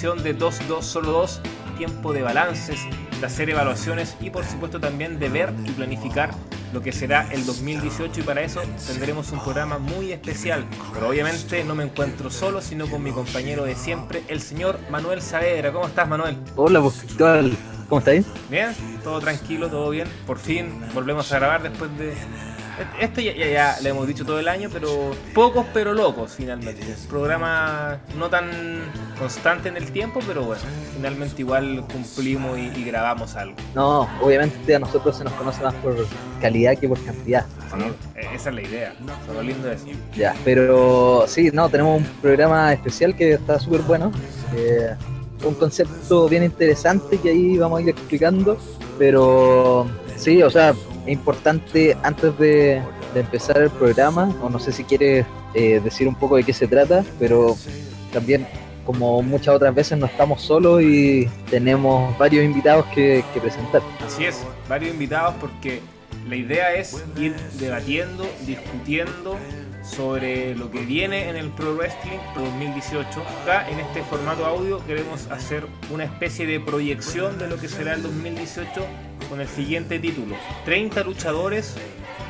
edición de 2-2 Solo 2, tiempo de balances, de hacer evaluaciones y por supuesto también de ver y planificar lo que será el 2018 y para eso tendremos un programa muy especial. Pero obviamente no me encuentro solo, sino con mi compañero de siempre, el señor Manuel Saavedra. ¿Cómo estás, Manuel? Hola, pues, ¿qué tal? ¿Cómo estáis? Bien, todo tranquilo, todo bien. Por fin volvemos a grabar después de esto ya, ya, le hemos dicho todo el año, pero pocos pero locos finalmente. Programa no tan constante en el tiempo, pero bueno, finalmente igual cumplimos y, grabamos algo. No, obviamente a nosotros se nos conoce más por calidad que por cantidad. E, esa es la idea, lo lindo de eso. Ya, pero sí, no, tenemos un programa especial que está súper bueno. Eh, un concepto bien interesante que ahí vamos a ir explicando, pero sí, o sea, es importante antes de, empezar el programa, o no sé si quieres eh, decir un poco de qué se trata, pero también como muchas otras veces no estamos solos y tenemos varios invitados que, que presentar. Así es, varios invitados porque la idea es ir debatiendo, discutiendo sobre lo que viene en el Pro Wrestling 2018. Acá en este formato audio queremos hacer una especie de proyección de lo que será el 2018 con el siguiente título. 30 luchadores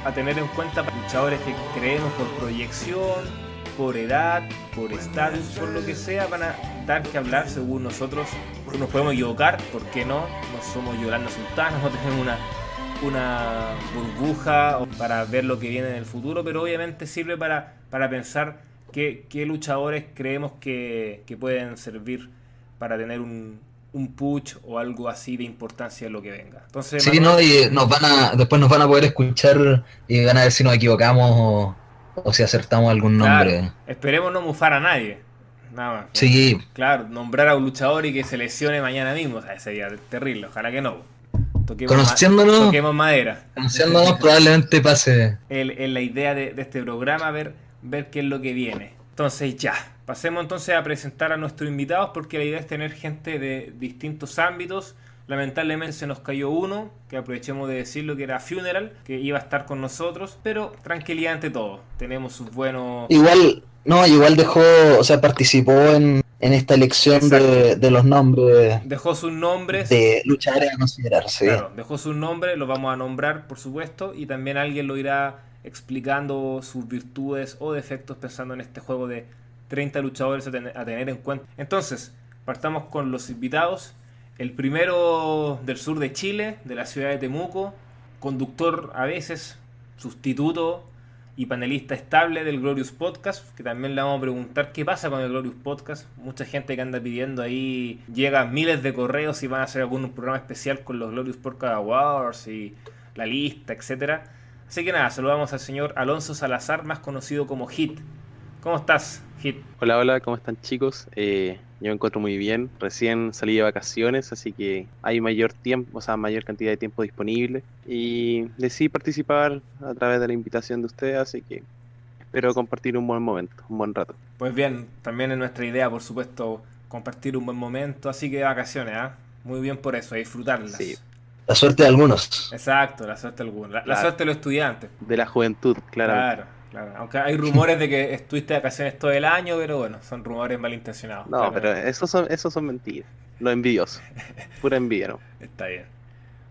a tener en cuenta, luchadores que creemos por proyección, por edad, por estatus, por lo que sea, van a dar que hablar según nosotros. Nos podemos equivocar, ¿por qué no? No somos Yolanda Sultana, no tenemos una, una burbuja para ver lo que viene en el futuro, pero obviamente sirve para, para pensar qué, qué luchadores creemos que, que pueden servir para tener un, un push o algo así de importancia en lo que venga. Entonces, sí, no, y nos van a, después nos van a poder escuchar y van a ver si nos equivocamos o, si acertamos algún nombre. esperemos no mufar a nadie. Nada más. Sí. Claro, nombrar a un luchador y que se lesione mañana mismo, o sea, sería terrible, ojalá que no. Toquemos conociéndonos, toquemos madera. Conociéndonos probablemente pase. En la idea de, de este programa, ver, ver qué es lo que viene. Entonces ya, Pasemos entonces a presentar a nuestros invitados porque la idea es tener gente de distintos ámbitos. Lamentablemente se nos cayó uno, que aprovechemos de decirlo que era Funeral, que iba a estar con nosotros, pero tranquilidad ante todo. Tenemos sus buenos... Igual, no, igual dejó, o sea, participó en, esta elección de, los nombres. Dejó sus nombres. De luchadores a considerarse. Claro, dejó sus nombres, los vamos a nombrar, por supuesto, y también alguien lo irá explicando sus virtudes o defectos pensando en este juego de 30 luchadores a, tener en cuenta. Entonces, partamos con los invitados. El primero del sur de Chile, de la ciudad de Temuco, conductor a veces, sustituto y panelista estable del Glorious Podcast, que también le vamos a preguntar qué pasa con el Glorious Podcast. Mucha gente que anda pidiendo ahí, llega miles de correos y van a hacer algún programa especial con los Glorious Podcast Awards y la lista, etcétera. Así que nada, saludamos al señor Alonso Salazar, más conocido como Hit. ¿Cómo estás, Hit? Hola, hola, ¿cómo están chicos? Eh, yo me encuentro muy bien. Recién salí de vacaciones, así que hay mayor tiempo, o sea, mayor cantidad de tiempo disponible. Y decidí participar a través de la invitación de ustedes, así que espero compartir un buen momento, un buen rato. Pues bien, también es nuestra idea, por supuesto, compartir un buen momento, así que vacaciones, ¿ah? Muy bien por eso, a disfrutarlas. Sí. La suerte de algunos. Exacto, la suerte de algunos. La, suerte de los estudiantes. De la juventud, claro. Claro. Claro, aunque hay rumores de que estuviste de vacaciones todo el año, pero bueno, son rumores malintencionados. No, pero esos son, esos son mentiras. Lo envidioso. Pura envidia, ¿no? Está bien.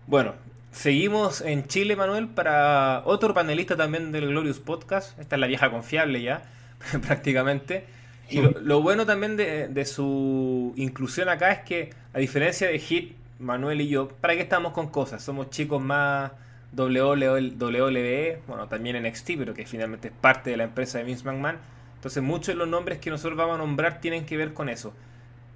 Bueno, seguimos en Chile, Manuel, para otro panelista también del Glorious Podcast. Esta es la vieja confiable ya, prácticamente. Y lo, bueno también de, de, su inclusión acá es que, a diferencia de Hit, Manuel y yo, ¿para qué estamos con cosas? Somos chicos más WWE, bueno, también NXT, pero que finalmente es parte de la empresa de Vince McMahon. Entonces muchos de los nombres que nosotros vamos a nombrar tienen que ver con eso.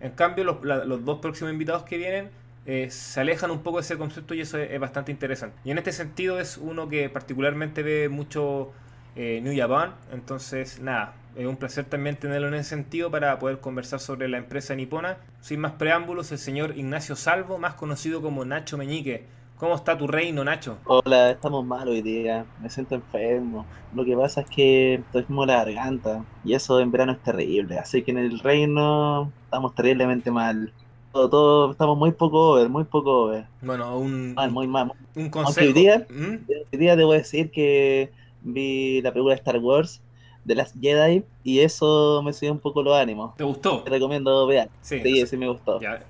En cambio, los, dos próximos invitados que vienen eh, se alejan un poco de ese concepto y eso es, bastante interesante. Y en este sentido es uno que particularmente ve mucho eh, New Japan. Entonces, nada, es un placer también tenerlo en ese sentido para poder conversar sobre la empresa nipona. Sin más preámbulos, el señor Ignacio Salvo, más conocido como Nacho Meñique ¿Cómo está tu reino, Nacho? Hola, estamos mal hoy día. Me siento enfermo. Lo que pasa es que estoy como la garganta. Y eso en verano es terrible. Así que en el reino estamos terriblemente mal. Todo, todo estamos muy poco over, muy poco over. Bueno, un. muy mal. Un consejo. Hoy día, ¿Mm? hoy día debo decir que vi la película de Star Wars de las Jedi y eso me subió un poco los ánimos. ¿Te gustó? Te recomiendo vean. Sí, Sí, sí me gustó. Ya,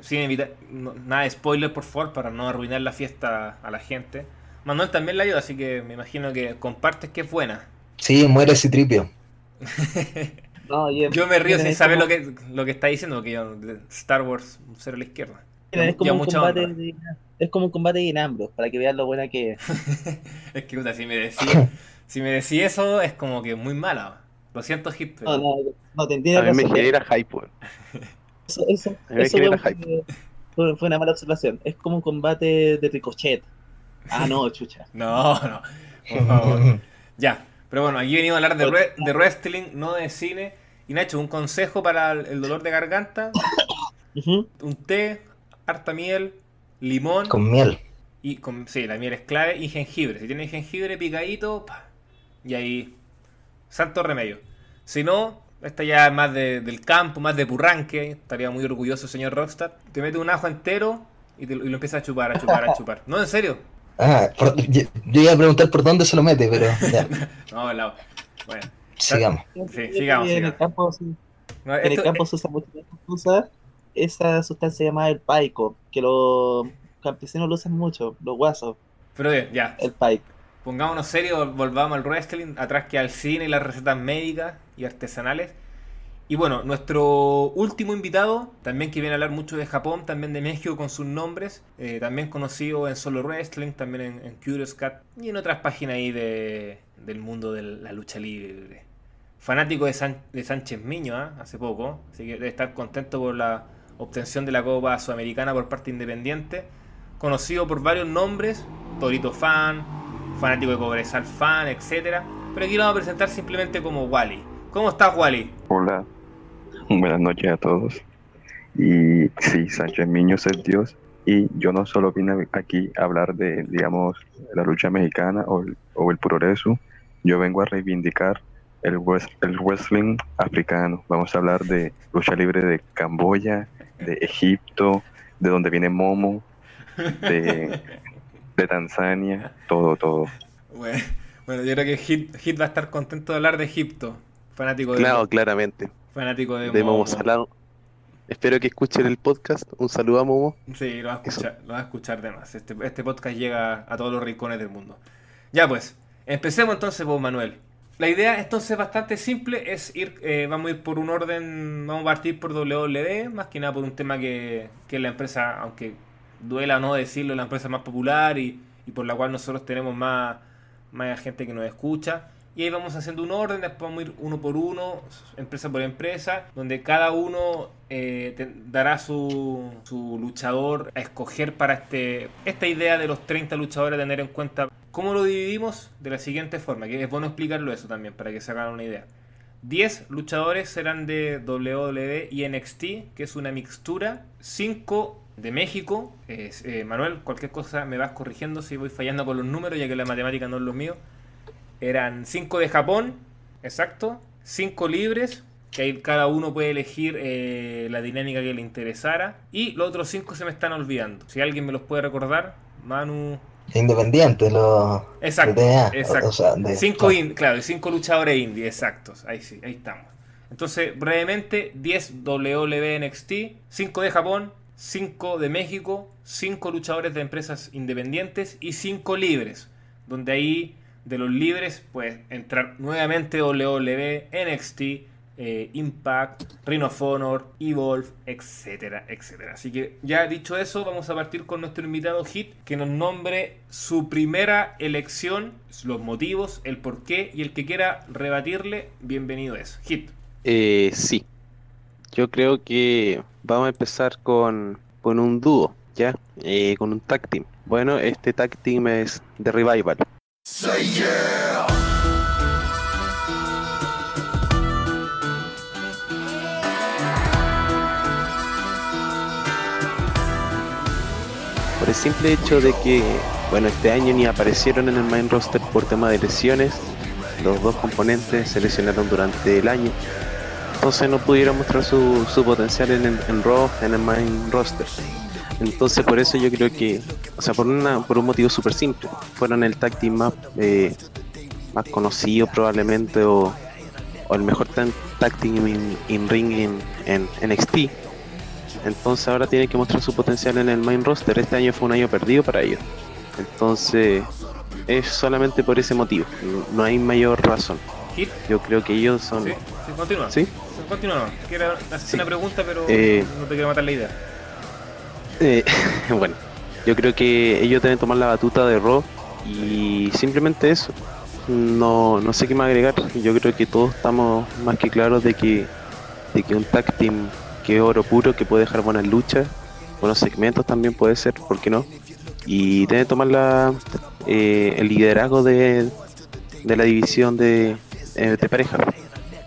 sin evitar, no- nada de spoiler por favor para no arruinar la fiesta a la gente. Manuel también la ayuda, así que me imagino que compartes que es buena. Sí, muere Citripio. No, Yo me río sin saber como- lo que, lo que está diciendo, que yo, Star Wars, un cero a la izquierda. es como un combate de, es como un combate de Inambros, para que vean lo buena que es. Es que puta, si me decís, si me decís eso, es como que muy mala. Lo siento, pero- No, no, no te entiendo. A mí me genera hype, weón. Eso, eso, fue, fue- fue una mala observación. Es como un combate de ricochet. Ah, no, chucha. No, no, por favor. Ya, pero bueno, aquí venimos a hablar de, re- de wrestling, no de cine. Y Nacho, un consejo para el dolor de garganta: un té, harta miel, limón. Con miel. Y con, sí, la miel es clave. Y jengibre. Si tienen jengibre picadito, pa, y ahí, santo remedio. Si no, esta ya es más de- del campo, más de purranque. Estaría muy orgulloso señor Rockstar. Te mete un ajo entero y, te- y lo empieza a chupar, a chupar, a chupar. No, en serio. Ah, por- yo, yo iba a preguntar por dónde se lo mete, pero ya, No, la, bueno. sigamos. Sí, sigamos, En el campo, sí, No, en el campo se usa mucho esa esa sustancia llamada el paico, que los campesinos lo usan mucho, los guasos, pero bien, ya. el paico. Pongámonos serios, volvamos al wrestling, atrás que al cine y las recetas médicas y artesanales. Y bueno, nuestro último invitado, también que viene a hablar mucho de Japón, también de México con sus nombres, eh, también conocido en Solo Wrestling, también en, en Curious Cat y en otras páginas ahí de, del mundo de la lucha libre. Fanático de, San- de Sánchez Miño, ¿ah? hace poco, así que debe estar contento por la obtención de la Copa Sudamericana por parte independiente. Conocido por varios nombres, Torito Fan, fanático de Cobresal Fan, etcétera. Pero aquí lo vamos a presentar simplemente como Wally. ¿Cómo estás, Wally? Hola, buenas noches a todos. Y sí, Sánchez Miños es Dios. Y yo no solo vine aquí a hablar de, digamos, la lucha mexicana o el, o el progreso. Yo vengo a reivindicar el, wes- el wrestling africano. Vamos a hablar de lucha libre de Camboya, de Egipto, de donde viene Momo, de, de Tanzania, todo, todo. Bueno, bueno, yo creo que Hit, Hit va a estar contento de hablar de Egipto. Fanático de, Claro, claramente. fanático de, De Momo Momo. Salado. Espero que escuchen el podcast. Un saludo a Momo. Sí, lo vas a escuchar, lo vas a escuchar de más. Este, este podcast llega a todos los rincones del mundo. Ya pues, empecemos entonces por Manuel. La idea entonces bastante simple, es ir, eh, vamos a ir por un orden, vamos a partir por WWE, más que nada por un tema que, que es la empresa, aunque duela no decirlo, la empresa más popular y, y por la cual nosotros tenemos más, más gente que nos escucha. Y ahí vamos haciendo un orden, después vamos a ir uno por uno, empresa por empresa, donde cada uno eh, dará su, su luchador a escoger para este, esta idea de los 30 luchadores, tener en cuenta cómo lo dividimos de la siguiente forma, que es bueno explicarlo eso también, para que se hagan una idea. 10 luchadores serán de WWE y NXT, que es una mixtura. 5 de México. Eh, Manuel, cualquier cosa me vas corrigiendo si voy fallando con los números, ya que la matemática no es lo mío. Eran 5 de Japón, exacto. 5 libres, que ahí cada uno puede elegir eh, la dinámica que le interesara. Y los otros 5 se me están olvidando. Si alguien me los puede recordar, Manu. Independiente, los Exacto, TNA, exacto. o sea, de- Cinco in- claro, cinco luchadores indie, exactos. Ahí sí, ahí estamos. Entonces, brevemente, 10 WWE NXT, 5 de Japón, 5 de México, 5 luchadores de empresas independientes y 5 libres. Donde ahí, de los libres, pues entrar nuevamente WWE, NXT, eh, Impact, Ring of Evolve, etcétera, etcétera. Así que ya dicho eso, vamos a partir con nuestro invitado Hit, que nos nombre su primera elección, los motivos, el porqué y el que quiera rebatirle, bienvenido es. Hit. Eh, sí. Yo creo que vamos a empezar con, con un dúo, ¿ya? Eh, con un tag team. Bueno, este tag team es The Revival. Por el simple hecho de que, bueno, este año ni aparecieron en el main roster por tema de lesiones. Los dos componentes se lesionaron durante el año. Entonces no pudieron mostrar su, su potencial en, el- en Raw, en el main roster. Entonces por eso yo creo que, o sea, por, una, por un motivo súper simple, fueron el tag team más, eh, más conocido probablemente o, o el mejor tag team in, ring en, en NXT. Entonces ahora tiene que mostrar su potencial en el main roster. Este año fue un año perdido para ellos. Entonces es solamente por ese motivo. No hay mayor razón. Yo creo que ellos son. Sí, sí continúa. ¿Sí? Continúa. Quiero hacer una pregunta, pero eh, no te quiero matar la idea. Eh, bueno, yo creo que ellos deben tomar la batuta de Raw y simplemente eso. No, no sé qué más agregar. Yo creo que todos estamos más que claros de que, de que un tag team que es oro puro, que puede dejar buenas luchas, buenos segmentos también puede ser, ¿por qué no? Y debe tomar la, eh, el liderazgo de, de la división de, eh, de pareja.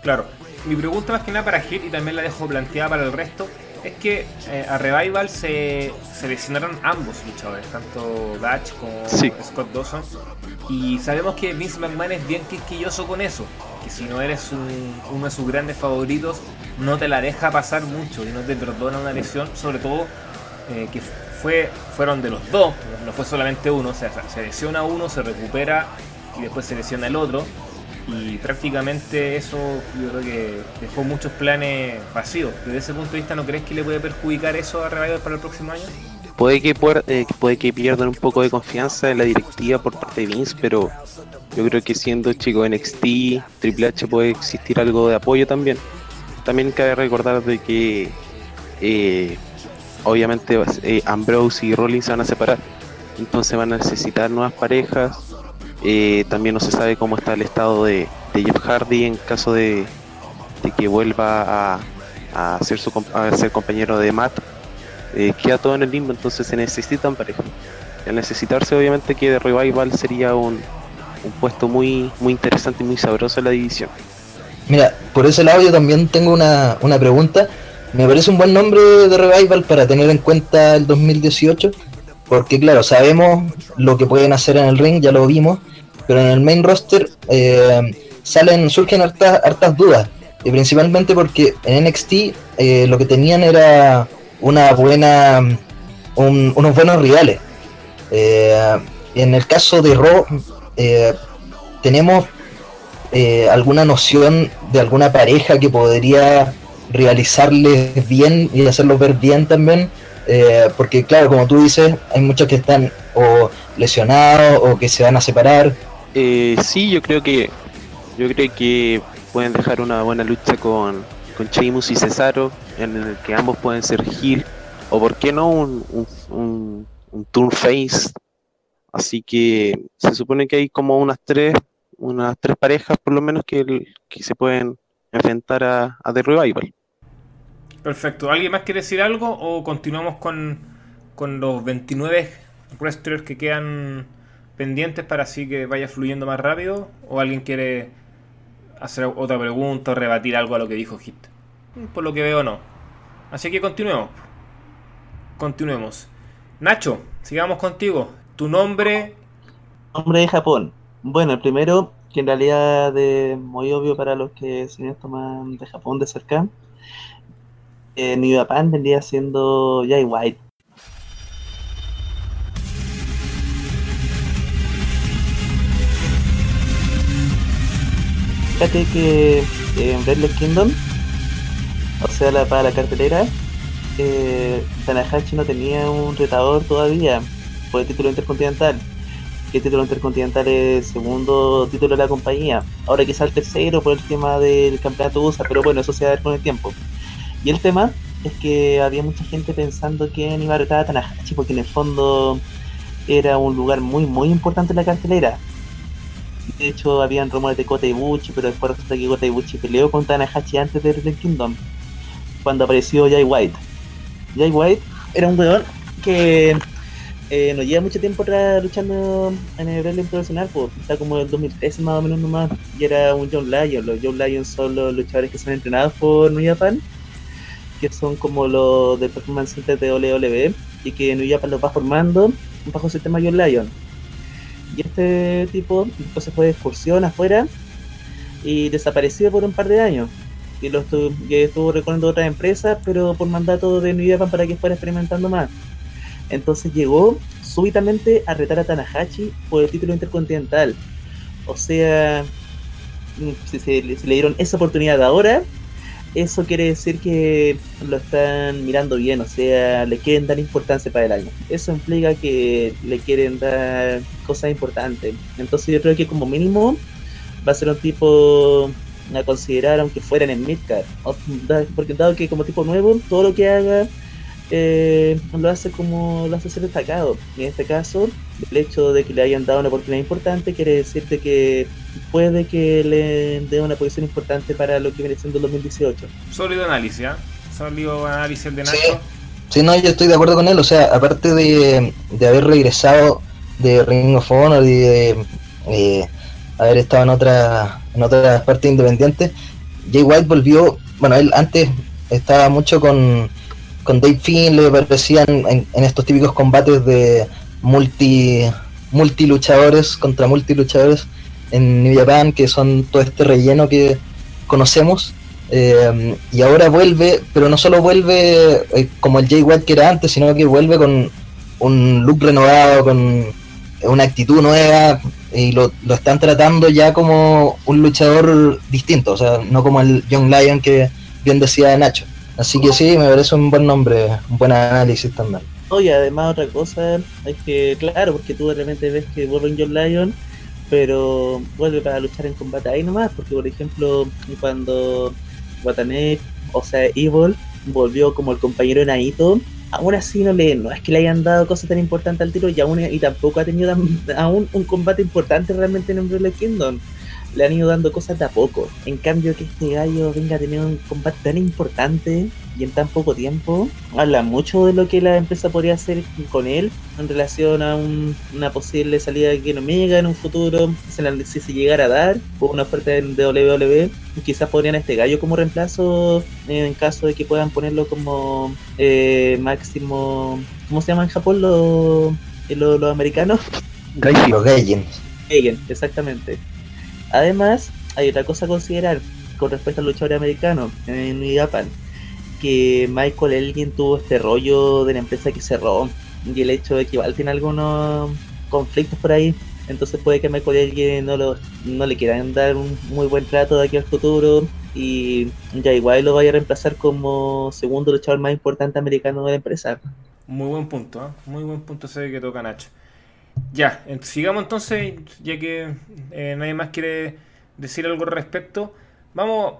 Claro, mi pregunta más que nada para Hit y también la dejo planteada para el resto es que eh, a Revival se seleccionaron ambos luchadores, tanto Dutch como Scott Dawson. Y sabemos que Vince McMahon es bien quisquilloso con eso, que si no eres uno de sus grandes favoritos, no te la deja pasar mucho y no te perdona una lesión, sobre todo eh, que fue, fueron de los dos, no fue solamente uno, o sea, se lesiona uno, se recupera y después se lesiona el otro y prácticamente eso yo creo que dejó muchos planes vacíos. Desde ese punto de vista, ¿no crees que le puede perjudicar eso a Revival para el próximo año? Puede que, eh, puede que pierdan un poco de confianza en la directiva por parte de Vince, pero yo creo que siendo chico NXT, Triple H puede existir algo de apoyo también. También cabe recordar de que eh, obviamente eh, Ambrose y Rollins se van a separar, entonces van a necesitar nuevas parejas eh, también no se sabe cómo está el estado de, Jeff Hardy en caso de, que vuelva a, ser, su, ser compañero de Matt. Eh, queda todo en el limbo, entonces se necesitan pareja. Al necesitarse, obviamente, que de Revival sería un, puesto muy, muy interesante y muy sabroso en la división. Mira, por ese lado yo también tengo una, una pregunta. Me parece un buen nombre de Revival para tener en cuenta el 2018, porque claro, sabemos lo que pueden hacer en el ring, ya lo vimos, pero en el main roster eh, salen, surgen hartas, hartas dudas, y principalmente porque en NXT eh, lo que tenían era una buena, unos buenos rivales. Eh, en el caso de Raw, tenemos alguna noción de alguna pareja que podría rivalizarles bien y hacerlos ver bien también. Porque claro, como tú dices, hay muchos que están o lesionados o que se van a separar eh, sí, yo creo que yo creo que pueden dejar una buena lucha con, con Sheamus y Cesaro, en el que ambos pueden ser heel, o por qué no un, un, un, turn face. Así que se supone que hay como unas tres, unas tres parejas por lo menos que, que se pueden enfrentar a, a The Revival. Perfecto. ¿Alguien más quiere decir algo o continuamos con, con los 29 wrestlers que quedan pendientes para así que vaya fluyendo más rápido? ¿O alguien quiere hacer otra pregunta o rebatir algo a lo que dijo Hit? Por lo que veo, no. Así que continuemos. Continuemos. Nacho, sigamos contigo. Tu nombre. Nombre de Japón. Bueno, el primero, que en realidad es muy obvio para los que se toman de Japón de cerca. Eh, New Japan vendría siendo Jay White. fíjate que en eh, Kingdom, o sea, la, para la cartelera, eh, Tanahashi no tenía un retador todavía por el título intercontinental. Que el título intercontinental es el segundo título de la compañía. Ahora quizá el tercero por el tema del campeonato USA, pero bueno, eso se va a ver con el tiempo. Y el tema es que había mucha gente pensando que iba a retar a Tanahashi porque en el fondo era un lugar muy muy importante en la cartelera de hecho, habían rumores de Kota Ibuchi, pero después resulta que Kota Ibuchi peleó con Tanahashi antes de Red Kingdom, cuando apareció Jay White. Jay White era un weón que eh, no lleva mucho tiempo atrás luchando en el wrestling profesional, pues, está como en el 2013 más o menos nomás, y era un John Lyon. Los John Lions son los luchadores que son entrenados por New Japan, que son como los de Performance Center de WWE, y que New Japan los va formando bajo el sistema John Lyon y este tipo se fue de excursión afuera y desapareció por un par de años. Y, lo estuvo, estuvo recorriendo otras empresas, pero por mandato de New Japan para que fuera experimentando más. Entonces llegó súbitamente a retar a Tanahashi por el título intercontinental. O sea, si se, si le dieron esa oportunidad ahora, eso quiere decir que lo están mirando bien, o sea, le quieren dar importancia para el año. Eso implica que le quieren dar cosas importantes. Entonces yo creo que como mínimo va a ser un tipo a considerar aunque fuera en midcard. Porque dado que como tipo nuevo, todo lo que haga eh, lo hace como lo hace ser destacado. Y en este caso, el hecho de que le hayan dado una oportunidad importante quiere decirte que puede que le dé una posición importante para lo que viene siendo el 2018. Sólido análisis, ¿ah? Sólido análisis el de Sí. Nacho. Sí, no, yo estoy de acuerdo con él. O sea, aparte de, de haber regresado de Ring of Honor y de eh, haber estado en otra en otras partes independientes, Jay White volvió. Bueno, él antes estaba mucho con, con Dave Finn, le parecían en, en estos típicos combates de multi multi luchadores contra multi luchadores en New Japan, que son todo este relleno que conocemos. Eh, y ahora vuelve, pero no solo vuelve eh, como el Jay White que era antes, sino que vuelve con un look renovado, con una actitud nueva, y lo, lo están tratando ya como un luchador distinto, o sea, no como el Young Lion que bien decía Nacho. Así que sí, me parece un buen nombre, un buen análisis también. Oye, además otra cosa es que, claro, porque tú de repente ves que vuelve John Lion, pero vuelve para luchar en combate ahí nomás, porque por ejemplo, cuando Watanabe, o sea, Evil, volvió como el compañero de Naito, aún así no le, no es que le hayan dado cosas tan importantes al tiro y aún y tampoco ha tenido tan- aún un combate importante realmente en Umbrella Kingdom. Le han ido dando cosas de a poco. En cambio que este gallo venga a tener un combate tan importante y en tan poco tiempo, habla mucho de lo que la empresa podría hacer con él en relación a un- una posible salida de Ken Omega en un futuro, si se, la- si se llegara a dar, o una oferta de WWE, quizás podrían a este gallo como reemplazo en caso de que puedan ponerlo como eh, máximo, ¿cómo se llama en Japón los los- los americanos? Los Gaijins. Hagen, exactamente. Además, hay otra cosa a considerar con respecto al luchador americano en Japan, que Michael Elgin tuvo este rollo de la empresa que cerró y el hecho de que igual tiene algunos conflictos por ahí, entonces puede que Michael Elgin no, lo, no le quieran dar un muy buen trato de aquí al futuro y ya igual lo vaya a reemplazar como segundo luchador más importante americano de la empresa. Muy buen punto, ¿ah? muy buen punto ese que toca Nacho. Ya, sigamos entonces, ya que eh, nadie más quiere decir algo al respecto. Vamos,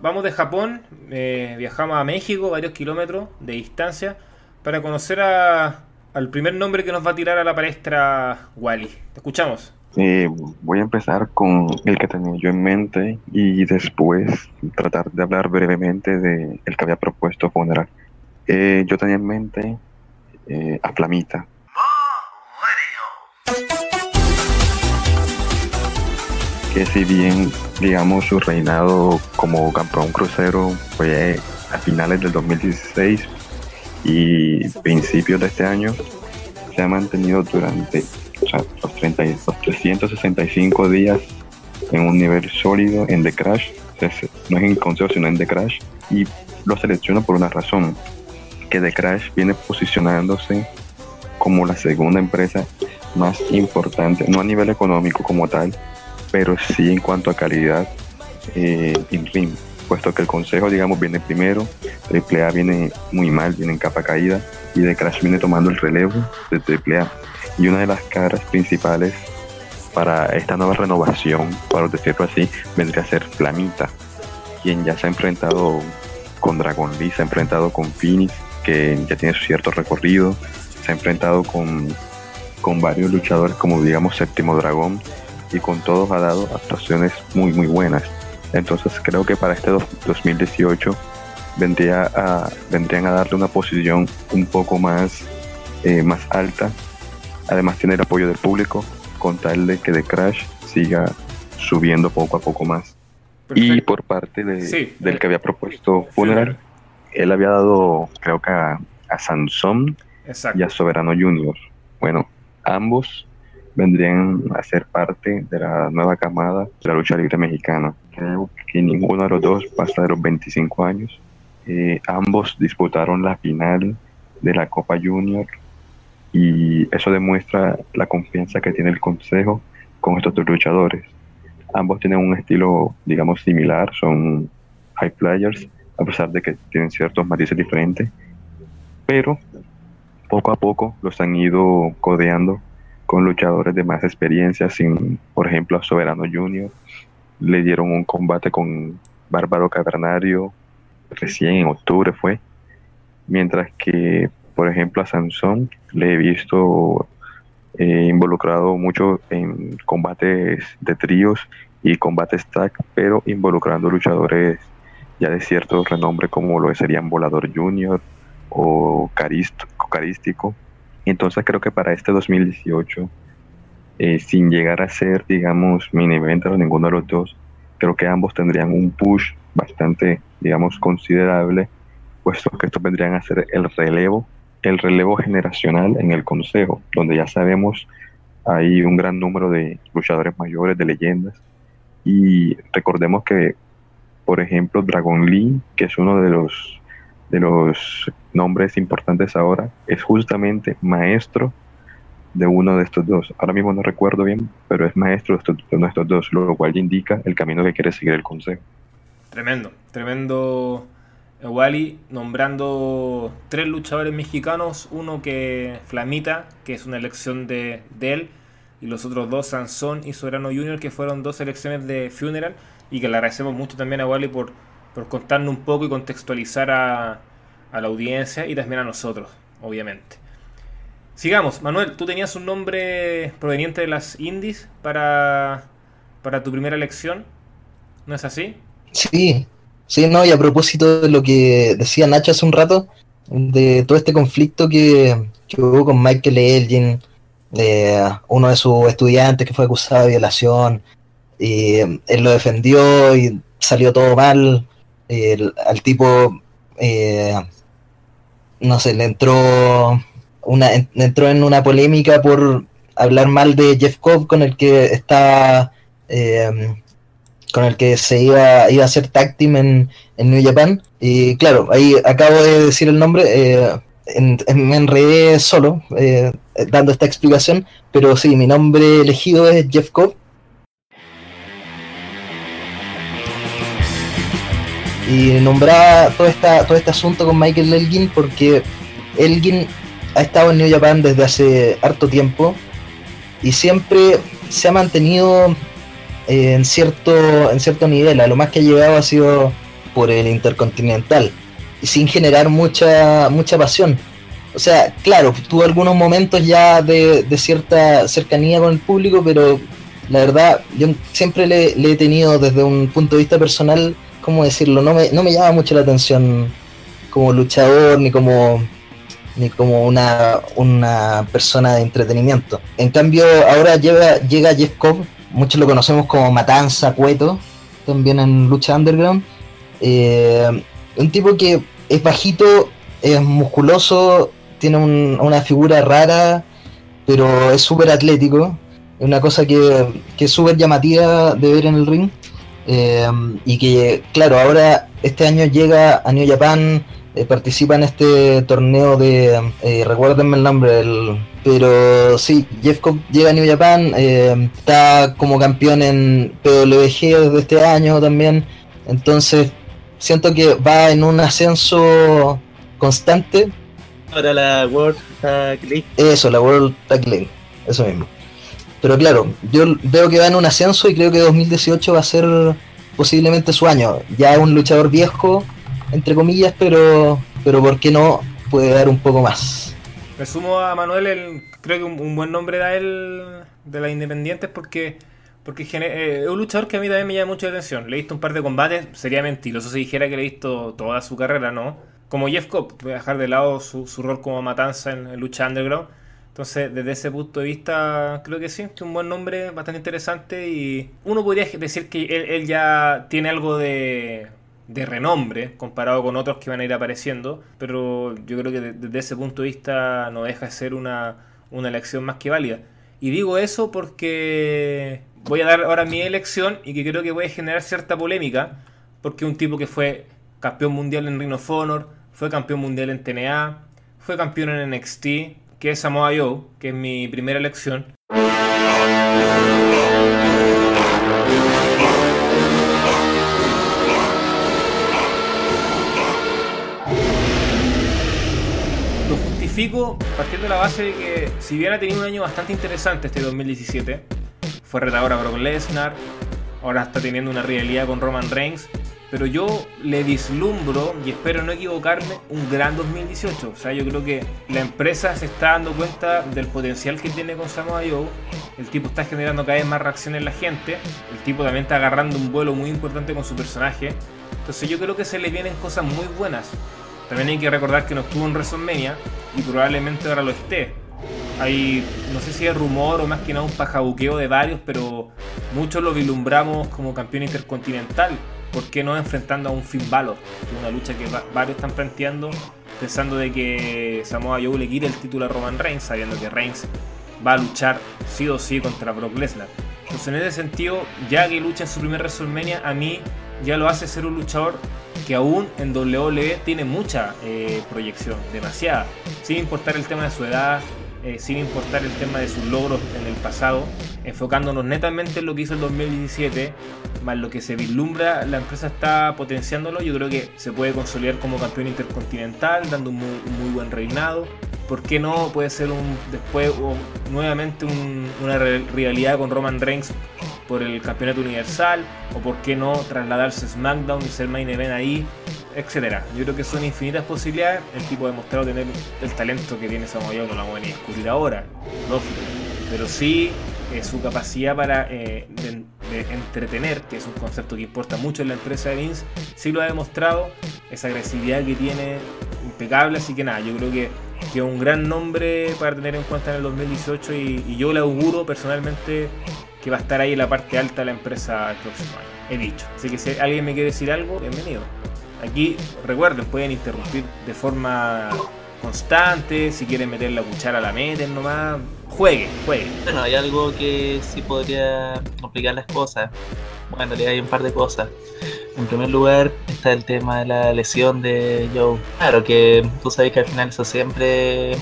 vamos de Japón, eh, viajamos a México, varios kilómetros de distancia, para conocer a- al primer nombre que nos va a tirar a la palestra Wally. Te escuchamos. Eh, voy a empezar con el que tenía yo en mente y después tratar de hablar brevemente de el que había propuesto Funeral. Eh, yo tenía en mente eh, a Flamita. Que si bien, digamos, su reinado como campeón crucero fue a finales del 2016 y principios de este año, se ha mantenido durante los, 30 y- los 365 días en un nivel sólido en The Crash. No es en consejo, sino en The Crash. Y lo selecciono por una razón, que The Crash viene posicionándose como la segunda empresa más importante, no a nivel económico como tal, pero sí en cuanto a calidad eh, in ring, puesto que el consejo, digamos, viene primero, AAA viene muy mal, viene en capa caída, y The Crash viene tomando el relevo de AAA. Y una de las caras principales para esta nueva renovación, para decirlo así, vendría a ser Flamita, quien ya se ha enfrentado con Dragon Lee, se ha enfrentado con Phoenix, que ya tiene su cierto recorrido, se ha enfrentado con, con varios luchadores como digamos Séptimo Dragón, y con todos ha dado actuaciones muy muy buenas. Entonces creo que para este dos- 2018 vendría a, vendrían a darle una posición un poco más, eh, más alta. Además tiene el apoyo del público con tal de que The Crash siga subiendo poco a poco más. Y por parte de, Sí, del eh, que había propuesto Funeral, él había dado creo que a, a Sansón Exacto. y a Soberano Junior. Bueno, ambos vendrían a ser parte de la nueva camada de la lucha libre mexicana. Creo que ninguno de los dos pasa de los 25 años. Eh, ambos disputaron la final de la Copa Junior y eso demuestra la confianza que tiene el consejo con estos dos luchadores. Ambos tienen un estilo, digamos, similar, son high flyers, a pesar de que tienen ciertos matices diferentes, pero poco a poco los han ido codeando con luchadores de más experiencia, sin, por ejemplo, a Soberano Junior, le dieron un combate con Bárbaro Cavernario, recién en octubre fue, mientras que, por ejemplo, a Sansón le he visto eh, involucrado mucho en combates de tríos y combates tag, pero involucrando luchadores ya de cierto renombre como lo serían Volador Junior o Carístico. Entonces creo que para este 2018, eh, sin llegar a ser, digamos, mini o ninguno de los dos, creo que ambos tendrían un push bastante, digamos, considerable, puesto que estos vendrían a ser el relevo, el relevo generacional en el consejo, donde ya sabemos hay un gran número de luchadores mayores, de leyendas, y recordemos que, por ejemplo, Dragon Lee, que es uno de los de los nombres importantes ahora, es justamente maestro de uno de estos dos. Ahora mismo no recuerdo bien, pero es maestro de, estos, de estos dos, lo cual indica el camino que quiere seguir el consejo. Tremendo, tremendo Wally nombrando tres luchadores mexicanos, uno que Flamita, que es una elección de, de él, y los otros dos, Sansón y Soberano Junior, que fueron dos elecciones de Funeral, y que le agradecemos mucho también a Wally por, por contarnos un poco y contextualizar a, la audiencia y también a nosotros, obviamente. Sigamos, Manuel, tú tenías un nombre proveniente de las indies para, para tu primera elección, ¿no es así? Sí, sí, no, y a propósito de lo que decía Nacho hace un rato, de todo este conflicto que, hubo con Michael Elgin, de uno de sus estudiantes que fue acusado de violación, y él lo defendió y salió todo mal, al tipo, eh, no sé, le entró una, entró en una polémica por hablar mal de Jeff Cobb con el que está eh, con el que se iba, iba a hacer tag team en, New Japan. Y claro ahí acabo de decir el nombre eh, me enredé solo eh, dando esta explicación pero sí mi nombre elegido es Jeff Cobb y nombraba todo, esta, todo este asunto con Michael Elgin porque Elgin ha estado en New Japan desde hace harto tiempo y siempre se ha mantenido eh, en, cierto, en cierto nivel. A lo más que ha llegado ha sido por el Intercontinental y sin generar mucha, mucha pasión. O sea, claro, tuvo algunos momentos ya de, cierta cercanía con el público, pero la verdad, yo siempre le, he tenido desde un punto de vista personal, ¿cómo decirlo? No me, no me llama mucho la atención como luchador ni como ni como una, una persona de entretenimiento. En cambio, ahora llega, llega Jeff Cobb, muchos lo conocemos como Matanza, Cueto, también en lucha underground. Eh, un tipo que es bajito, es musculoso, tiene una figura rara, pero es súper atlético. Es una cosa que, que es súper llamativa de ver en el ring. Eh, y que, claro, ahora este año llega a New Japan eh, participa en este torneo de, eh, recuérdenme el nombre, pero sí, Jeff Cobb llega a New Japan, eh, está como campeón en PWG desde este año también, entonces siento que va en un ascenso constante. Ahora la World Tag League. Eso, la World Tag League, eso mismo. Pero claro, yo veo que va en un ascenso y creo que 2018 va a ser posiblemente su año. Ya es un luchador viejo, entre comillas, pero, pero ¿por qué no puede dar un poco más? Me sumo a Manuel, el, creo que un, buen nombre da él de las independientes porque porque eh, es un luchador que a mí también me llama mucho la atención. Le he visto un par de combates, sería mentiroso si dijera que le he visto toda su carrera, ¿no? Como Jeff Cobb, voy a dejar de lado su, rol como matanza en, lucha underground. Entonces, desde ese punto de vista, creo que sí, es un buen nombre, bastante interesante. Y uno podría decir que él ya tiene algo de, de renombre comparado con otros que van a ir apareciendo, pero yo creo que desde ese punto de vista no deja de ser una, una elección más que válida. Y digo eso porque voy a dar ahora mi elección y que creo que puede generar cierta polémica, porque un tipo que fue campeón mundial en Ring of Honor, fue campeón mundial en TNA, fue campeón en NXT, que es Samoa Joe, que es mi primera elección. Lo justifico partiendo de la base de que, si bien ha tenido un año bastante interesante este 2017, fue retador a Brock Lesnar, ahora está teniendo una rivalidad con Roman Reigns, pero yo le vislumbro, y espero no equivocarme, un gran 2018. O sea, yo creo que la empresa se está dando cuenta del potencial que tiene con Samoa Joe. El tipo está generando cada vez más reacción en la gente. El tipo también está agarrando un vuelo muy importante con su personaje. Entonces yo creo que se le vienen cosas muy buenas. También hay que recordar que no estuvo en WrestleMania y probablemente ahora lo esté. Hay, no sé si es rumor o más que nada un pajabuqueo de varios, pero muchos lo vislumbramos como campeón intercontinental. ¿Por qué no enfrentando a un Finn Balor? Una lucha que varios están planteando pensando de que Samoa Joe le quite el título a Roman Reigns, sabiendo que Reigns va a luchar sí o sí contra Brock Lesnar. Entonces en ese sentido, ya que lucha en su primer WrestleMania, a mí ya lo hace ser un luchador que aún en WWE tiene mucha eh, proyección, demasiada, sin importar el tema de su edad, eh, sin importar el tema de sus logros en el pasado, enfocándonos netamente en lo que hizo el 2017, más lo que se vislumbra, la empresa está potenciándolo, yo creo que se puede consolidar como campeón intercontinental, dando un muy, buen reinado. ¿Por qué no puede ser un después o nuevamente una rivalidad con Roman Reigns por el campeonato universal? ¿O por qué no trasladarse a SmackDown y ser main event ahí? Etcétera. Yo creo que son infinitas posibilidades. El tipo ha demostrado tener el talento que tiene Samoa Joe, no lo vamos a descubrir ahora, lógico. Pero sí eh, su capacidad para eh, entretener, que es un concepto que importa mucho en la empresa de Vince, sí lo ha demostrado. Esa agresividad que tiene, impecable. Así que nada, yo creo que, es un gran nombre para tener en cuenta en el 2018 y, y yo le auguro personalmente que va a estar ahí en la parte alta de la empresa el próximo año. He dicho. Así que si alguien me quiere decir algo, bienvenido. Aquí, recuerden, pueden interrumpir de forma constante, si quieren meter la cuchara la meten nomás, jueguen, jueguen. Bueno, hay algo que sí podría complicar las cosas. Bueno, en realidad hay un par de cosas. En primer lugar está el tema de la lesión de Joe. Claro que tú sabes que al final eso siempre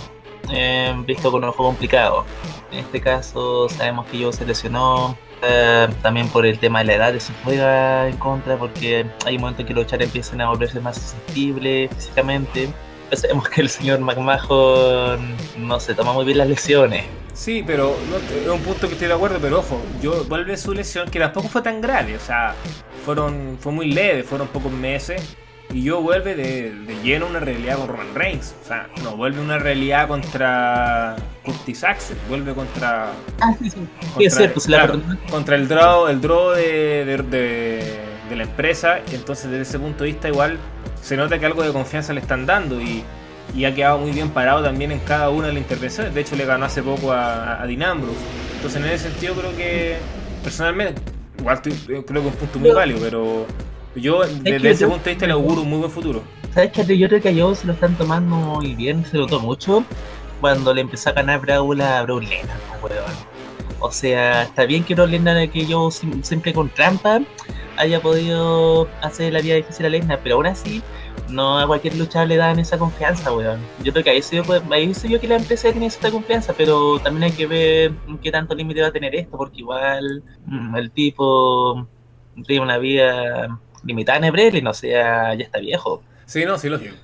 eh, visto con un ojo complicado. En este caso sabemos que Joe se lesionó eh, también por el tema de la edad de su juega en contra, porque hay momentos en que los luchadores empiezan a volverse más sensibles físicamente. sabemos que el señor McMahon no se toma muy bien las lesiones. Sí, pero es un punto que estoy de acuerdo, pero ojo, yo vuelve su lesión que tampoco fue tan grave, o sea, fueron fue muy leve, fueron pocos meses y yo vuelve de, lleno una realidad con Roman Reigns. O sea, no vuelve una realidad contra Curtis Axel, vuelve contra. Ah, sí, sí. Contra, contra el draw, el draw de, de, la empresa. Y entonces, desde ese punto de vista, igual se nota que algo de confianza le están dando. Y, y ha quedado muy bien parado también en cada una de las intervenciones. De hecho, le ganó hace poco a, a Dean Ambrose. Entonces, en ese sentido, creo que personalmente, igual creo que es un punto muy válido, pero yo, desde ese punto de vista, le auguro un muy buen futuro. ¿Sabes qué? Yo creo que a Joe se lo están tomando muy bien, se lo notó mucho cuando le empezó a ganar Brawl a Brawl O sea, está bien que Brawl Lennon, que yo siempre con trampa, haya podido hacer la vida difícil a Lesnar, pero aún así, no a cualquier luchador le dan esa confianza, weón. Yo creo que ahí se, ahí se yo que la empresa tiene esa confianza, pero también hay que ver qué tanto límite va a tener esto, porque igual mm, el tipo tiene una vida limitada en Ebrel y no sea, ya está viejo. Sí, no, sí, lógico.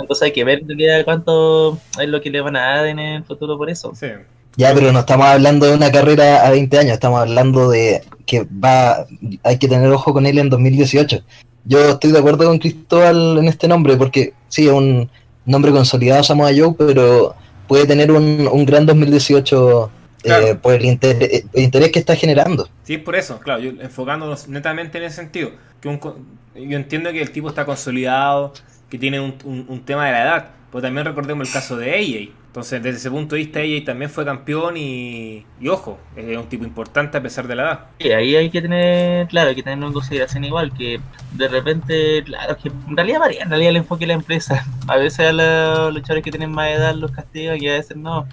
Entonces hay que ver cuánto es lo que le van a dar en el futuro por eso. Sí. Ya, pero no estamos hablando de una carrera a 20 años, estamos hablando de que va, hay que tener ojo con él en 2018. Yo estoy de acuerdo con Cristóbal en este nombre, porque sí, es un nombre consolidado Samoa Joe, pero puede tener un, un gran 2018 eh, por el interés, el interés, que está generando. Sí, por eso, claro, yo, enfocándonos netamente en ese sentido. Que yo entiendo que el tipo está consolidado, que tiene un, un, tema de la edad, pero también recordemos el caso de AJ. Entonces, desde ese punto de vista, AJ también fue campeón y, ojo, es un tipo importante a pesar de la edad. Sí, ahí hay que tener, claro, hay que tenerlo en consideración igual, que de repente, claro, que en realidad varía, en realidad el enfoque de la empresa. A veces a los luchadores que tienen más edad los castigan y a veces no.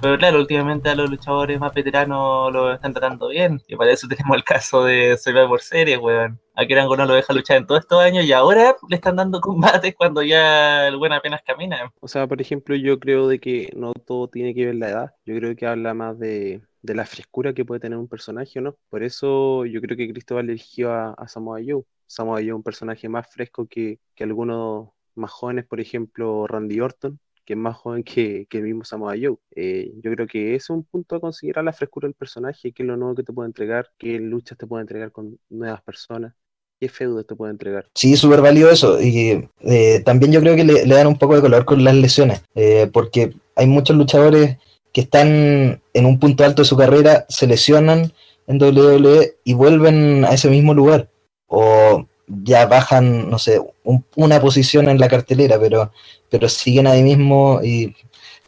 Pero claro, últimamente a los luchadores más veteranos lo están tratando bien. Y para eso tenemos el caso de por Series, weón. A Kirango no lo deja luchar en todos estos años y ahora le están dando combates cuando ya el buen apenas camina. O sea, por ejemplo, yo creo de que no todo tiene que ver la edad. Yo creo que habla más de, la frescura que puede tener un personaje, ¿no? Por eso yo creo que Cristóbal eligió a, a Samoa Joe. Samoa Joe un personaje más fresco que, que algunos más jóvenes, por ejemplo, Randy Orton, que es más joven que, que el mismo Samoa Joe. Eh, yo creo que es un punto a considerar la frescura del personaje, qué es lo nuevo que te puede entregar, qué luchas te puede entregar con nuevas personas, qué feudos te puede entregar. Sí, súper válido eso. Y eh, también yo creo que le, dan un poco de color con las lesiones, eh, porque hay muchos luchadores que están en un punto alto de su carrera, se lesionan en WWE y vuelven a ese mismo lugar. O ya bajan, no sé, un- una posición en la cartelera, pero, pero siguen ahí mismo y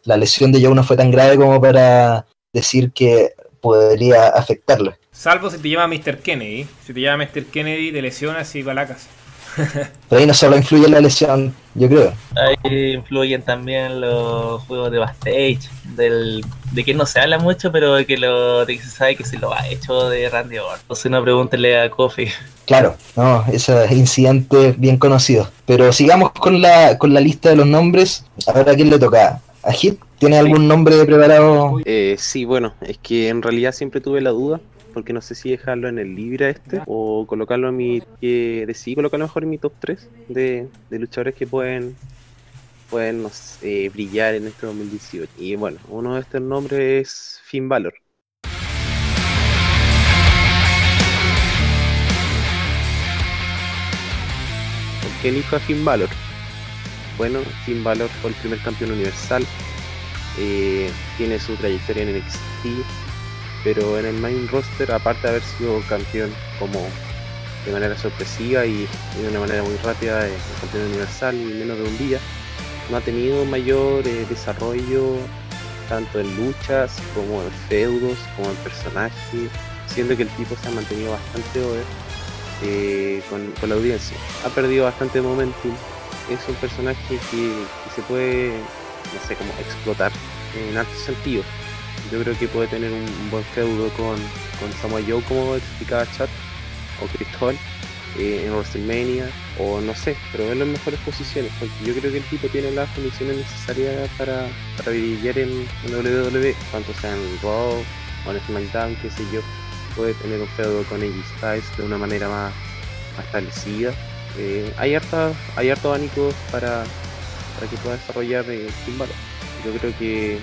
la lesión de Joe no fue tan grave como para decir que podría afectarlo. Salvo si te llama Mr. Kennedy. Si te llama Mr. Kennedy, te lesionas y va a la casa. Pero ahí no solo influye la lesión, yo creo. Ahí influyen también los juegos de backstage, del, de que no se habla mucho, pero de que, lo, de que se sabe que se lo ha hecho de Randy Orton. Entonces no pregúntele a Kofi. Claro, no, ese incidente bien conocido. Pero sigamos con la, con la lista de los nombres. Ahora a quién le toca. ¿A Hit? ¿Tiene algún nombre preparado? Eh, sí, bueno, es que en realidad siempre tuve la duda, porque no sé si dejarlo en el libre este o colocarlo en mi. que decidí colocarlo mejor en mi top 3 de, de luchadores que pueden pueden no sé, brillar en este 2018. Y bueno, uno de estos nombres es Finn Balor. ¿Por qué elijo a Finn Balor? Bueno, Finn Balor fue el primer campeón universal, eh, tiene su trayectoria en NXT, pero en el main roster, aparte de haber sido campeón como de manera sorpresiva y, de una manera muy rápida, eh, campeón universal en menos de un día, no ha tenido mayor eh, desarrollo tanto en luchas como en feudos, como en personaje, siendo que el tipo se ha mantenido bastante eh, con, la audiencia. Ha perdido bastante momentum, es un personaje que, que se puede, no sé, como explotar en altos sentidos. Yo creo que puede tener un, buen feudo con, con Samoa Joe, como explicaba Chat, o Cristóbal, eh, en WrestleMania, o no sé, pero en las mejores posiciones, porque yo creo que el tipo tiene las condiciones necesarias para, para brillar en, en WWE, tanto sea en Raw o en SmackDown, qué sé yo, puede tener un feudo con AJ Styles de una manera más, establecida. Eh, hay harta, hay harto abanico para, para que pueda desarrollar eh, Balor. Yo creo que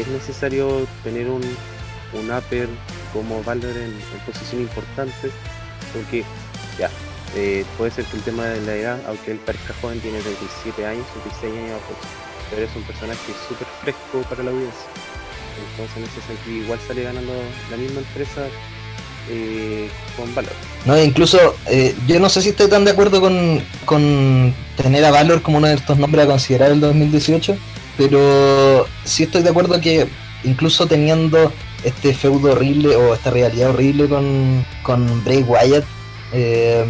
es necesario tener un, un upper como Valor en, posición importante, porque ya, eh, puede ser que el tema de la edad, aunque él parezca joven, tiene 37 años, 36 años, pues, pero es un personaje súper fresco para la audiencia. Entonces, en ese sentido, igual sale ganando la misma empresa eh, con Valor. No, incluso eh, yo no sé si estoy tan de acuerdo con, con tener a Valor como uno de estos nombres a considerar el 2018, pero sí estoy de acuerdo que incluso teniendo este feudo horrible o esta realidad horrible con, con Bray Wyatt, eh,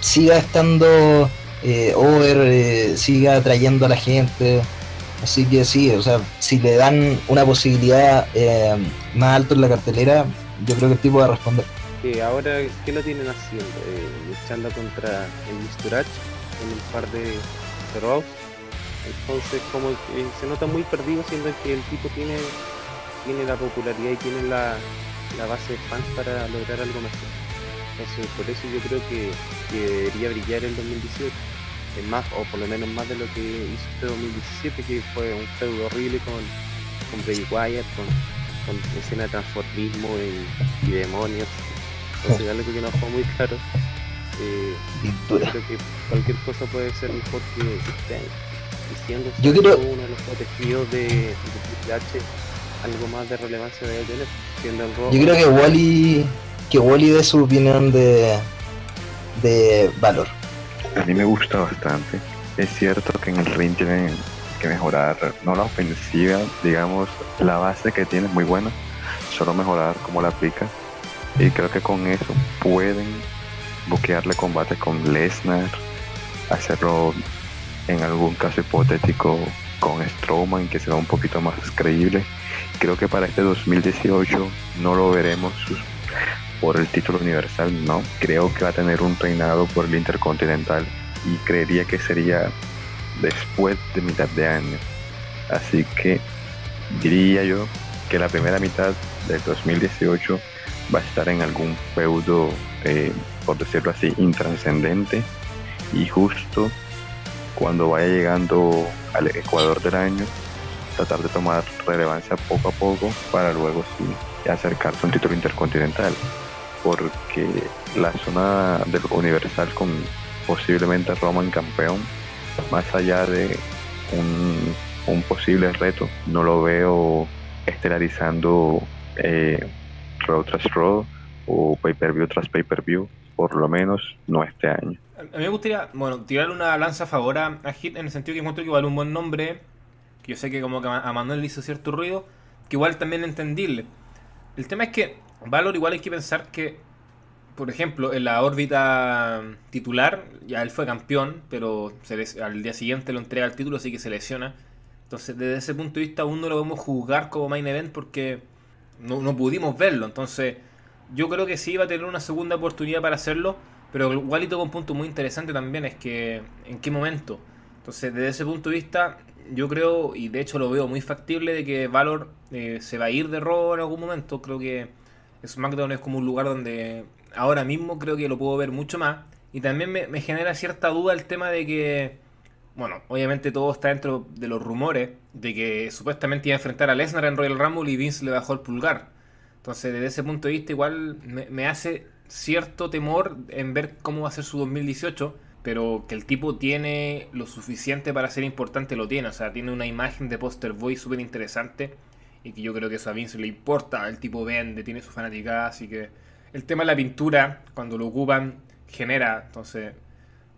siga estando eh, over, eh, siga atrayendo a la gente. Así que sí, o sea, si le dan una posibilidad más alto en la cartelera, yo creo que el tipo va a responder. Que ahora, ¿qué lo tienen haciendo? Luchando contra el Misturach en un par de, de Raws. Entonces, como que se nota muy perdido, siendo que el tipo tiene, tiene la popularidad y tiene la, la base de fans para lograr algo mejor. Entonces, por eso yo creo que, que debería brillar el 2018. Es más, o por lo menos más de lo que hizo este 2017, que fue un feudo horrible con, con Bray Wyatt, con, con escena de transformismo y, y demonios. Entonces, algo que no fue muy claro. Eh, creo que cualquier cosa puede ser mejor que que este año. Y siendo Yo creo- uno de los protegidos de, de Triple H, algo más de relevancia debe tener. Siendo el Raw, Yo creo que Wally que Wally dé su opinión de de Valor. A mí me gusta bastante. Es cierto que en el ring tienen que mejorar, no la ofensiva, digamos, la base que tiene es muy buena, solo mejorar cómo la aplica. Y creo que con eso pueden buquearle combate con Lesnar, hacerlo en algún caso hipotético con Strowman, que será un poquito más creíble. Creo que para este 2018 no lo veremos por el título universal, no. Creo que va a tener un reinado por el Intercontinental y creería que sería después de mitad de año. Así que diría yo que la primera mitad del 2018 va a estar en algún feudo, eh, por decirlo así, intranscendente y justo cuando vaya llegando al Ecuador del año tratar de tomar relevancia poco a poco para luego sí acercarse a un título intercontinental. Porque la zona del Universal con posiblemente Roman campeón, más allá de un, posible reto, no lo veo estelarizando eh, road tras road o pay-per-view tras pay-per-view, por lo menos no este año. A mí me gustaría, bueno, tirarle una lanza a favor a, Hit en el sentido que encuentro que vale un buen nombre, que yo sé que como que a Manuel le hizo cierto ruido, que igual también entendible. El tema es que Valor igual hay que pensar que, por ejemplo, en la órbita titular, ya él fue campeón, pero al día siguiente lo entrega el título, así que se lesiona. Entonces, desde ese punto de vista, aún no lo podemos juzgar como main event porque no, no pudimos verlo. Entonces, yo creo que sí va a tener una segunda oportunidad para hacerlo pero igual con un punto muy interesante también es que en qué momento. Entonces, desde ese punto de vista, yo creo, y de hecho lo veo muy factible, de que Valor eh, se va a ir de robo en algún momento. Creo que SmackDown es como un lugar donde ahora mismo creo que lo puedo ver mucho más. Y también me, genera cierta duda el tema de que, bueno, obviamente todo está dentro de los rumores de que supuestamente iba a enfrentar a Lesnar en Royal Rumble y Vince le bajó el pulgar. Entonces, desde ese punto de vista, igual me hace cierto temor en ver cómo va a ser su 2018, pero que el tipo tiene lo suficiente para ser importante, lo tiene. O sea, tiene una imagen de poster boy súper interesante y que yo creo que eso a Vince le importa. El tipo vende, tiene su fanaticada, así que el tema de la pintura, cuando lo ocupan, genera. Entonces,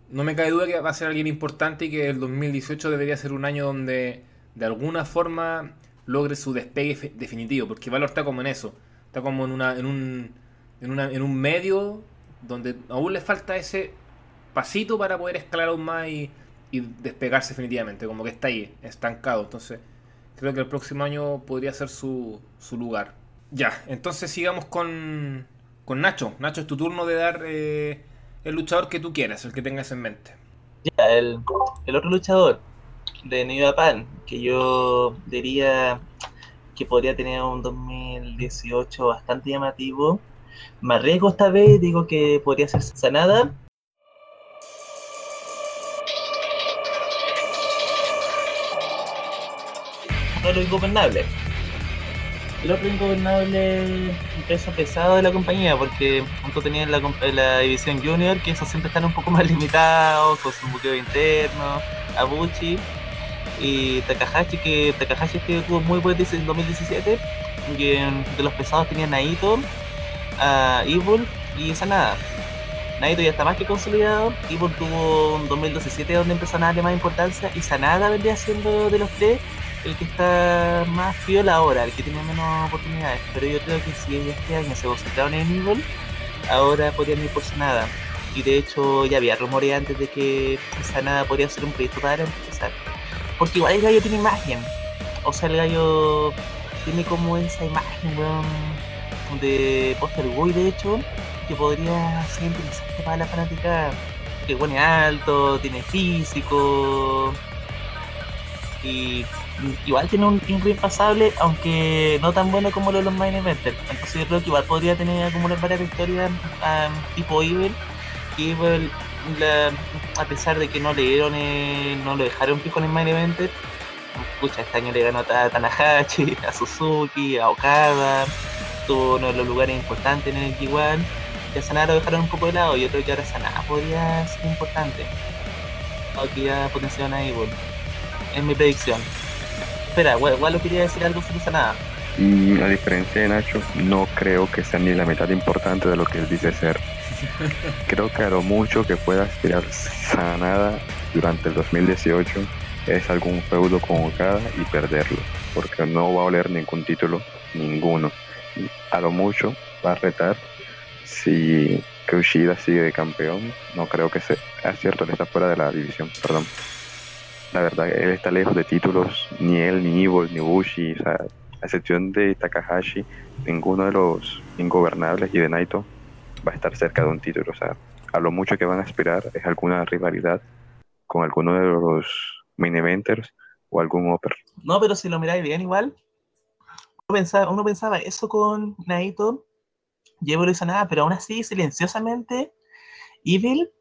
no me cae duda que va a ser alguien importante y que el 2018 debería ser un año donde de alguna forma logre su despegue definitivo, porque Valor está como en eso, está como en, una, en un en, una, en un medio donde aún le falta ese pasito para poder escalar aún más y, despegarse definitivamente, como que está ahí, estancado. Entonces, creo que el próximo año podría ser su, su lugar. Ya, entonces sigamos con, con Nacho. Nacho, es tu turno de dar eh, el luchador que tú quieras, el que tengas en mente. Ya, el, el otro luchador de New Japan, que yo diría que podría tener un 2018 bastante llamativo, me arriesgo esta vez, digo que podría ser sanada. No lo ingobernable. El otro ingobernable peso pesado de la compañía, porque junto tenían la, división junior, que esos siempre están un poco más limitados, con su buqueo interno, Abuchi y Takahashi, que Takahashi estuvo muy buen en 2017, y de los pesados tenían Naito, a Evil y Sanada. Naito ya está más que consolidado. Evil tuvo un 2017 donde empezó a darle más importancia y Sanada vendría siendo de los tres el que está más fiola ahora, el que tiene menos oportunidades. Pero yo creo que si este año se concentraron en Evil, ahora podrían ir por Sanada. Y de hecho ya había rumores antes de que Sanada podría ser un proyecto para empezar. Porque igual el gallo tiene imagen. O sea, el gallo tiene como esa imagen, de Poster Boy, de hecho, que podría ser interesante para la fanática. Que bueno, alto, tiene físico. Y igual tiene un tiempo impasable, aunque no tan bueno como lo de los main eventers. Entonces yo creo que igual podría tener acumular varias victorias tipo Evil. Y Evil, a pesar de que no le dieron, eh, no lo dejaron fijo en el main eventer, escucha, este año le ganó a Tanahashi, a Suzuki, a Okada uno de los lugares importantes en el G1. Ya Sanada lo dejaron un poco de lado. Yo creo que ahora Sanada podría ser importante. Aquí ya potenciaron a Evil. Es mi predicción. Espera, igual, lo quería decir algo sobre Sanada. Mm, a diferencia de Nacho, no creo que sea ni la mitad importante de lo que él dice ser. Creo que a lo mucho que pueda aspirar Sanada durante el 2018 es algún feudo con Okada y perderlo, porque no va a oler ningún título, ninguno a lo mucho va a retar si Kushida sigue de campeón. No creo que sea cierto, él está fuera de la división, perdón. La verdad, él está lejos de títulos, ni él, ni Evil, ni Bushi, o sea, a excepción de Takahashi, ninguno de los ingobernables y de Naito va a estar cerca de un título. O sea, a lo mucho que van a aspirar es alguna rivalidad con alguno de los eventers o algún upper. No, pero si lo miráis bien igual, uno pensaba eso con Naito, y nada, pero aún así, silenciosamente, Evil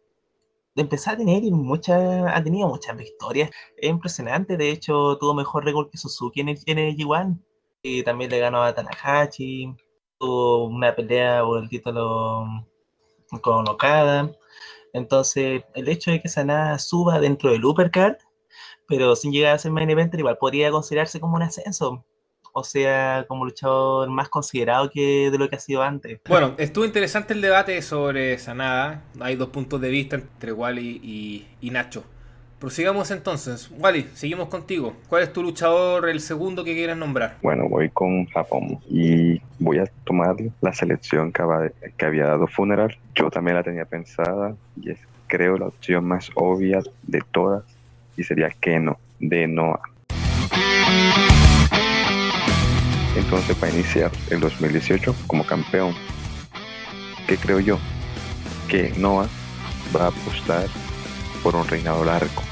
empezar a tener mucha, ha tenido muchas victorias. Es impresionante, de hecho tuvo mejor récord que Suzuki en el, en el G1. Y también le ganó a Tanahashi. Tuvo una pelea por el título con Okada. Entonces, el hecho de que Sanada suba dentro del Uppercard, pero sin llegar a ser main eventer, igual podría considerarse como un ascenso o sea, como luchador más considerado que de lo que ha sido antes. Bueno, estuvo interesante el debate sobre Sanada. Hay dos puntos de vista entre Wally y, y Nacho. Prosigamos entonces. Wally, seguimos contigo. ¿Cuál es tu luchador, el segundo que quieras nombrar? Bueno, voy con Japón y voy a tomar la selección que, que había dado Funeral. Yo también la tenía pensada y es, creo, la opción más obvia de todas y sería Keno, de Noah. Entonces, para iniciar el 2018 como campeón, ¿qué creo yo? Que Noah va a apostar por un reinado largo,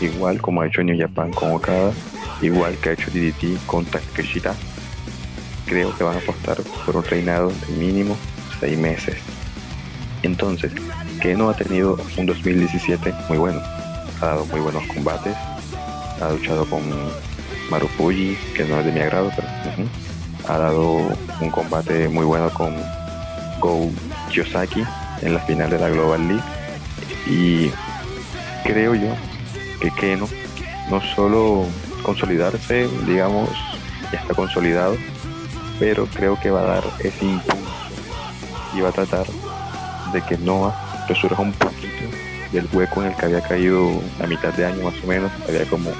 igual como ha hecho New Japan con Okada, igual que ha hecho DDT con Takeshita. Creo que van a apostar por un reinado de mínimo seis meses. Entonces, que no ha tenido un 2017 muy bueno. Ha dado muy buenos combates. Ha luchado con Marufuji, que no es de mi agrado, pero ha dado un combate muy bueno con Go Yosaki en la final de la Global League. Y creo yo que Keno no solo consolidarse, digamos, ya está consolidado, pero creo que va a dar ese impulso y va a tratar de que Noah resurja un poquito del hueco en el que había caído a mitad de año más o menos, había como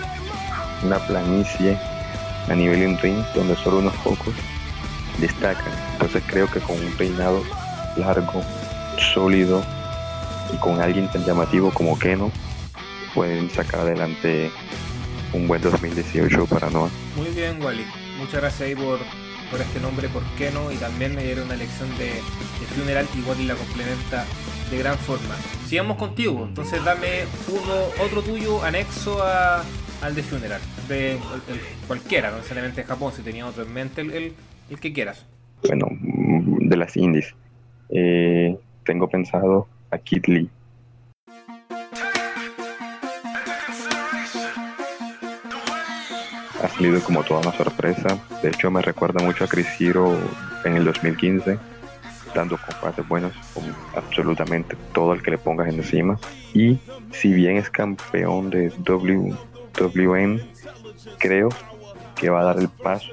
una planicie a nivel in ring donde solo unos pocos destacan. Entonces creo que con un peinado largo, sólido y con alguien tan llamativo como Keno pueden sacar adelante un buen 2018 para Noah. Muy bien, Wally. Muchas gracias ahí por, por este nombre, por Keno, y también me dieron una lección de, de funeral y Wally la complementa de gran forma. Sigamos contigo, entonces dame uno, otro tuyo anexo a, al de Funeral, de cualquiera, no necesariamente de Japón, si tenía otro en mente, el, el, que quieras. Bueno, de las indies, eh, tengo pensado a Kid Lee. Ha salido como toda una sorpresa, de hecho me recuerda mucho a Chris Hero en el 2015 dando combates buenos con absolutamente todo el que le pongas encima. Y si bien es campeón de w, WM, creo que va a dar el paso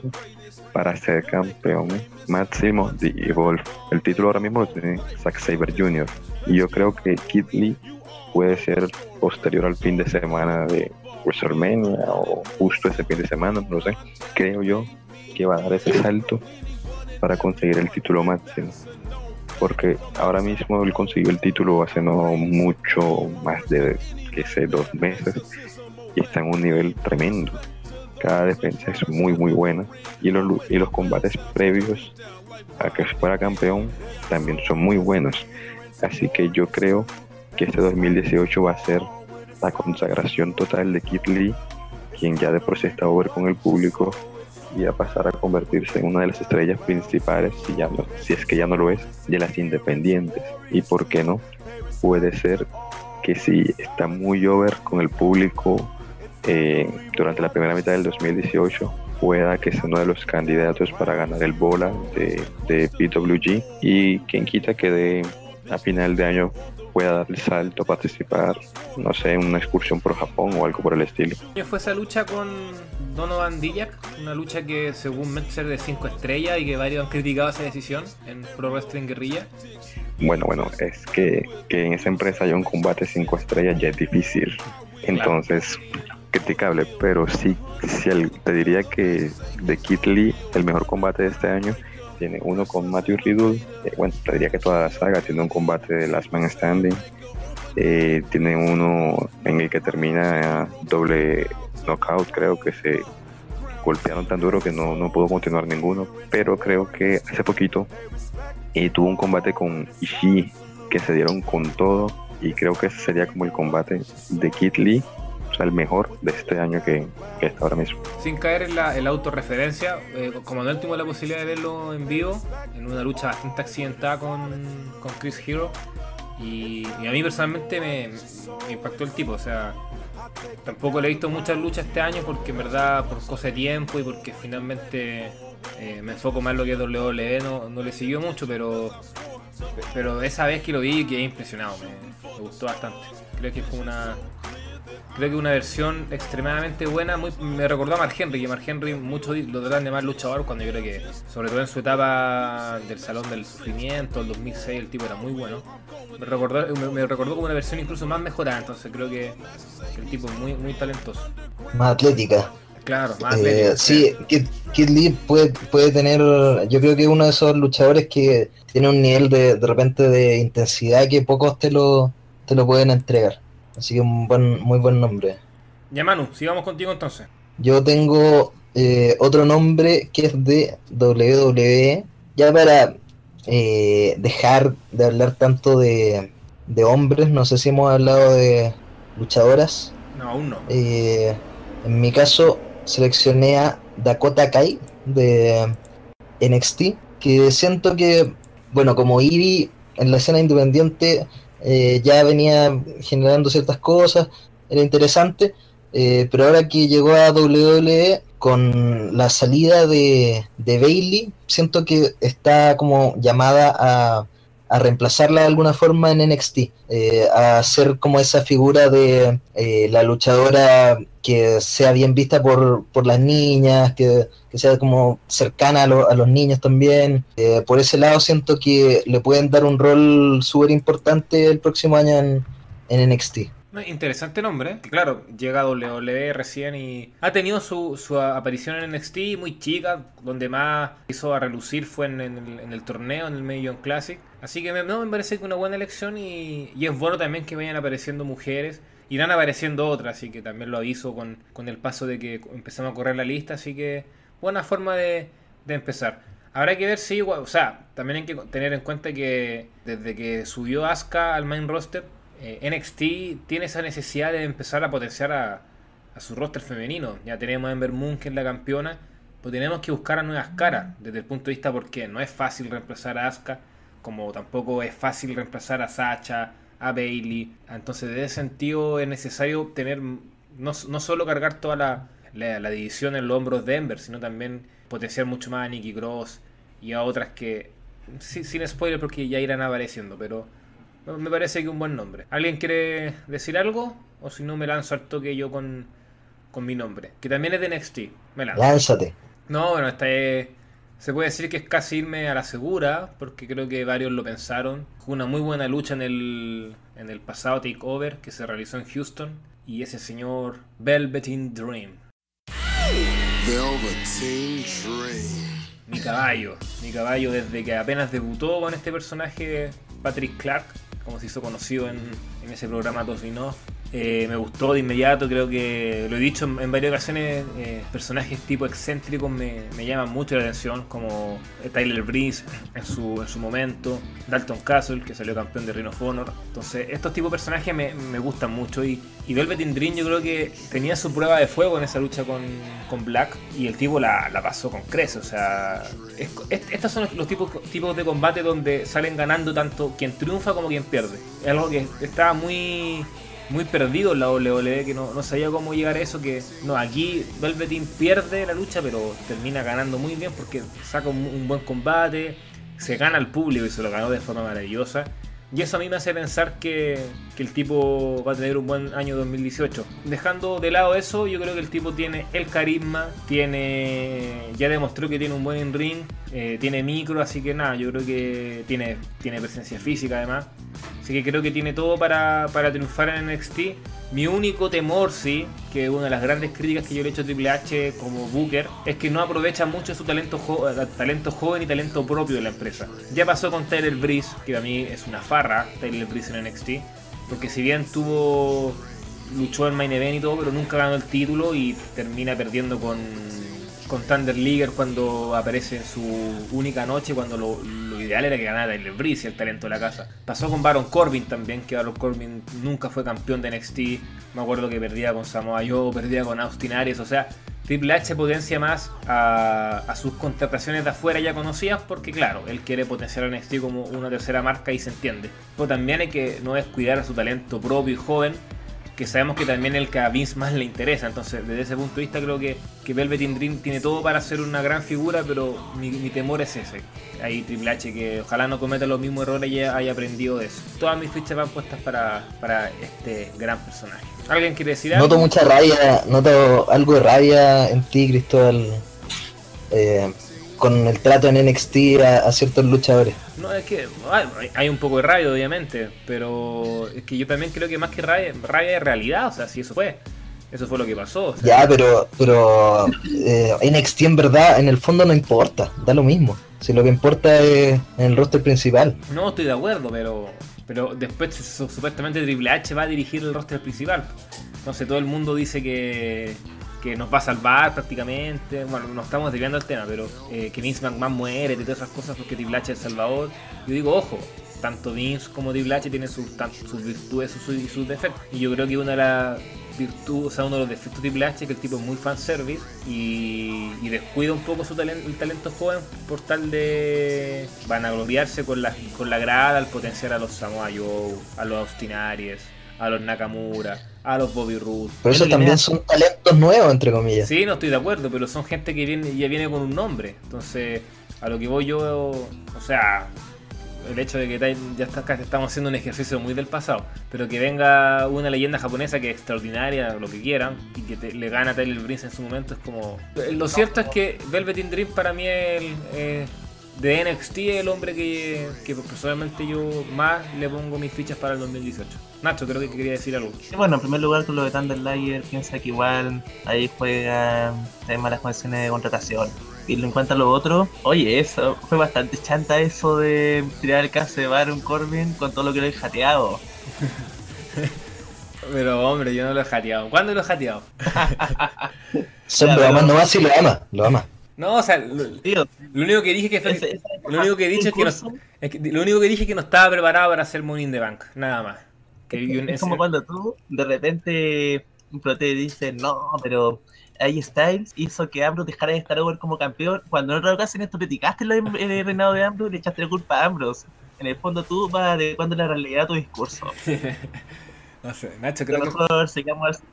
para ser campeón máximo de Evolve. El título ahora mismo lo tiene Zack Saber Jr. Y yo creo que Kid Lee puede ser posterior al fin de semana de WrestleMania o justo ese fin de semana, no sé. Creo yo que va a dar ese salto para conseguir el título máximo. Porque ahora mismo él consiguió el título hace no mucho más de que sé dos meses está en un nivel tremendo. Cada defensa es muy muy buena y los, y los combates previos a que fuera campeón también son muy buenos. Así que yo creo que este 2018 va a ser la consagración total de Kid Lee, quien ya de por sí está over con el público y a pasar a convertirse en una de las estrellas principales, si, ya no, si es que ya no lo es, de las independientes. Y por qué no, puede ser que si está muy over con el público eh, durante la primera mitad del 2018 pueda que sea uno de los candidatos para ganar el bola de, de PWG y quien quita que de a final de año pueda dar el salto, participar, no sé, en una excursión por Japón o algo por el estilo. ¿Qué fue esa lucha con Donovan Dijak? Una lucha que según Metzer de 5 estrellas y que varios han criticado esa decisión en Pro Wrestling Guerrilla. Bueno, bueno, es que, que en esa empresa haya un combate 5 estrellas ya es difícil. Entonces, criticable, pero sí, sí te diría que de Kit Lee, el mejor combate de este año, tiene uno con Matthew Riddle, eh, bueno, te diría que toda la saga tiene un combate de Last Man Standing, eh, tiene uno en el que termina doble knockout, creo que se golpearon tan duro que no, no pudo continuar ninguno, pero creo que hace poquito eh, tuvo un combate con Ishii que se dieron con todo y creo que ese sería como el combate de Kit Lee el mejor de este año que, está ahora mismo. Sin caer en la, autorreferencia, eh, como no tuvimos la posibilidad de verlo en vivo, en una lucha bastante accidentada con, con Chris Hero, Y, y a mí personalmente me, me impactó el tipo, o sea, tampoco le he visto muchas luchas este año porque en verdad por cosa de tiempo y porque finalmente eh, me enfoco más en lo que es WWE, no, no le siguió mucho, pero pero esa vez que lo vi quedé impresionado, me, me gustó bastante. Creo que fue una creo que una versión extremadamente buena. Muy, me recordó a Mark Henry, que Mark Henry muchos lo tratan de más luchador cuando yo creo que, sobre todo en su etapa del Salón del Sufrimiento, el 2006, el tipo era muy bueno. Me recordó, me, me recordó como una versión incluso más mejorada, entonces creo que, que el tipo es muy, muy talentoso. Más atlética. Claro, más Eh, sí, Kid, Kid Lee puede, puede tener, yo creo que es uno de esos luchadores que tiene un nivel de, de repente de intensidad que pocos te lo, te lo pueden entregar. Así que un buen, muy buen nombre. Ya Manu, sigamos contigo entonces. Yo tengo eh, otro nombre que es de WWE. Ya para eh, dejar de hablar tanto de, de hombres, no sé si hemos hablado de luchadoras. No, aún no. Eh, en mi caso, seleccioné a Dakota Kai de NXT, que siento que, bueno, como Ivy en la escena independiente eh, ya venía generando ciertas cosas, era interesante, eh, pero ahora que llegó a WWE con la salida de, de Bailey, siento que está como llamada a, a reemplazarla de alguna forma en NXT, eh, a ser como esa figura de eh, la luchadora que sea bien vista por, por las niñas, que, que sea como cercana a, lo- a los niños también. Eh, por ese lado siento que le pueden dar un rol súper importante el próximo año en, en NXT. Interesante nombre, ¿eh? Claro, llega a WWE recién y ha tenido su, su aparición en NXT muy chica, donde más hizo a relucir fue en, el, torneo, en el Million Classic. Así que me, no, me parece que una buena elección y, y es bueno también que vayan apareciendo mujeres. Irán apareciendo otras, así que también lo aviso con, con el paso de que empezamos a correr la lista, así que buena forma de, de empezar. Habrá que ver si, o sea, también hay que tener en cuenta que desde que subió Asuka al main roster, eh, NXT tiene esa necesidad de empezar a potenciar a, su roster femenino. Ya tenemos a Ember Moon, que es la campeona, pero tenemos que buscar a nuevas caras desde el punto de vista porque no es fácil reemplazar a Asuka, como tampoco es fácil reemplazar a Sacha, a Bailey. Entonces, en ese sentido, es necesario tener no, no solo cargar toda la, la, división en los hombros de Ember, sino también potenciar mucho más a Nikki Cross y a otras que, sí- sin spoiler, porque ya irán apareciendo, pero me parece que un buen nombre. ¿Alguien quiere decir algo? O si no, me lanzo al toque yo con, con mi nombre, que también es de NXT. Me lanzo. Lánzate. No, bueno, esta es. Se puede decir que es casi irme a la segura, porque creo que varios lo pensaron. Fue una muy buena lucha en el, en el pasado Takeover que se realizó en Houston. Y ese señor Velveteen Dream. Velveteen Dream. Mi caballo. Mi caballo desde que apenas debutó con este personaje Patrick Clark, como se hizo conocido en, ese programa Off. Eh, me gustó de inmediato, creo que lo he dicho en, varias ocasiones, eh, personajes tipo excéntricos me, me llaman mucho la atención, como Tyler Breeze en su, en su momento, Dalton Castle, que salió campeón de Ring of Honor. Entonces, estos tipos de personajes me, me gustan mucho y, y Velveteen Dream yo creo que tenía su prueba de fuego en esa lucha con, con Black y el tipo la, la pasó con creces. O sea, es- es- estos son los tipos, tipos de combate donde salen ganando tanto quien triunfa como quien pierde. Es algo que estaba muy muy perdido en la WWE, que no, no sabía cómo llegar a eso, que no, aquí Velveteen pierde la lucha, pero termina ganando muy bien porque saca un, un buen combate, se gana al público y se lo ganó de forma maravillosa. Y eso a mí me hace pensar que, que el tipo va a tener un buen año 2018. Dejando de lado eso, yo creo que el tipo tiene el carisma, tiene ya demostró que tiene un buen ring, eh, tiene micro, así que nada, yo creo que tiene, tiene presencia física además. Así que creo que tiene todo para, para triunfar en NXT. Mi único temor, sí, que una de las grandes críticas que yo le he hecho a Triple H como Booker, es que no aprovecha mucho su talento, jo- eh, talento joven y talento propio de la empresa. Ya pasó con Tyler Breeze, que a mí es una farra, Tyler Breeze en NXT, porque si bien tuvo luchó en main event y todo, pero nunca ganó el título y termina perdiendo con, con Thunder Liger cuando aparece en su única noche, cuando lo, lo ideal era que ganara Tyler Breeze, el talento de la casa. Pasó con Baron Corbin también, que Baron Corbin nunca fue campeón de NXT. Me acuerdo que perdía con Samoa Joe, perdía con Austin Aries, o sea, Triple H potencia más a, a sus contrataciones de afuera ya conocidas porque claro, él quiere potenciar a NXT como una tercera marca y se entiende. Pero también hay que no descuidar a su talento propio y joven que sabemos que también el que a Vince más le interesa. Entonces, desde ese punto de vista, creo que, que Velvet in Dream tiene todo para ser una gran figura, pero mi, temor es ese. Ahí Triple H, que ojalá no cometa los mismos errores y haya aprendido eso. Todas mis fichas van puestas para, para este gran personaje. ¿Alguien quiere decir algo? Noto mucha rabia, noto algo de rabia en ti, Cristóbal, eh, con el trato en NXT a, a ciertos luchadores. No, es que hay- hay un poco de rabia, obviamente, pero es que yo también creo que más que rabia, rabia es realidad, o sea, si eso fue, eso fue lo que pasó. o sea, Ya, pero, pero eh, NXT en verdad, en el fondo no importa, da lo mismo. Si lo que importa es el roster principal. No estoy de acuerdo, pero pero después su- supuestamente Triple H va a dirigir el roster principal. Entonces todo el mundo dice que, que nos va a salvar prácticamente. Bueno, no estamos desviando el tema, pero eh, que Vince McMahon muere y todas esas cosas porque Triple H es el salvador. Yo digo, ojo, tanto Vince como Triple H tienen sus, sus virtudes sus- y sus defectos. Y yo creo que una de las virtudes, o sea, uno de los defectos de Triple H es que el tipo es muy fanservice y, y descuida un poco su talento, talento joven por tal de vanagloriarse con la, con la grada al potenciar a los Samoa Joe, a los Austin Aries, a los Nakamura, a los Bobby Roode. Pero Es eso también son talentos nuevos, entre comillas. Sí, no estoy de acuerdo, pero son gente que viene, ya viene con un nombre. Entonces, a lo que voy yo, o sea, el hecho de que ya está, acá estamos haciendo un ejercicio muy del pasado, pero que venga una leyenda japonesa que es extraordinaria, lo que quieran, y que te- le gana a Tyler Prince en su momento, es como... Lo cierto es que Velvet in Dream para mí es el, eh, de NXT es el hombre que, que personalmente yo más le pongo mis fichas para el 2018. Nacho, creo que quería decir algo. Bueno, en primer lugar, con lo de Thunder Layer, piensa que igual ahí juegan temas las condiciones de contratación. Y en cuanto a lo otro, oye, eso fue bastante chanta eso de tirar el caso de Baron Corbin con todo lo que lo he jateado. Pero hombre, yo no lo he jateado. ¿Cuándo lo he jateado? Son Ya, bromas pero- nomás si lo ama, lo ama. No, o sea, lo, Tío, lo único que dije que fue- ese- ese- lo único que he dicho es que, no, incluso- es que- lo único que dije es que no estaba preparado para hacer Money in the Bank, nada más. Que Es ese- como cuando tú de repente pero te dices, no, pero AJ Styles hizo que Ambrose dejara de estar over como campeón. Cuando en otra ocasión esto criticaste el, el reinado de Ambrose, le echaste la culpa a Ambrose. En el fondo tú vas adecuando la realidad a tu discurso. no sé, Nacho, creo que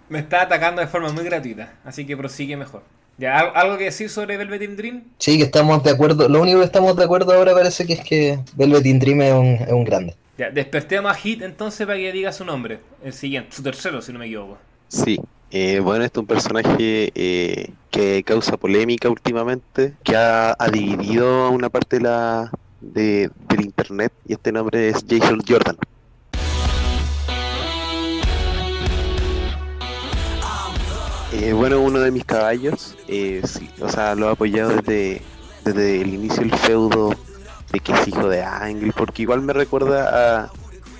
me está atacando de forma muy gratuita, así que prosigue mejor. ¿Ya, ¿al- ¿Algo que decir sobre Velvet in Dream? Sí, que estamos de acuerdo. Lo único que estamos de acuerdo ahora parece que es que Velvet in Dream es un, es un grande. Ya, despertemos a Hit entonces para que diga su nombre. El siguiente, su tercero, si no me equivoco. Sí, eh, bueno, este es un personaje eh, que causa polémica últimamente, que ha, ha dividido una parte de la, de, del internet, y este nombre es Jason Jordan. Eh, bueno, uno de mis caballos, sí, o sea, lo he apoyado desde, desde el inicio del feudo de que es hijo de Angle, porque igual me recuerda a,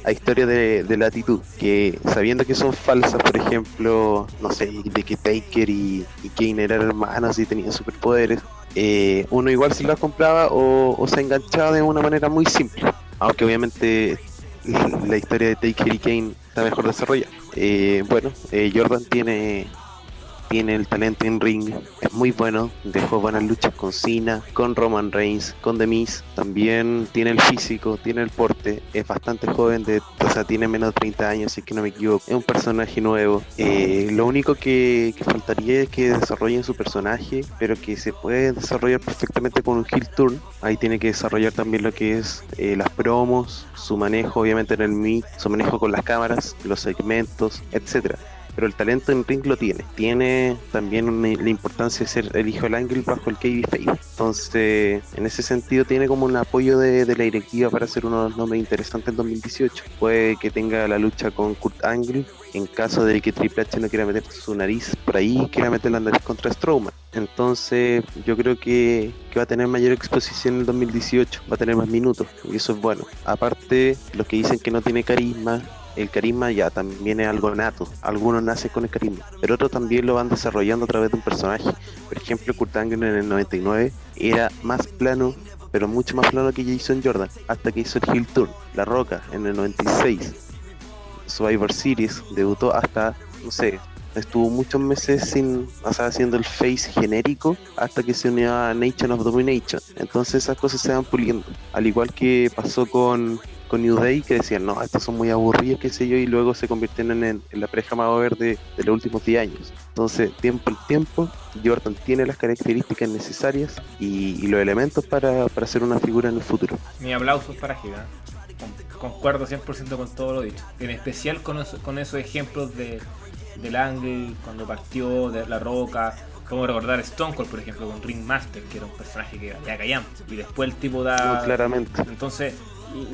a historias de, de latitud, que sabiendo que son falsas, por ejemplo, no sé, de que Taker y, Kane eran hermanos y tenían superpoderes, eh, uno igual se las compraba o, o se enganchaba de una manera muy simple, aunque obviamente la historia de Taker y Kane está mejor desarrollada. Eh, bueno, eh, Jordan tiene tiene el talento en ring, es muy bueno, dejó buenas luchas con Cena, con Roman Reigns, con The Miz, también tiene el físico, tiene el porte, es bastante joven, de, o sea, tiene menos de 30 años, si es que no me equivoco, es un personaje nuevo. Eh, lo único que, faltaría es que desarrollen su personaje, pero que se puede desarrollar perfectamente con un heel turn, ahí tiene que desarrollar también lo que es eh, las promos, su manejo obviamente en el mic, su manejo con las cámaras, los segmentos, etcétera pero el talento en ring lo tiene. Tiene también la importancia de ser el hijo del ángel bajo el Fade. Entonces, en ese sentido, tiene como un apoyo de, de la directiva para ser uno de los nombres interesantes en 2018. Puede que tenga la lucha con Kurt Angle. En caso de que Triple H no quiera meter su nariz por ahí, quiera meter la nariz contra Strowman. Entonces, yo creo que, que va a tener mayor exposición en el 2018, va a tener más minutos, y eso es bueno. Aparte, los que dicen que no tiene carisma, el carisma ya también es algo nato. Algunos nacen con el carisma, pero otros también lo van desarrollando a través de un personaje. Por ejemplo, Kurt Angle en el 99 era más plano, pero mucho más plano que Jason Jordan, hasta que hizo el Heel Turn. La Roca en el 96, Survivor Series, debutó hasta, no sé, Estuvo muchos meses sin, o haciendo el face genérico hasta que se unió a Nation of Domination. Entonces esas cosas se van puliendo. Al igual que pasó con, con New Day, que decían, no, estos son muy aburridos, qué sé yo, y luego se convirtieron en, en la pareja más verde de los últimos 10 años. Entonces, tiempo al tiempo, Jordan tiene las características necesarias y, y los elementos para, para ser una figura en el futuro. Mi aplausos para Giga. Con- Concuerdo 100% con todo lo dicho. En especial con, eso- con esos ejemplos de, del Angle, cuando partió, de La Roca. Como recordar Stone Cold, por ejemplo, con Ringmaster, que era un personaje que ya callamos. Y después el tipo da. Claramente. Entonces,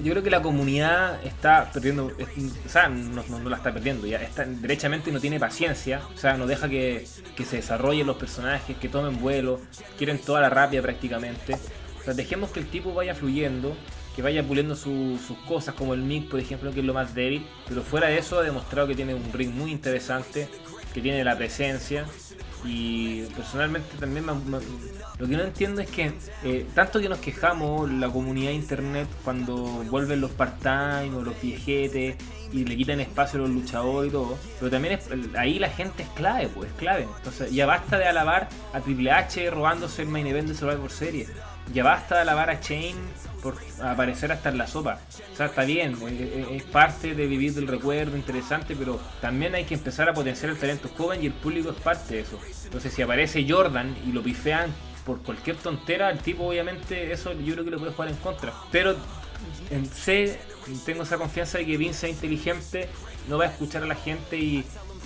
yo creo que la comunidad está perdiendo, o sea, no la está perdiendo, ya está derechamente no tiene paciencia, o sea, no deja que, que se desarrollen los personajes, que tomen vuelo, quieren toda la rabia prácticamente. O sea, dejemos que el tipo vaya fluyendo, que vaya puliendo su- sus cosas, como el Mick, por ejemplo, que es lo más débil, pero fuera de eso ha demostrado que tiene un ring muy interesante, que tiene la presencia. Y personalmente también me- lo que no entiendo es que eh, tanto que nos quejamos la comunidad de internet cuando vuelven los part-time o los viejetes y le quitan espacio a los luchadores y todo, pero también es- ahí la gente es clave, pues es clave. Entonces ya basta de alabar a Triple H robándose el main event de Survivor Series. Ya basta de alabar a Chain por aparecer hasta en la sopa. O sea, está bien, es parte de vivir del recuerdo, interesante, pero también hay que empezar a potenciar el talento joven y el público es parte de eso. Entonces, si aparece Jordan y lo pifean por cualquier tontera, el tipo obviamente eso yo creo que le puede jugar en contra. Pero en- sé, tengo esa confianza de que Vince es inteligente, no va a escuchar a la gente y,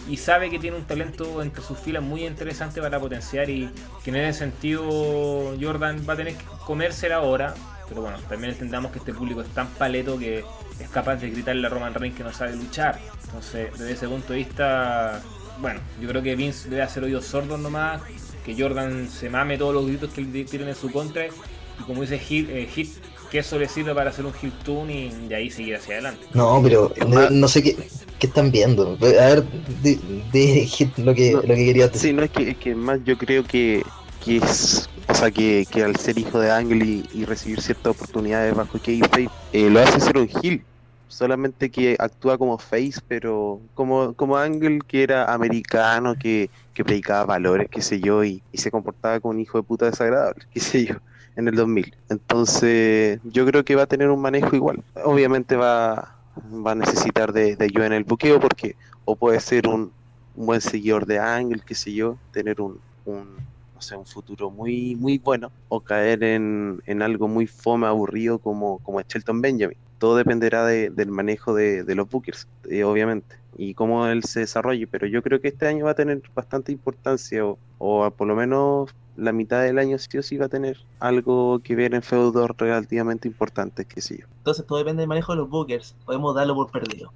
y sabe que tiene un talento entre sus filas muy interesante para potenciar y que en ese sentido Jordan va a tener que comérsela ahora. Pero bueno, también entendamos que este público es tan paleto que es capaz de gritarle a Roman Reigns que no sabe luchar. Entonces, desde ese punto de vista, bueno, yo creo que Vince debe hacer oídos sordos nomás, que Jordan se mame todos los gritos que tiren en su contra y como dice Hit, eh, Hit que eso le sirve para hacer un Hit Tune y de ahí seguir hacia adelante. No, pero no, no sé qué, qué están viendo. A ver, di, di lo, que, No, lo que quería decir. Sí, no es que, es que más yo creo que, que es, o sea, que, que al ser hijo de Angle y, y recibir ciertas oportunidades bajo Kayfabe, eh, lo hace ser un heel. Solamente que actúa como face, pero como, como Angle que era americano, que, que predicaba valores, qué sé yo, y, y se comportaba como un hijo de puta desagradable, qué sé yo, en el 2000. Entonces, yo creo que va a tener un manejo igual. Obviamente va, va a necesitar de, de ayuda en el buqueo, porque o puede ser un, un buen seguidor de Angle, qué sé yo, tener un, un, no sé, un futuro muy, muy bueno, o caer en, en algo muy fome, aburrido como, como Shelton Benjamin. Todo dependerá de- del manejo de, de los bookers, eh, obviamente, y cómo él se desarrolle, pero yo creo que este año va a tener bastante importancia, o, o por lo menos la mitad del año sí o sí va a tener algo que ver en feudos relativamente importantes, qué sé yo. Entonces todo depende del manejo de los bookers. Podemos darlo por perdido.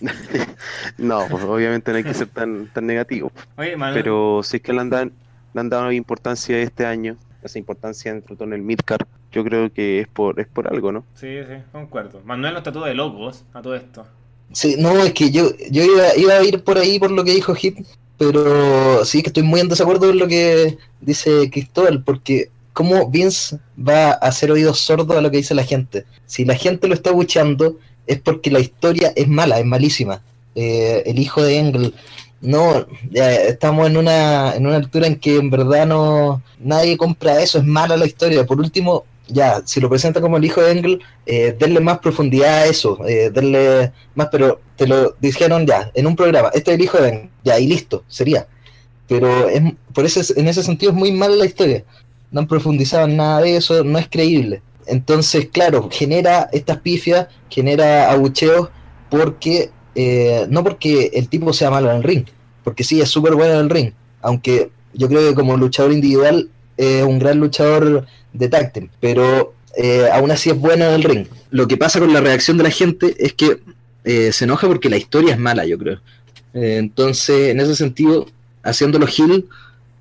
no, pues obviamente no hay que ser tan, tan negativo. Oye, Pero si es que le han, dan- le han dado importancia este año, esa importancia en todo en el midcard, yo creo que es por, es por algo, ¿no? sí, sí, concuerdo. Manuel no está todo de locos a todo esto. Sí, no, es que yo, yo iba, iba a ir por ahí por lo que dijo Hit, pero sí que estoy muy en desacuerdo con lo que dice Cristóbal, porque ¿cómo Vince va a hacer oídos sordos a lo que dice la gente? Si la gente lo está bucheando, es porque la historia es mala, es malísima. Eh, el hijo de Engel, no, estamos en una, en una altura en que en verdad no nadie compra eso, es mala la historia. Por último, ya, si lo presenta como el hijo de Engel, eh, denle más profundidad a eso, eh, denle más, pero te lo dijeron ya, en un programa, este es el hijo de Engel, ya, y listo, sería. Pero es, por ese, en ese sentido es muy mala la historia. No han profundizado en nada de eso, no es creíble. Entonces, claro, genera estas pifias, genera abucheos, porque eh, no porque el tipo sea malo en el ring, porque sí, es súper bueno en el ring, aunque yo creo que como luchador individual es un gran luchador de tag team, pero eh, aún así es bueno en el ring. Lo que pasa con la reacción de la gente es que eh, se enoja porque la historia es mala, yo creo. Eh, entonces, en ese sentido, haciéndolo heel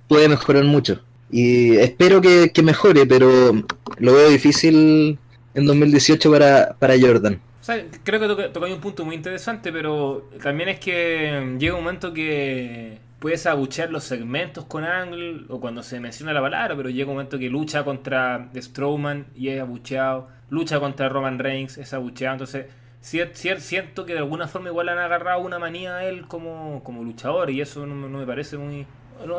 puede mejorar mucho. Y espero que, que mejore, pero lo veo difícil en 2018 para, para Jordan. O sea, creo que toca- tocáis un punto muy interesante, pero también es que llega un momento que puedes abuchear los segmentos con Angle o cuando se menciona la palabra, pero llega un momento que lucha contra Strowman y es abucheado, lucha contra Roman Reigns, es abucheado, entonces siento que de alguna forma igual han agarrado una manía a él como, como luchador y eso no, no me parece muy...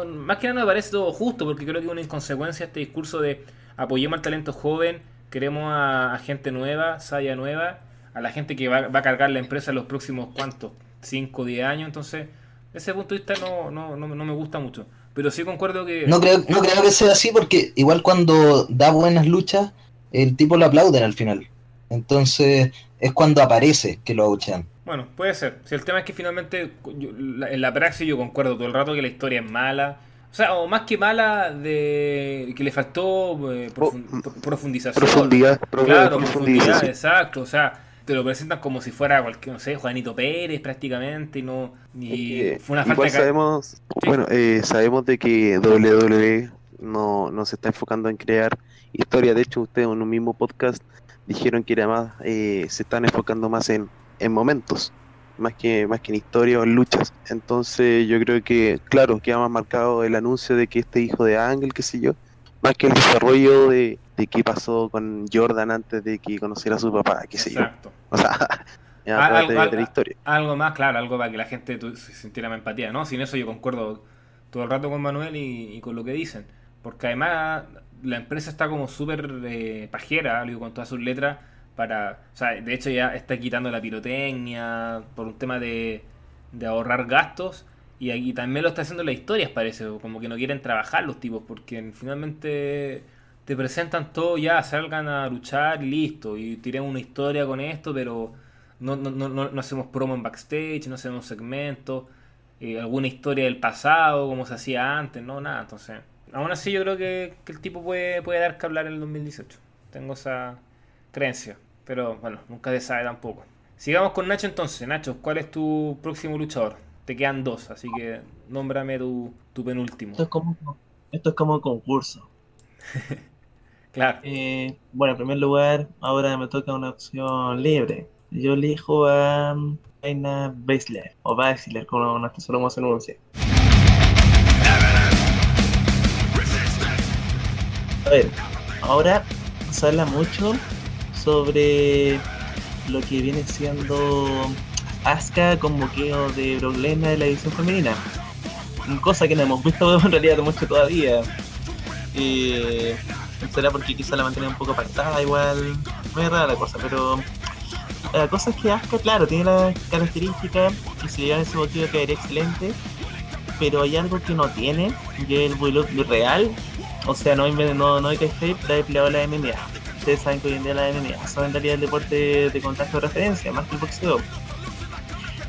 más que nada no me parece todo justo porque creo que es una inconsecuencia este discurso de apoyemos al talento joven, queremos a, gente nueva, saya nueva, a la gente que va, va a cargar la empresa en los próximos, ¿cuántos? 5 o 10 años, entonces ese punto de vista no, no, no, no me gusta mucho. Pero sí concuerdo que... No creo, no creo que sea así porque igual cuando da buenas luchas, el tipo lo aplauden al final. Entonces es cuando aparece que lo abuchean. Bueno, puede ser. Si el tema es que finalmente yo- la- en la praxis yo concuerdo todo el rato que la historia es mala. O sea, o más que mala, de que le faltó eh, Oh, pro- profundización. Profundidad, pro- Claro, profundidad, profundidad, sí. exacto. O sea, te lo presentan como si fuera cualquier, no sé, Juanito Pérez prácticamente y no. Y Eh, fue una falta de. sabemos, bueno, eh, sabemos de que WWE no, no se está enfocando en crear historia. De hecho, ustedes en un mismo podcast dijeron que era más, eh, se están enfocando más en, en momentos, más que, más que en historia o en luchas. Entonces, yo creo que, claro, queda más marcado el anuncio de que este hijo de Ángel, qué sé yo, más que el desarrollo de, de qué pasó con Jordan antes de que conociera a su papá, qué sé yo. Exacto. O sea, a Al- través de, de la historia. Algo más, claro, algo para que la gente se sintiera más empatía, ¿no? Sin eso yo concuerdo todo el rato con Manuel y, y con lo que dicen. Porque además la empresa está como súper eh, pajera, digo, con todas sus letras, para... O sea, de hecho ya está quitando la pirotecnia por un tema de, de ahorrar gastos. Y, y también lo está haciendo las historias, parece, como que no quieren trabajar los tipos, porque finalmente te presentan todo ya, salgan a luchar y listo, y tiremos una historia con esto, pero no, no, no no hacemos promo en backstage, no hacemos segmentos, eh, alguna historia del pasado, como se hacía antes, no, nada. Entonces, aún así yo creo que, que el tipo puede, puede dar que hablar en el 2018. Tengo esa creencia, pero bueno, nunca se sabe tampoco. Sigamos con Nacho entonces. Nacho, ¿cuál es tu próximo luchador? Te quedan dos, así que nómbrame tu, tu penúltimo. Esto es como, esto es como un concurso. Claro. Eh, bueno, en primer lugar, ahora me toca una opción libre. Yo elijo a um, Reina Baszler, o Baszler, como nuestro solo se anuncia. A ver, ahora se habla mucho sobre lo que viene siendo Asuka con moqueo de Brock en la edición femenina. Cosa que no hemos visto en realidad mucho todavía. Eh, será porque quizá la mantiene un poco apartada, igual. Muy rara la cosa, pero. La cosa es que Asuka, claro, tiene la característica y si le dan ese motivo quedaría excelente, pero hay algo que no tiene, y es el Bullet real, o sea, no, inven- no, no hay que estar la empleado la MMA. Ustedes saben que hoy en día la MMA son en realidad el deporte de contacto de referencia, más que el boxeo.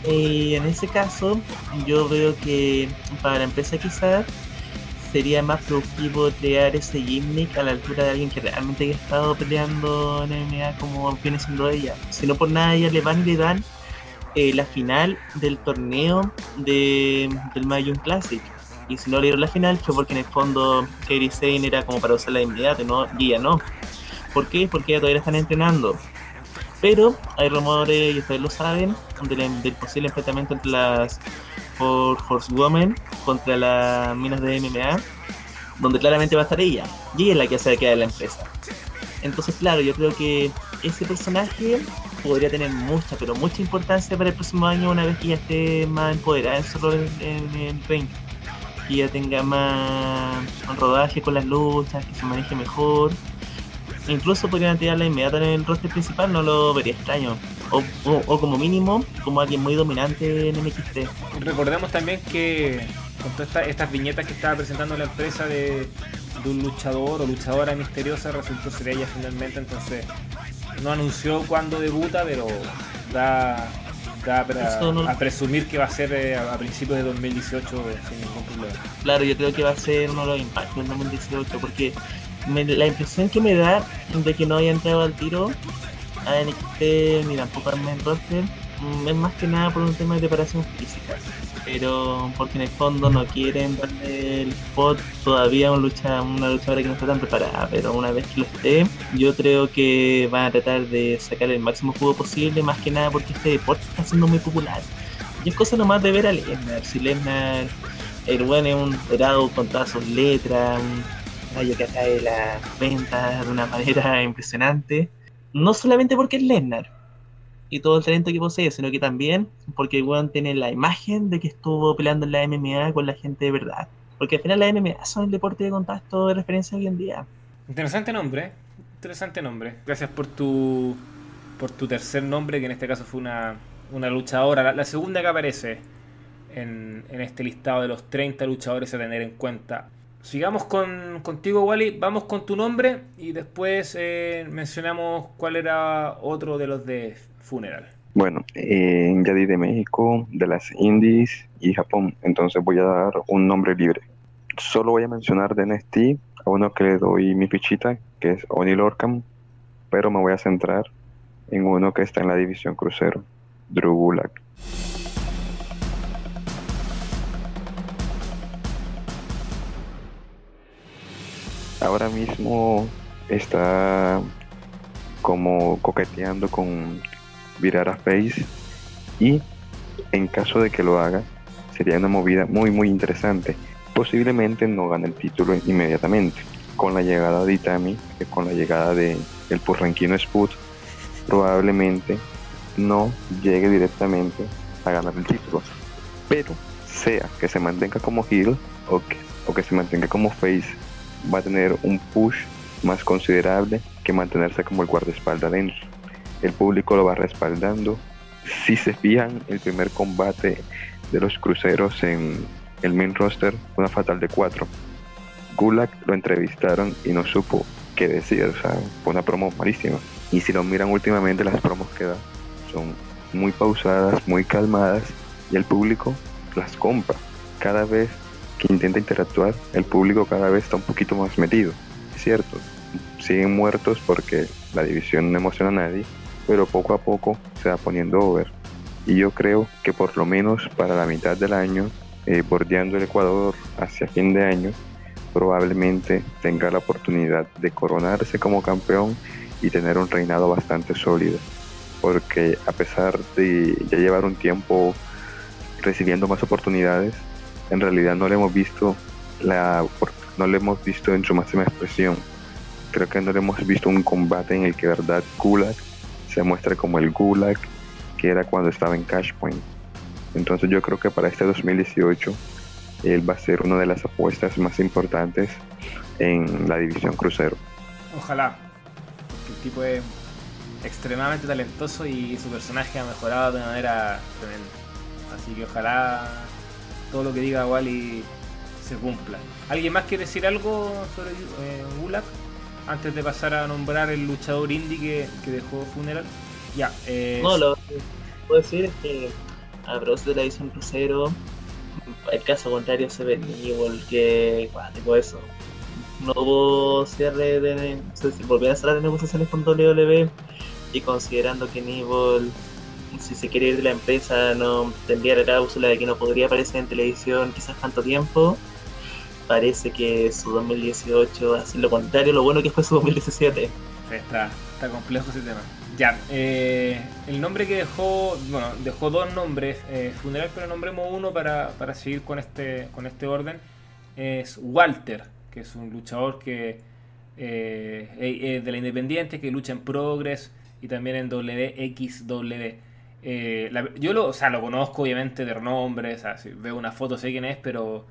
Y en ese caso, yo veo que para la empresa quizás sería más productivo crear ese gimmick a la altura de alguien que realmente haya estado peleando en MMA como viene siendo ella. Si no por nada, ella le van y le dan eh, la final del torneo de, del Mayun Classic. Y si no le dieron la final fue porque en el fondo Kairi Sane era como para usarla de ¿no? y ella no. ¿Por qué? Porque ella todavía están entrenando. Pero hay rumores, y ustedes lo saben, del, posible enfrentamiento entre las por Horsewoman contra las minas de MMA, donde claramente va a estar ella. Y ella es la que hace quedar la empresa. Entonces, claro, yo creo que ese personaje podría tener mucha, pero mucha importancia para el próximo año una vez que ya esté más empoderada en su rol en, en el ring. Que ya tenga más rodaje con las luchas, que se maneje mejor. Incluso podrían tirarla inmediata en el roster principal, no lo vería extraño. O, o- o como mínimo, como alguien muy dominante en NXT. Recordemos también que con todas esta- estas viñetas que estaba presentando la empresa de, de un luchador o luchadora misteriosa resultó ser ella finalmente, entonces no anunció cuándo debuta, pero da, da para- no- a presumir que va a ser eh, a, principios de 2018 sin ningún problema. Claro, yo creo que va a ser uno de los impactos del 2018 porque me- la impresión que me da de que no haya entrado al tiro a NXT ni tampoco al main roster mm, es más que nada por un tema de preparación física. Pero porque en el fondo no quieren darle el spot todavía a lucha, una luchadora que no está tan preparada. Pero una vez que lo esté, yo creo que van a tratar de sacar el máximo jugo posible, más que nada porque este deporte está siendo muy popular. Y es cosa nomás de ver a Lesnar. Si Lesnar, el buen es un dorado con todas sus letras, que atrae las ventas de una manera impresionante. No solamente porque es Lesnar, y todo el talento que posee, sino que también porque weón tiene la imagen de que estuvo peleando en la MMA con la gente de verdad. Porque al final la MMA son el deporte de contacto de referencia hoy en día. Interesante nombre, interesante nombre. Gracias por tu por tu tercer nombre, que en este caso fue una, una luchadora, la, segunda que aparece en, en este listado de los 30 luchadores a tener en cuenta. Sigamos con, contigo, Wally. Vamos con tu nombre y después eh, mencionamos cuál era otro de los de Funeral. Bueno, eh, ya di de México, de las Indies y Japón, entonces voy a dar un nombre libre. Solo voy a mencionar de NXT a uno que le doy mi fichita, que es Oni Lorcan, pero me voy a centrar en uno que está en la división crucero, Drew Gulak. Ahora mismo está como coqueteando con virar a Face y en caso de que lo haga sería una movida muy muy interesante. Posiblemente no gane el título inmediatamente. Con la llegada de Itami, con la llegada de el purranquino Spud, probablemente no llegue directamente a ganar el título. Pero sea que se mantenga como heel o que, o que se mantenga como face, va a tener un push más considerable que mantenerse como el guardaespaldas dentro. El público lo va respaldando. Si se fijan, el primer combate de los cruceros en el main roster una fatal de 4. Gulag lo entrevistaron y no supo qué decir, o sea, una promo malísima. Y si lo miran últimamente, las promos que da son muy pausadas, muy calmadas y el público las compra. Cada vez intenta interactuar, el público cada vez está un poquito más metido. Es cierto, siguen muertos porque la división no emociona a nadie, pero poco a poco se va poniendo over. Y yo creo que por lo menos para la mitad del año, eh, bordeando el Ecuador hacia fin de año, probablemente tenga la oportunidad de coronarse como campeón y tener un reinado bastante sólido. Porque a pesar de ya llevar un tiempo recibiendo más oportunidades, en realidad no le hemos visto la no le hemos visto en su máxima expresión. Creo que no le hemos visto un combate en el que verdad Gulag se muestre como el Gulag que era cuando estaba en Cashpoint. Entonces yo creo que para este 2018 él va a ser una de las apuestas más importantes en la división crucero. Ojalá, porque el tipo es extremadamente talentoso y su personaje ha mejorado de manera tremenda. Así que ojalá todo lo que diga Wally se cumpla. ¿Alguien más quiere decir algo sobre eh, Gulag? Antes de pasar a nombrar el luchador indie que, que dejó Funeral. Ya, eh, No, lo que puedo decir es que a propósito de la edición crucero, el caso contrario se ve Evil, que cuático eso. No hubo cierre de. No sé si volvieron a cerrar negociaciones con WWE y considerando que Evil, si se quiere ir de la empresa, no tendría la cláusula de que no podría aparecer en televisión quizás tanto tiempo. Parece que su 2018 va a ser lo contrario, lo bueno que fue su 2017. Sí, está, está complejo ese tema. Ya, eh, el nombre que dejó, bueno, dejó dos nombres, eh, funeral, pero nombremos uno para, para seguir con este, con este orden. Es Walter, que es un luchador que eh, es de la Independiente, que lucha en Progress y también en WXW. Eh, la- yo lo, o sea, lo conozco obviamente de nombre, o sea, si veo una foto sé quién es, pero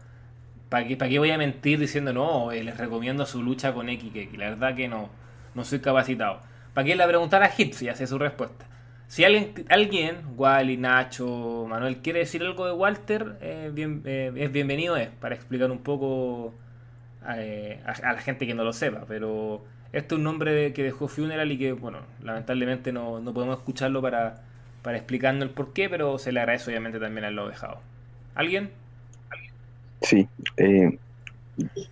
¿para qué, para qué voy a mentir diciendo no? eh, les recomiendo su lucha con X, que la verdad que no, no soy capacitado. ¿Para qué le preguntar a Hits? Ya sé su respuesta. Si alguien, alguien, Wally, Nacho, Manuel, quiere decir algo de Walter, eh, bien, eh, es bienvenido es, para explicar un poco eh, a, a la gente que no lo sepa. Pero este es un nombre que dejó Funeral y que, bueno, lamentablemente no, no podemos escucharlo para, para explicarnos el porqué, pero se le agradece obviamente también haberlo dejado. ¿Alguien? Sí, eh,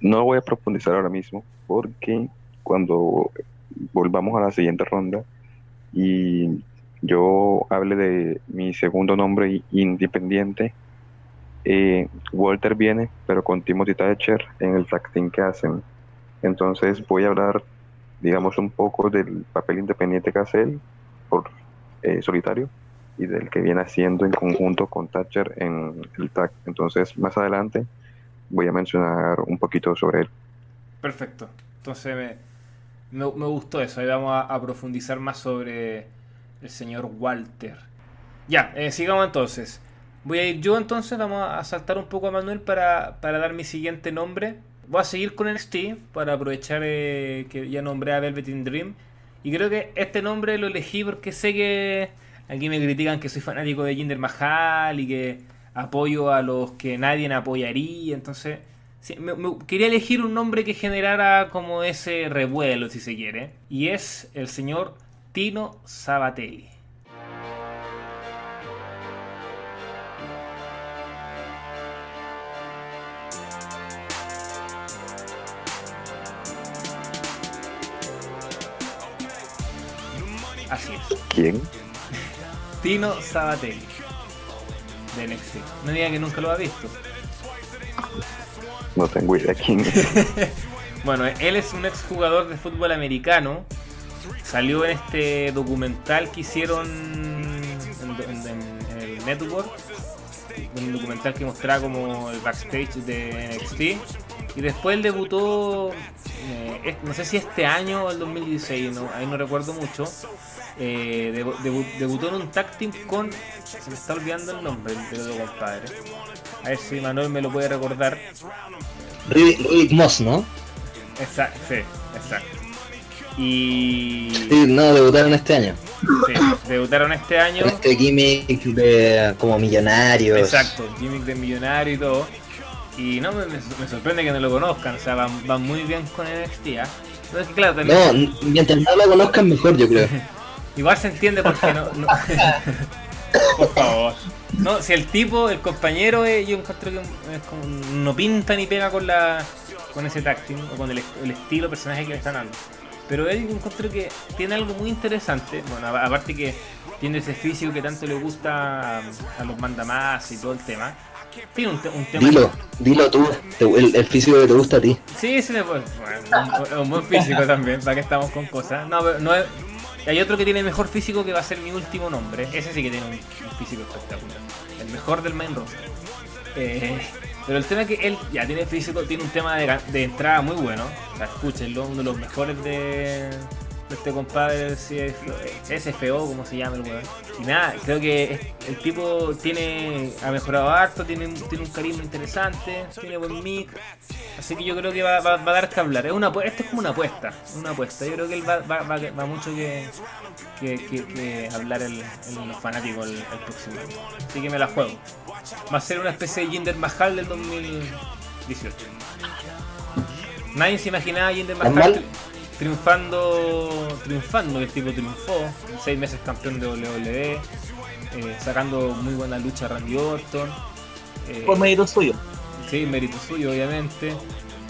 no voy a profundizar ahora mismo porque cuando volvamos a la siguiente ronda y yo hable de mi segundo nombre independiente, eh, Walter viene, pero con Timothy Thatcher en el tag que hacen. Entonces voy a hablar, digamos, un poco del papel independiente que hace él por eh, solitario y del que viene haciendo en conjunto con Thatcher en el tag. Entonces, más adelante voy a mencionar un poquito sobre él. Perfecto. Entonces me, me, gustó eso. Ahí vamos a, a profundizar más sobre el señor Walter. Ya, eh, sigamos entonces. Voy a ir yo entonces, vamos a saltar un poco a Manuel para, para dar mi siguiente nombre. Voy a seguir con NXT para aprovechar eh, que ya nombré a Velvet in Dream. Y creo que este nombre lo elegí porque sé que aquí me critican que soy fanático de Jinder Mahal y que apoyo a los que nadie apoyaría. Entonces, me- quería elegir un nombre que generara como ese revuelo, si se quiere. Y es el señor Tino Sabatelli. ¿Quién? Tino Sabatelli. De NXT. No diga que nunca lo ha visto. No tengo idea quién. Bueno, él es un exjugador de fútbol americano. Salió en este documental que hicieron en, en- en- en el network. Un documental que mostraba como el backstage de NXT. Y después él debutó, eh, no sé si este año o el 2016, no, ahí no recuerdo mucho. Eh, debu- debu- debutó en un tag team con. Se me está olvidando el nombre del dedo compadre. A ver si Manuel me lo puede recordar. Riddick Moss, ¿no? Exacto, sí, exacto. Y Sí, no, debutaron este año. sí, debutaron este año. Con este gimmick de como millonarios. Exacto, gimmick de millonario y todo. Y no, me, me sorprende que no lo conozcan, o sea, van, van muy bien con NXT. ¿ah? No, claro, también, mientras no lo conozcan mejor, yo creo. igual se entiende porque no, no- Por favor. No, si el tipo, el compañero, eh, yo encuentro que es como- no pinta ni pega con la con ese táctil o con el, el estilo personaje que le están dando. Pero él encuentro que tiene algo muy interesante. Bueno, aparte que tiene ese físico que tanto le gusta a, a los mandamás y todo el tema. Tiene un, te- un tema. Dilo, dilo tú, el, el físico que te gusta a ti. Sí, sí, bueno, un, un buen físico también, para que estamos con cosas. No, pero no es. Hay otro que tiene mejor físico que va a ser mi último nombre. Ese sí que tiene un, físico espectacular. El mejor del main roster. Eh, pero el tema es que él ya tiene físico, tiene un tema de, de entrada muy bueno. O sea, escúchenlo, uno de los mejores de este compadre, SFO, como se llama el weón. Y nada, creo que el tipo tiene ha mejorado harto, tiene, un- tiene un carisma interesante, tiene buen mic. Así que yo creo que va, va- va a dar que hablar. Es una, esto es como una apuesta, una apuesta. Yo creo que él va, va, va, mucho que, que, que- que hablar el, el- los fanáticos el, el próximo año. Así que me la juego. Va a ser una especie de Jinder Mahal del 2018. Nadie se imaginaba Jinder Mahal triunfando, triunfando, que el tipo triunfó, seis meses campeón de WWE, eh, sacando muy buena lucha a Randy Orton. eh, Por mérito suyo. Sí, mérito suyo, obviamente.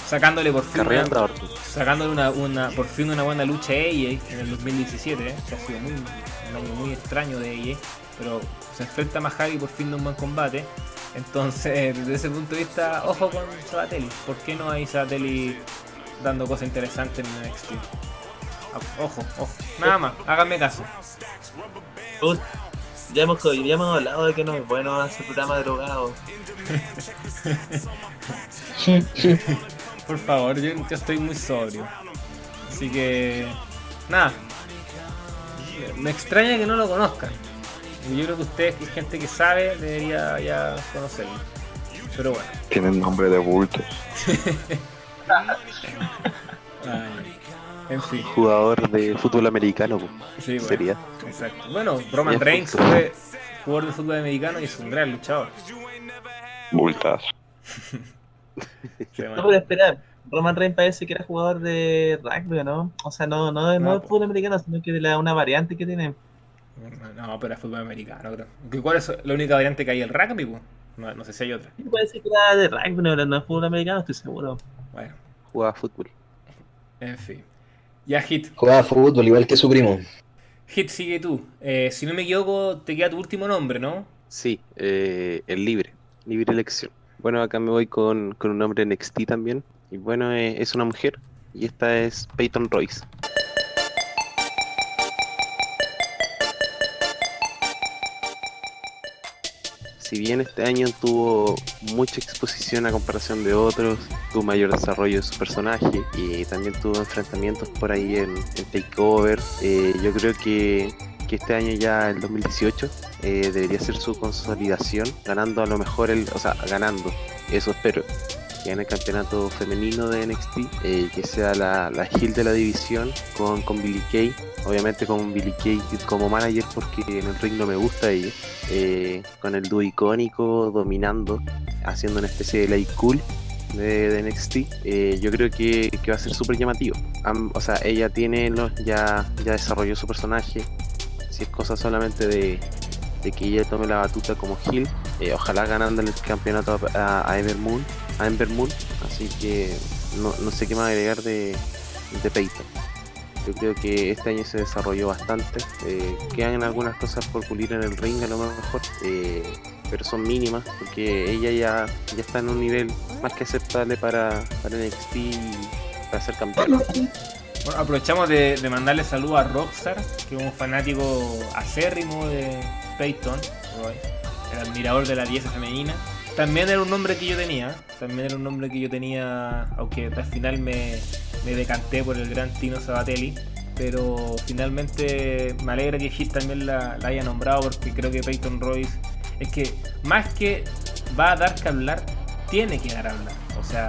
Sacándole por fin, una, sacándole una, una, por fin una buena lucha a AJ en el 2017, ¿eh? que ha sido muy, un año muy extraño de AJ, pero se enfrenta a Mahagi por fin de un buen combate. Entonces, desde ese punto de vista, ojo con Sabatelli. ¿Por qué no hay Sabatelli dando cosas interesantes en NXT? Ah, Ojo, ojo. Nada más, háganme caso. Uy, Ya hemos, ya hemos hablado de que no es bueno hacer programa de drogados. Por favor, yo, yo estoy muy sobrio. Así que. Nada. Me extraña que no lo conozcan. Y Yo creo que ustedes, que es gente que sabe, debería ya conocerlo. Pero bueno. Tienen nombre de bultos. Ay, en fin. Jugador de fútbol americano, po. Sí, bueno, sería. Exacto. Bueno, Roman Reigns fue jugador de fútbol americano y es un gran luchador. Bultazo. Sí, No puedo esperar. Roman Reigns parece que era jugador de rugby, ¿o ¿no? O sea, no, no, no, No, de fútbol americano, sino que de la, una variante que tiene. No, pero es fútbol americano, creo. ¿Qué- ¿Cuál es la única variante que hay? ¿El rugby? No, no sé si hay otra. Sí, Parece que era de rugby, no, no es fútbol americano, estoy seguro. Bueno, Jugaba fútbol. en fin. Ya, Hit. Jugaba fútbol igual que su primo. Hit, sigue tú. Eh, si no me equivoco, te queda tu último nombre, ¿no? Sí, eh, el libre, libre elección. Bueno, acá me voy con, con un nombre NXT también. Y bueno, eh, es una mujer. Y esta es Peyton Royce. Si bien este año tuvo mucha exposición a comparación de otros, tuvo mayor desarrollo de su personaje y también tuvo enfrentamientos por ahí en, Takeover, eh, yo creo que, que este año ya, el 2018, eh, debería ser su consolidación, ganando a lo mejor el, o sea, ganando, eso espero, que en el campeonato femenino de NXT, eh, que sea la, la heel de la división con, con Billy Kay, obviamente con Billy Kay como manager porque en el ring no me gusta ella, eh, con el dúo icónico dominando, haciendo una especie de late cool de, de NXT, eh, yo creo que, que va a ser súper llamativo. Am- o sea, ella tiene los, ya, ya desarrolló su personaje. Es cosa solamente de, de que ella tome la batuta como heel, eh, ojalá ganando el campeonato a, a Ember Moon, a Ember Moon. Así que no, no sé qué más agregar de, de Peyton. Yo creo que este año se desarrolló bastante. eh, quedan algunas cosas por pulir en el ring a lo mejor, eh, pero son mínimas porque ella ya, ya está en un nivel más que aceptable para, para NXT y para ser campeón. Bueno, aprovechamos de, mandarle saludo a Rockstar, que es un fanático acérrimo de Peyton, Roy, el admirador de la diosa femenina. También era un nombre que yo tenía, también era un nombre que yo tenía, aunque al final me, me decanté por el gran Tino Sabatelli. Pero finalmente me alegra que Hit también la, la haya nombrado porque creo que Peyton Royce es que más que va a dar que hablar, tiene que dar a hablar. O sea,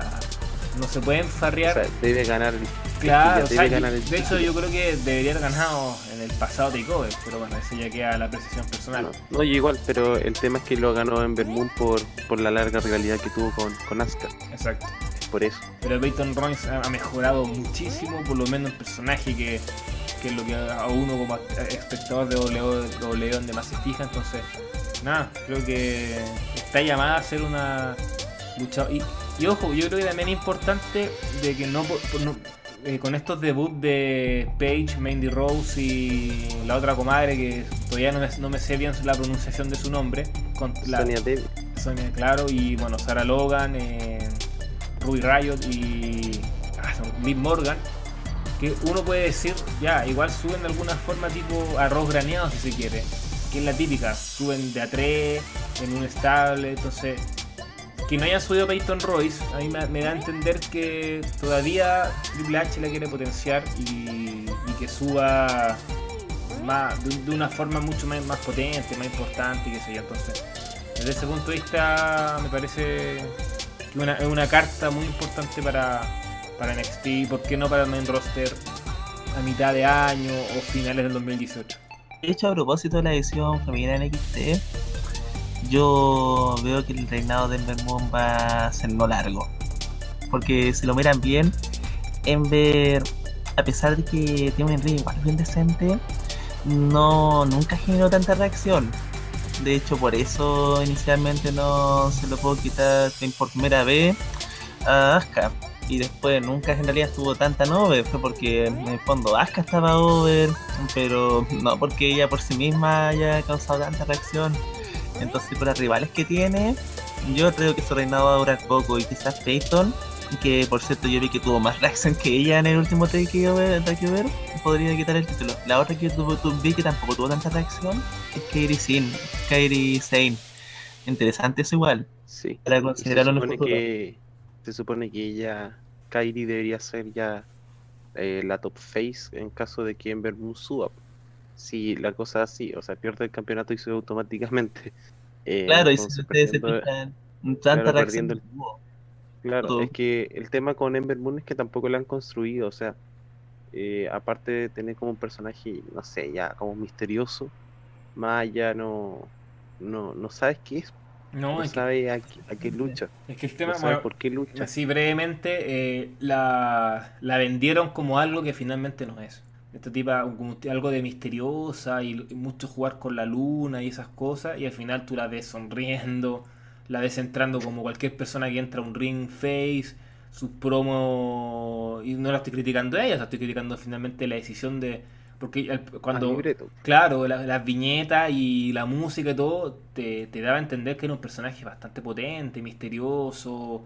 no se puede O enfarrear. sea, debe ganar el Claro, o sea, debe ganar el de hecho yo creo que debería haber ganado en el pasado takeover, pero bueno, eso ya queda a la apreciación personal. No, igual, pero el tema es que lo ganó en Moon por, por la larga rivalidad que tuvo con, con Asuka. Exacto. Por eso. Pero Peyton Royce ha mejorado muchísimo, por lo menos el personaje que, que es lo que a uno como espectador de WWE donde más se fija, entonces nada, creo que está llamada a ser una y, y ojo, yo creo que también es importante de que no, eh, con estos debuts de Paige, Mandy Rose y la otra comadre que todavía no me, no me sé bien la pronunciación de su nombre, con la, Sonia Deville. Sonia, claro, y bueno, Sarah Logan, eh, Ruby Riot y ah, Liv Morgan, que uno puede decir, ya, igual suben de alguna forma tipo arroz graneado si se quiere, que es la típica, suben de a tres en un estable, entonces que no haya subido Peyton Royce, a mí me, da a entender que todavía Triple H la quiere potenciar y, que suba más, de, una forma mucho más, potente, más importante, y qué sé yo. Entonces, desde ese punto de vista, me parece que es una carta muy importante para, para NXT, ¿por qué no para el main roster a mitad de año o finales del 2018? De hecho, a propósito de la edición femenina en XT, yo veo que el reinado de Ember Moon va a ser no largo. Porque si lo miran bien, Ember, a pesar de que tiene un ring igual bien decente, no nunca generó tanta reacción. De hecho, por eso inicialmente no se lo puedo quitar por primera vez a Asuka. Y después nunca en realidad estuvo tanta over, fue porque en el fondo Asuka estaba over, pero no porque ella por sí misma haya causado tanta reacción. Entonces, por las rivales que tiene, yo creo que su reinado va a durar poco. Y quizás Peyton, que por cierto yo vi que tuvo más reacción que ella en el último takeover, takeover podría quitar el título. La otra que tuvo, tu- vi que tampoco tuvo tanta reacción es Kairi Sin, Kairi Sane. Interesante eso igual. Sí. Para se considerarlo en el supone que se supone que ella, Kairi debería ser ya eh, la top face en caso de que Ember Moon suba. Si la cosa es así, o sea, pierde el campeonato y sube automáticamente. Eh, Claro, y si ustedes se fijan, tanta claro, reacción no el-. Claro, todo. es que el tema con Ember Moon es que tampoco la han construido, o sea, eh, aparte de tener como un personaje, no sé, ya como misterioso, más allá no, no, no sabes qué es, No, no es que, sabe a, qué- a qué lucha, es que el no tema, sabes bueno, por qué lucha. Así brevemente, eh, la, la vendieron como algo que finalmente no es. Tipo, como algo de misteriosa y, mucho jugar con la luna y esas cosas, y al final tú la ves sonriendo, la ves entrando como cualquier persona que entra a un ring face, sus promos, y no la estoy criticando a ella, la estoy criticando finalmente la decisión de... Porque Al cuando... Claro, la- las viñetas y la música y todo te, te daba a entender que era un personaje bastante potente, misterioso,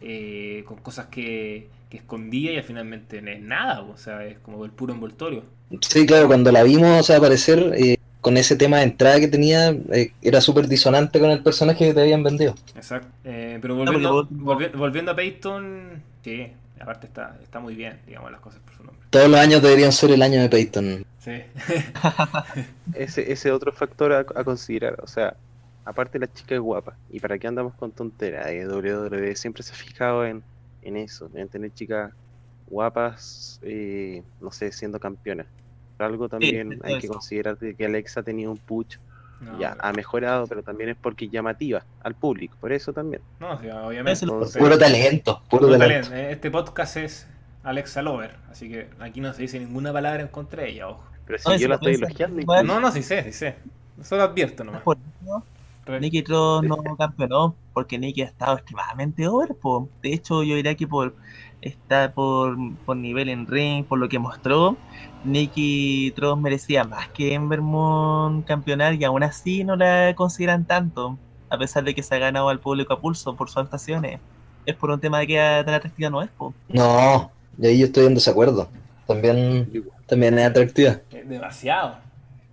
eh, con cosas que, que escondía y al finalmente no es nada, o sea, es como el puro envoltorio. Sí, claro, cuando la vimos o sea, aparecer eh, con ese tema de entrada que tenía, eh, era súper disonante con el personaje que te habían vendido. Exacto. Eh, pero porque volviendo, volvi- volviendo a Peyton, Sí, aparte está, está muy bien, digamos las cosas por su nombre. Todos los años deberían ser el año de Peyton. Sí. Ese, ese otro factor a, a considerar, o sea, aparte la chica es guapa, y para qué andamos con tonteras, WWE siempre se ha fijado en, en eso, en tener chicas guapas, eh, no sé, siendo campeonas. Por algo también hay que considerar de que Alexa ha tenido un push, No, ya ha mejorado, pero también es porque es llamativa al público, por eso también. no, sí, obviamente. Entonces, Puro talento, puro, Puro talento. talento. Este podcast es Alexa Lover, así que aquí no se dice ninguna palabra en contra de ella, ojo. Pero si Oye, yo la estoy elogiando, igual- No, no, sí sé, sí sé. Solo advierto nomás. Por eso, Re- Nikki Cross no campeonó porque Nikki ha estado extremadamente over. po. De hecho, yo diría que por está por, por nivel en ring, por lo que mostró, Nikki Cross merecía más que Ember Moon campeonar y aún así no la consideran tanto, a pesar de que se ha ganado al público a pulso por sus actuaciones. Es por un tema de que tan atractiva no es, po. No, y ahí yo estoy en desacuerdo. También, también es atractiva. Demasiado.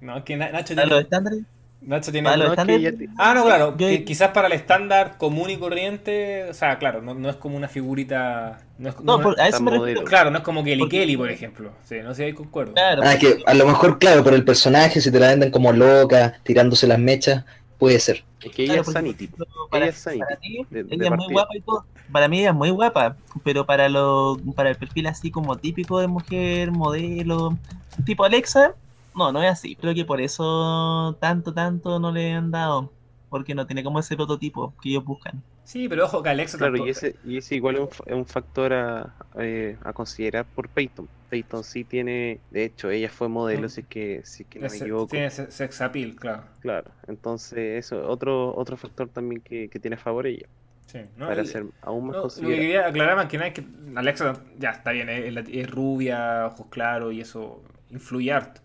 No, que Na- Nacho Para los tiene. estándares, Nacho tiene. que Ah, no, claro. Yo- que quizás para el estándar común y corriente. O sea, claro, no, no es como una figurita. No es, no, no por- a eso me refiero. claro, no es como Kelly Porque- Kelly, por ejemplo. Sí, no sé si ahí concuerdo. Claro, Ah, que a lo mejor, claro, por el personaje, si te la venden como loca, tirándose las mechas, puede ser. Es que ella Claro, es Sanity. Para, Ella es Sanity, para mí, de- de ella es muy guapa y todo. Para mí ella es muy guapa, pero para lo, para el perfil así como típico de mujer, modelo, tipo Alexa, no, no es así. Creo que por eso tanto, tanto no le han dado, porque no tiene como ese prototipo que ellos buscan. Sí, pero ojo que Alexa Claro, tampoco- y ese, y ese igual es un, fa- es un factor a, eh, a considerar por Peyton. Peyton sí tiene, de hecho, ella fue modelo, Mm. si es que, si es que no me ese- equivoco. tiene se- sex appeal, claro. Claro, entonces eso otro otro factor también que, que tiene a favor ella, Sí, ¿no? para ser aún más No, lo que quería aclarar más que nada es que Alexa ya está bien, es, es rubia, ojos claros y eso influye harto.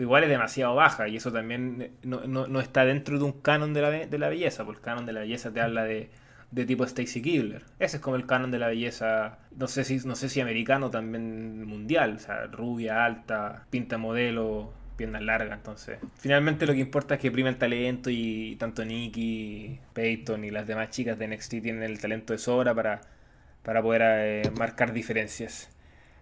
Igual es demasiado baja y eso también no, no- no está dentro de un canon de la, de la belleza, porque el canon de la belleza te habla de, de tipo Stacy Kibler. Ese es como el canon de la belleza, no sé si, no sé si americano también mundial, o sea, rubia, alta, pinta modelo, piernas largas, entonces. Finalmente lo que importa es que prima el talento y tanto Nikki, Peyton y las demás chicas de NXT tienen el talento de sobra para, para poder eh, marcar diferencias.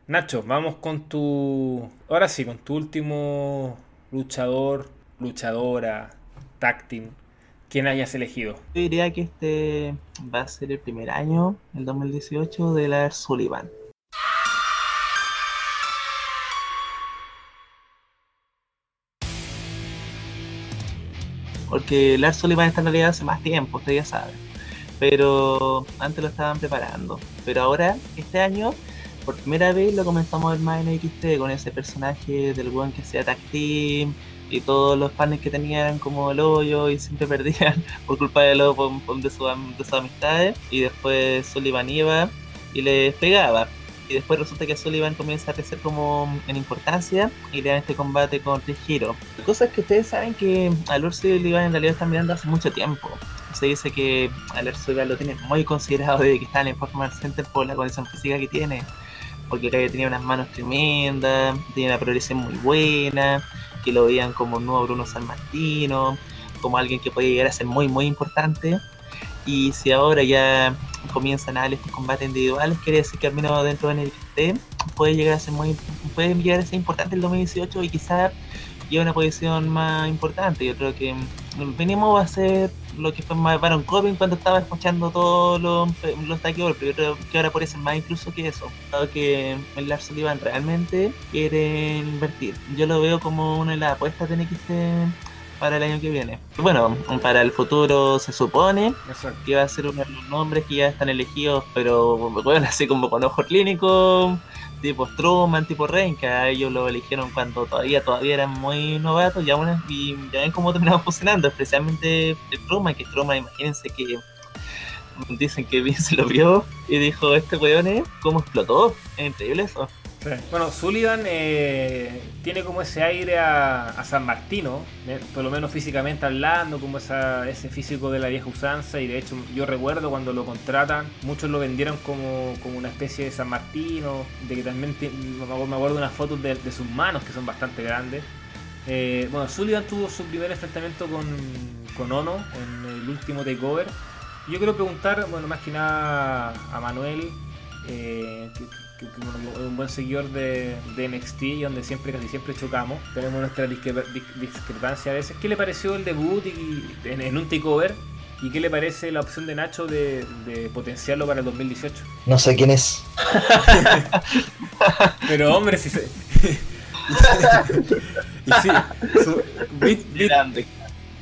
Nacho, vamos con tu. Ahora sí, con tu último luchador, luchadora, tag team, quien hayas elegido. Yo diría que este va a ser el primer año, el 2018, de Lars Sullivan. Porque Lars Sullivan está en realidad hace más tiempo, usted ya sabe. Pero antes lo estaban preparando. Pero ahora, este año, por primera vez lo comenzamos a ver más en XT con ese personaje del buen que sea tag y todos los partners que tenían como el hoyo y siempre perdían por culpa de, los, de, su, de sus amistades. Y después Sullivan iba y les pegaba. Y después resulta que Sullivan comienza a crecer como en importancia y le dan este combate con Hero. La cosa es que ustedes saben que a Lord Sullivan en realidad están mirando hace mucho tiempo. Se dice que a Lord Sullivan lo tienen muy considerado desde que está en el Performance Center por la condición física que tiene. Porque Calle tenía unas manos tremendas, tenía una progresión muy buena, que lo veían como un nuevo Bruno San Martino, como alguien que podía llegar a ser muy, muy importante. Y si ahora ya comienzan a dar estos combates individuales, quiere decir que al menos dentro de NXT puede llegar a ser muy puede llegar a ser importante el 2018 y quizás lleve una posición más importante. Yo creo que el mínimo va a ser lo que fue más Baron Corbin cuando estaba escuchando todos los, los pero yo creo que ahora ser más incluso que eso. Dado que el Lars Sullivan realmente quiere invertir. Yo lo veo como una de las apuestas de NXT para el año que viene. Bueno, para el futuro se supone Exacto. que va a ser uno de los nombres que ya están elegidos, pero bueno, así como con ojo clínico, tipo Strowman, tipo Reign, que a ellos lo eligieron cuando todavía todavía eran muy novatos y, aún, y ya ven cómo terminaron funcionando, especialmente Strowman, que Strowman, imagínense que dicen que bien se lo vio y dijo, este weón es, ¿cómo explotó? Es increíble eso. Bueno, Sullivan eh, tiene como ese aire a, San Martino, eh, por lo menos físicamente hablando, como ese físico de la vieja usanza. Y de hecho, yo recuerdo cuando lo contratan, muchos lo vendieron como, como una especie de San Martino, de que también me acuerdo unas fotos de, sus manos que son bastante grandes. Eh, bueno, Sullivan tuvo su primer enfrentamiento con, con Ono en el último takeover. Yo quiero preguntar, bueno, más que nada a Manuel, eh, que- que un- un buen seguidor de, de NXT y donde siempre, casi siempre chocamos. Tenemos nuestra discre- dis- discrepancia a veces. ¿Qué le pareció el debut y, en, en un takeover? ¿Y qué le parece la opción de Nacho de, de potenciarlo para el 2018? No sé quién es. Pero hombre, si se... y sí, su-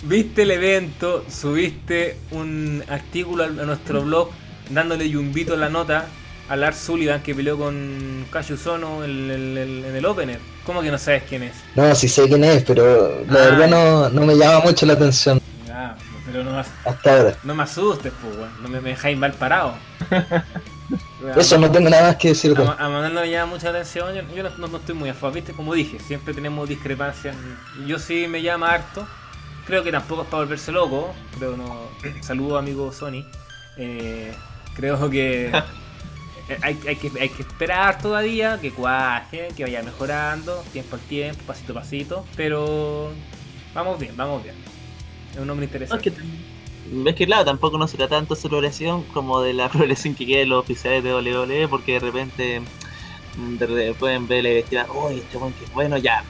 viste el evento, subiste un artículo a a nuestro blog dándole yumbito en la nota a Lars Sullivan que peleó con Cassius en el, el- en el opener. ¿Cómo que no sabes quién es? No, sí sé quién es, pero la Ah. verdad no, no me llama mucho la atención Ah, pero no, as- hasta ahora. no me asustes, pues. No me, me dejáis mal parado. Eso no tengo nada más que decirte. A, a Manuel no le llama mucha atención, yo, yo no, no- no estoy muy a favor, viste, como dije, siempre tenemos discrepancias. Yo sí me llama harto, creo que tampoco es para volverse loco, pero no. Saludo amigo Sony. Eh, creo que hay, hay que hay que esperar todavía, que cuaje, que vaya mejorando, tiempo al tiempo, pasito a pasito, pero vamos bien, vamos bien. Es un hombre interesante. que, claro, tampoco no será tanto su progresión como de la progresión que queda en los oficiales de WWE, porque de repente mm, pueden ver la directiva, uy, este buen que bueno, ya.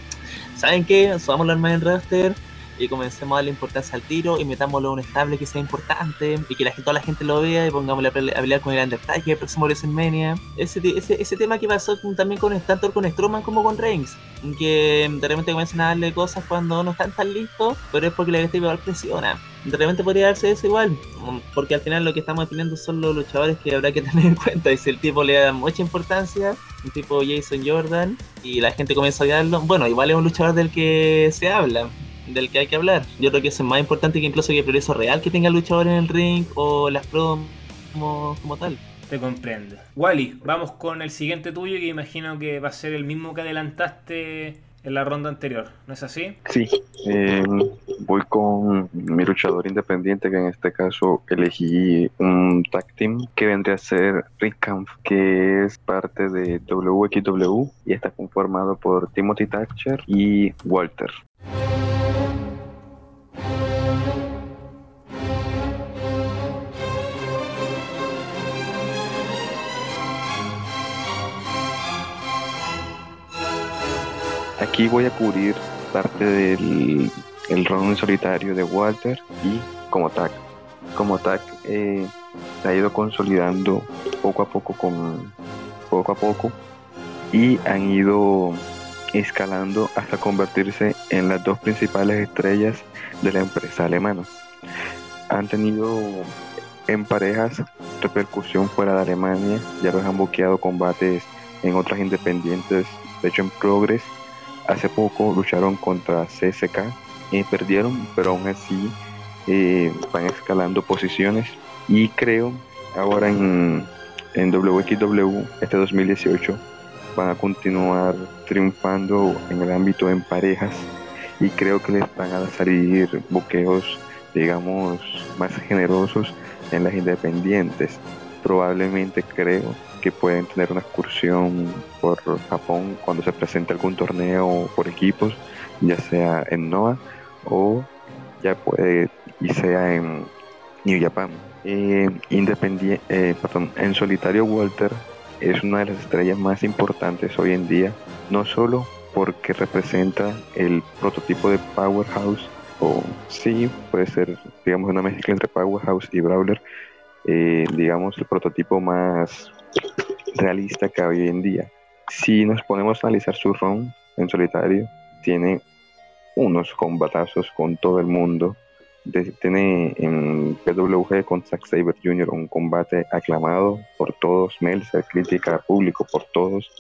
¿Saben qué? Subámoslo al main roster y comencemos a darle importancia al tiro y metámoslo a un estable que sea importante y que la, gente- toda la gente lo vea y pongámosle a, pele- a pelear con el Undertaker el próximo WrestleMania. Ese, ese, ese tema que pasó también con tanto con Strowman como con Reigns, que de repente comienzan a darle cosas cuando no están tan listos, pero es porque la directiva igual presiona. De repente podría darse eso igual, mm, porque al final lo que estamos definiendo son los luchadores que habrá que tener en cuenta. Y si el tipo le da mucha importancia, un tipo Jason Jordan, y la gente comienza a odiarlo, bueno, igual es un luchador del que se habla, del que hay que hablar. Yo creo que eso es más importante que incluso que el progreso real que tenga el luchador en el ring o las promos como, como tal. Te comprendo. Wally, vamos con el siguiente tuyo que imagino que va a ser el mismo que adelantaste en la ronda anterior, ¿no es así? Sí, eh, voy con mi luchador independiente, que en este caso elegí un tag team que vendría a ser Rick Kampf, que es parte de WXW y está conformado por Timothy Thatcher y Walter. Aquí voy a cubrir parte del el en solitario de Walter y como tag. Como tag eh, se ha ido consolidando poco a poco con poco a poco y han ido escalando hasta convertirse en las dos principales estrellas de la empresa alemana. Han tenido en parejas repercusión fuera de Alemania, ya los han buqueado combates en otras independientes, de hecho en Progress hace poco lucharon contra CSK y perdieron, pero aún así eh, van escalando posiciones. Y creo ahora en, en WXW este 2018 van a continuar triunfando en el ámbito en parejas. Y creo que les van a salir buqueos digamos más generosos en las independientes. Probablemente creo pueden tener una excursión por Japón cuando se presente algún torneo por equipos, ya sea en NOAH o ya puede y sea en New Japan. Eh, independie- eh, perdón, en solitario Walter es una de las estrellas más importantes hoy en día, no solo porque representa el prototipo de Powerhouse, o sí, puede ser, digamos, una mezcla entre Powerhouse y Brawler, eh, digamos, el prototipo más realista que hoy en día. Si nos ponemos a analizar su run en solitario, tiene unos combatazos con todo el mundo. Tiene en PWG con Zack Saber Jr. un combate aclamado por todos, Meltzer, crítica, público por todos.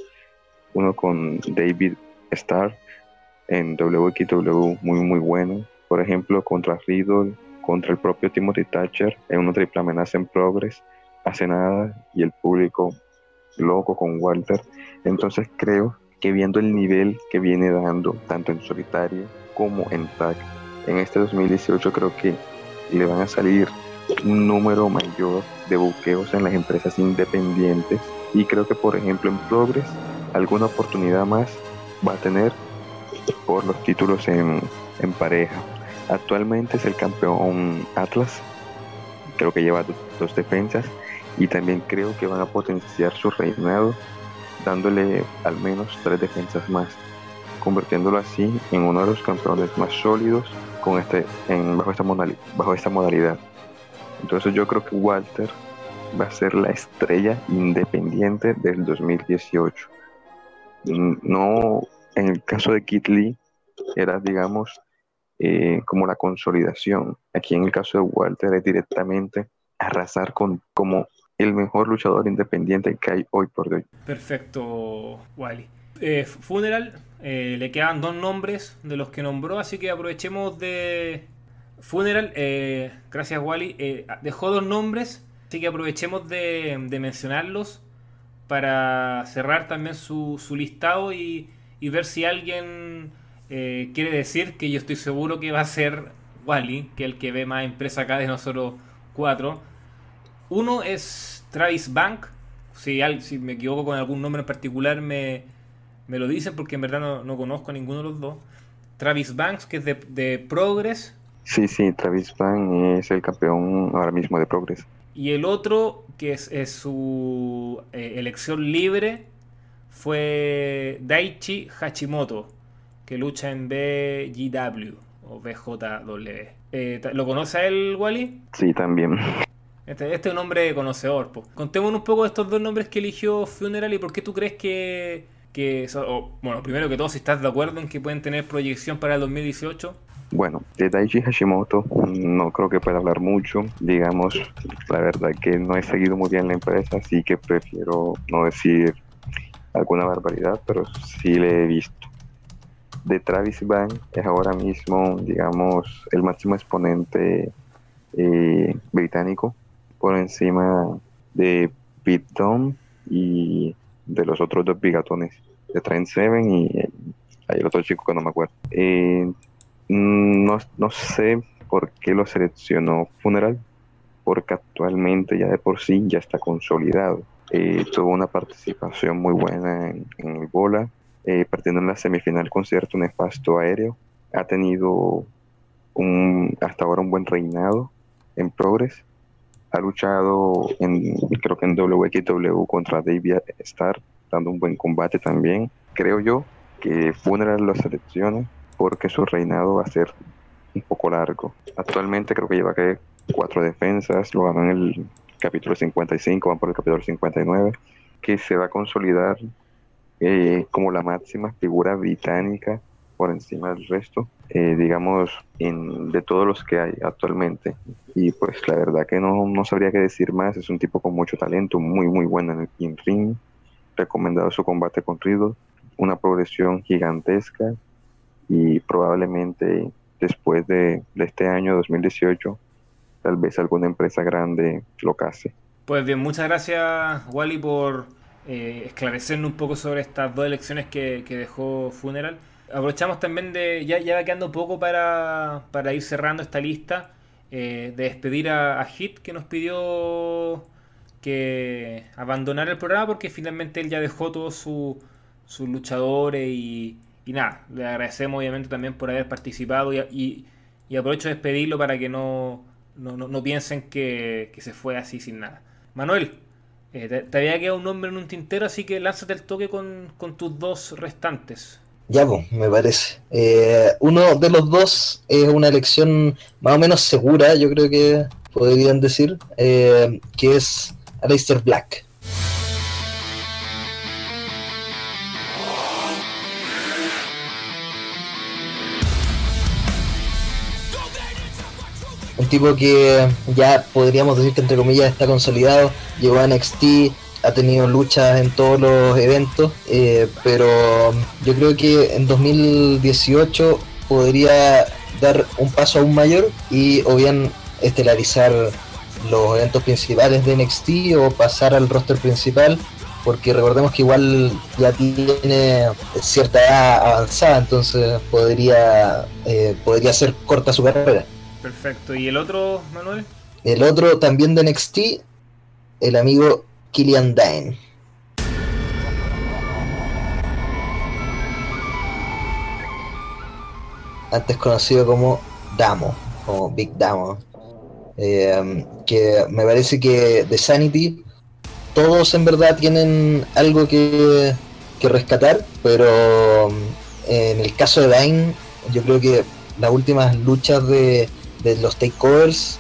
Uno con David Starr en WXW muy muy bueno. Por ejemplo, contra Riddle, contra el propio Timothy Thatcher en una triple amenaza en Progress. Hace nada y el público loco con Walter. Entonces creo que viendo el nivel que viene dando, tanto en solitario como en tag, en este 2018 creo que le van a salir un número mayor de buqueos en las empresas independientes y creo que por ejemplo en Progress alguna oportunidad más va a tener por los títulos en, en pareja. Actualmente es el campeón Atlas, creo que lleva dos, dos defensas y también creo que van a potenciar su reinado dándole al menos tres defensas más, convirtiéndolo así en uno de los campeones más sólidos con este, en, bajo, esta modalidad, bajo esta modalidad. Entonces yo creo que Walter va a ser la estrella independiente del 2018. No, en el caso de Kit Lee, era, digamos, eh, como la consolidación. Aquí en el caso de Walter es directamente arrasar con como el mejor luchador independiente que hay hoy por hoy. Perfecto, Wally. Eh, Funeral, eh, le quedan dos nombres de los que nombró, así que aprovechemos de... Funeral, eh, gracias Wally, dejó dos nombres, así que aprovechemos de, mencionarlos para cerrar también su, su listado y, y, ver si alguien quiere decir que yo estoy seguro que va a ser Wally, que es el que ve más empresa acá de nosotros cuatro. Uno es Travis Bank. Si, si me equivoco con algún nombre en particular, me, lo dicen porque en verdad no, conozco a ninguno de los dos. Travis Banks, que es de, Progress. Sí, sí, Travis Banks es el campeón ahora mismo de Progress. Y el otro, que es, su eh, elección libre, fue Daichi Hachimoto, que lucha en BGW o BJW. Eh, ¿Lo conoce a él, Wally? Sí, también. Este, este, es un hombre conocedor. Po. Contémonos un poco de estos dos nombres que eligió Funeral y por qué tú crees que, que bueno, primero que todo, si estás de acuerdo en que pueden tener proyección para el 2018. Bueno, de Daichi Hashimoto no creo que pueda hablar mucho. Digamos, la verdad que no he seguido muy bien la empresa, así que prefiero no decir alguna barbaridad, pero sí le he visto. De Travis Bank es ahora mismo, digamos, el máximo exponente eh, británico por encima de Pete y de los otros dos bigatones, de Trent Seven y hay el otro chico que no me acuerdo. Eh, no, no sé por qué lo seleccionó Funeral, porque actualmente ya de por sí ya está consolidado. Eh, tuvo una participación muy buena en, el bola, eh, partiendo en la semifinal con cierto nefasto aéreo. Ha tenido un, hasta ahora un buen reinado en Progress ha luchado en, creo que en WXW contra David Starr, dando un buen combate también. Creo yo que Funeral lo selecciona porque su reinado va a ser un poco largo. Actualmente creo que lleva que cuatro defensas, lo ganó en el capítulo 55, van por el capítulo 59, que se va a consolidar eh, como la máxima figura británica por encima del resto, eh, digamos, en, de todos los que hay actualmente. Y pues la verdad que no, no sabría qué decir más, es un tipo con mucho talento, muy muy bueno en el ring, recomendado su combate con Riddle, una progresión gigantesca y probablemente después de, este año 2018 tal vez alguna empresa grande lo case. Pues bien, muchas gracias Wally por eh, esclarecernos un poco sobre estas dos elecciones que, que dejó Funeral. Aprovechamos también de, ya, ya va quedando poco para, para ir cerrando esta lista, eh, de despedir a, Hit que nos pidió que abandonara el programa porque finalmente él ya dejó todos sus luchadores y, y, nada, le agradecemos obviamente también por haber participado y, y, aprovecho de despedirlo para que no, no, no, piensen que, que, se fue así sin nada. Manuel, eh, te, había quedado un nombre en un tintero, así que lánzate el toque con, con tus dos restantes. Ya, pues, me parece. Eh, uno de los dos es una elección más o menos segura, yo creo que podrían decir, eh, que es Aleister Black. Un tipo que ya podríamos decir que entre comillas está consolidado, llegó a NXT, ha tenido luchas en todos los eventos, eh, pero yo creo que en 2018 podría dar un paso aún mayor y o bien estelarizar los eventos principales de NXT o pasar al roster principal porque recordemos que igual ya tiene cierta edad avanzada, entonces podría eh, podría ser corta su carrera. Perfecto. ¿Y el otro, Manuel? El otro también de NXT, el amigo Killian Dane. Antes conocido como Damo, como Big Damo. Eh, que me parece que The Sanity todos en verdad tienen algo que, que rescatar, pero en el caso de Dine, yo creo que las últimas luchas de, de los takeovers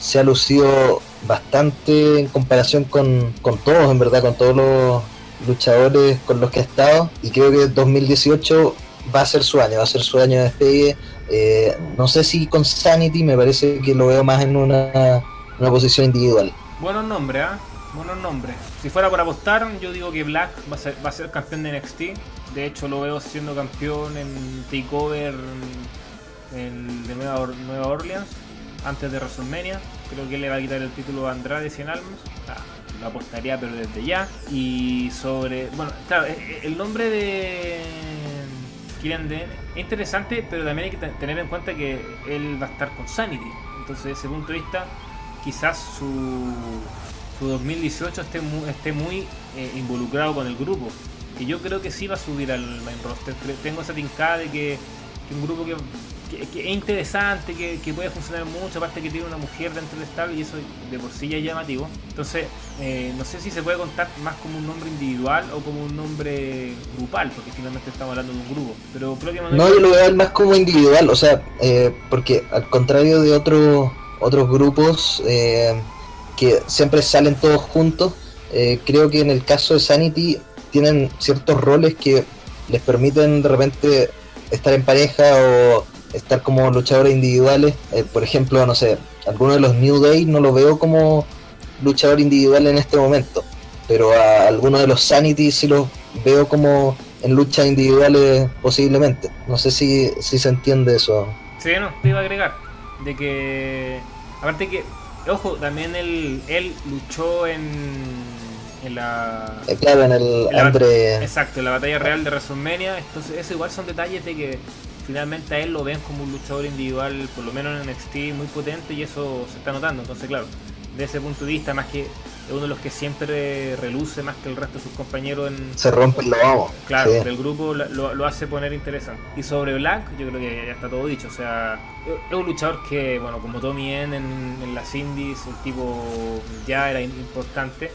se ha lucido bastante en comparación con, con todos, en verdad, con todos los luchadores con los que ha estado. Y creo que 2018 va a ser su año, va a ser su año de despegue. Eh, no sé si con Sanity me parece que lo veo más en una, una posición individual. Buenos nombres, ¿ah? Buenos nombres. Si fuera por apostar, yo digo que Black va a ser, va a ser campeón de NXT. De hecho, lo veo siendo campeón en Takeover en- de Nueva, Nueva Orleans antes de WrestleMania. Creo que le va a quitar el título a Andrade 100 almas. Ah, lo apostaría, pero desde ya. Y sobre. Bueno, claro, eh, eh, el nombre de. Kieran Den es interesante, pero también hay que te- tener en cuenta que él va a estar con Sanity. Entonces, desde ese punto de vista, quizás su, su 2018 esté muy, eh, involucrado con el grupo. Que yo creo que sí va a subir al main roster. Tengo esa tincada de que un grupo que, que- que es interesante, que, que puede funcionar mucho, aparte que tiene una mujer dentro del estable y eso de por sí ya es llamativo. Entonces, eh, no sé si se puede contar más como un nombre individual o como un nombre grupal, porque finalmente estamos hablando de un grupo. Pero creo que No, yo lo veo más como individual, o sea, eh, porque al contrario de otros otros grupos eh, que siempre salen todos juntos, eh, creo que en el caso de Sanity tienen ciertos roles que les permiten de repente estar en pareja o estar como luchadores individuales. Eh, por ejemplo, no sé, alguno de los New Day no lo veo como luchador individual en este momento, pero a algunos de los Sanity sí los veo como en luchas individuales posiblemente. No sé si, si se entiende eso. Sí, no, te iba a agregar. De que. Aparte que. Ojo, también él, él luchó en. En la. Eh, claro, en el La- Andre... Exacto, en la batalla real de WrestleMania. Entonces, eso igual son detalles de que finalmente a él lo ven como un luchador individual, por lo menos en NXT, muy potente y eso se está notando. Entonces, claro, de ese punto de vista, más que es uno de los que siempre reluce más que el resto de sus compañeros en, Se rompe lo vamos. Claro, Sí. del grupo lo, lo- hace poner interesante. Y sobre Black, yo creo que ya está todo dicho. O sea, es es un luchador que, bueno, como Tommy N en, en las indies, el tipo ya era importante.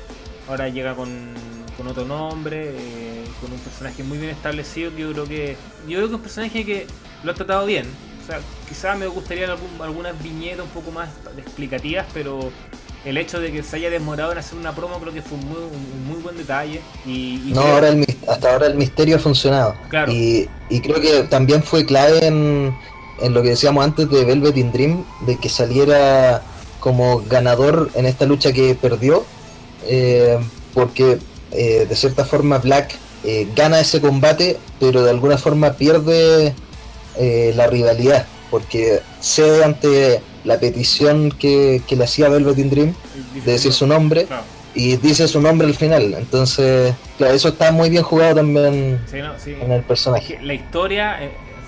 Ahora llega con, con otro nombre, eh, con un personaje muy bien establecido. que Yo creo que yo creo que es un personaje que lo ha tratado bien. O sea, quizás me gustaría algún- algunas viñetas un poco más explicativas, pero el hecho de que se haya demorado en hacer una promo creo que fue un muy, un muy buen detalle. Y, y No, creo- ahora el, hasta ahora el misterio ha funcionado. Claro. Y, y creo que también fue clave en, en lo que decíamos antes de Velvet in Dream, de que saliera como ganador en esta lucha que perdió, eh, porque eh, de cierta forma Black eh, gana ese combate, pero de alguna forma pierde eh, la rivalidad, porque cede ante la petición que, que le hacía Velvet in Dream de decir su nombre Claro. y dice su nombre al final. Entonces, claro, eso está muy bien jugado también Sí, no, sí. en el personaje. la historia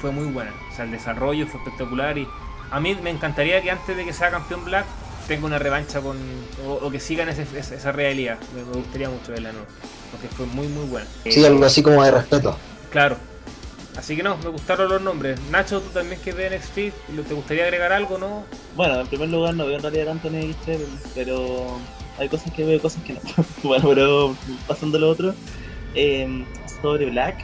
fue muy buena. O sea, el desarrollo fue espectacular y a mí me encantaría que antes de que sea campeón Black tenga una revancha con o, o que sigan ese- ese- esa realidad. Me, me gustaría mucho verla, ¿no? Porque fue muy, muy buena. Sí, Eh, algo así como de respeto. Claro. Así que no, me gustaron los nombres. Nacho, tú también que ves NXT, ¿te gustaría agregar algo, no? Bueno, en primer lugar no veo en realidad tanto en NXT, pero hay cosas que veo, cosas que no. bueno, pero pasando a lo otro, eh, sobre Black,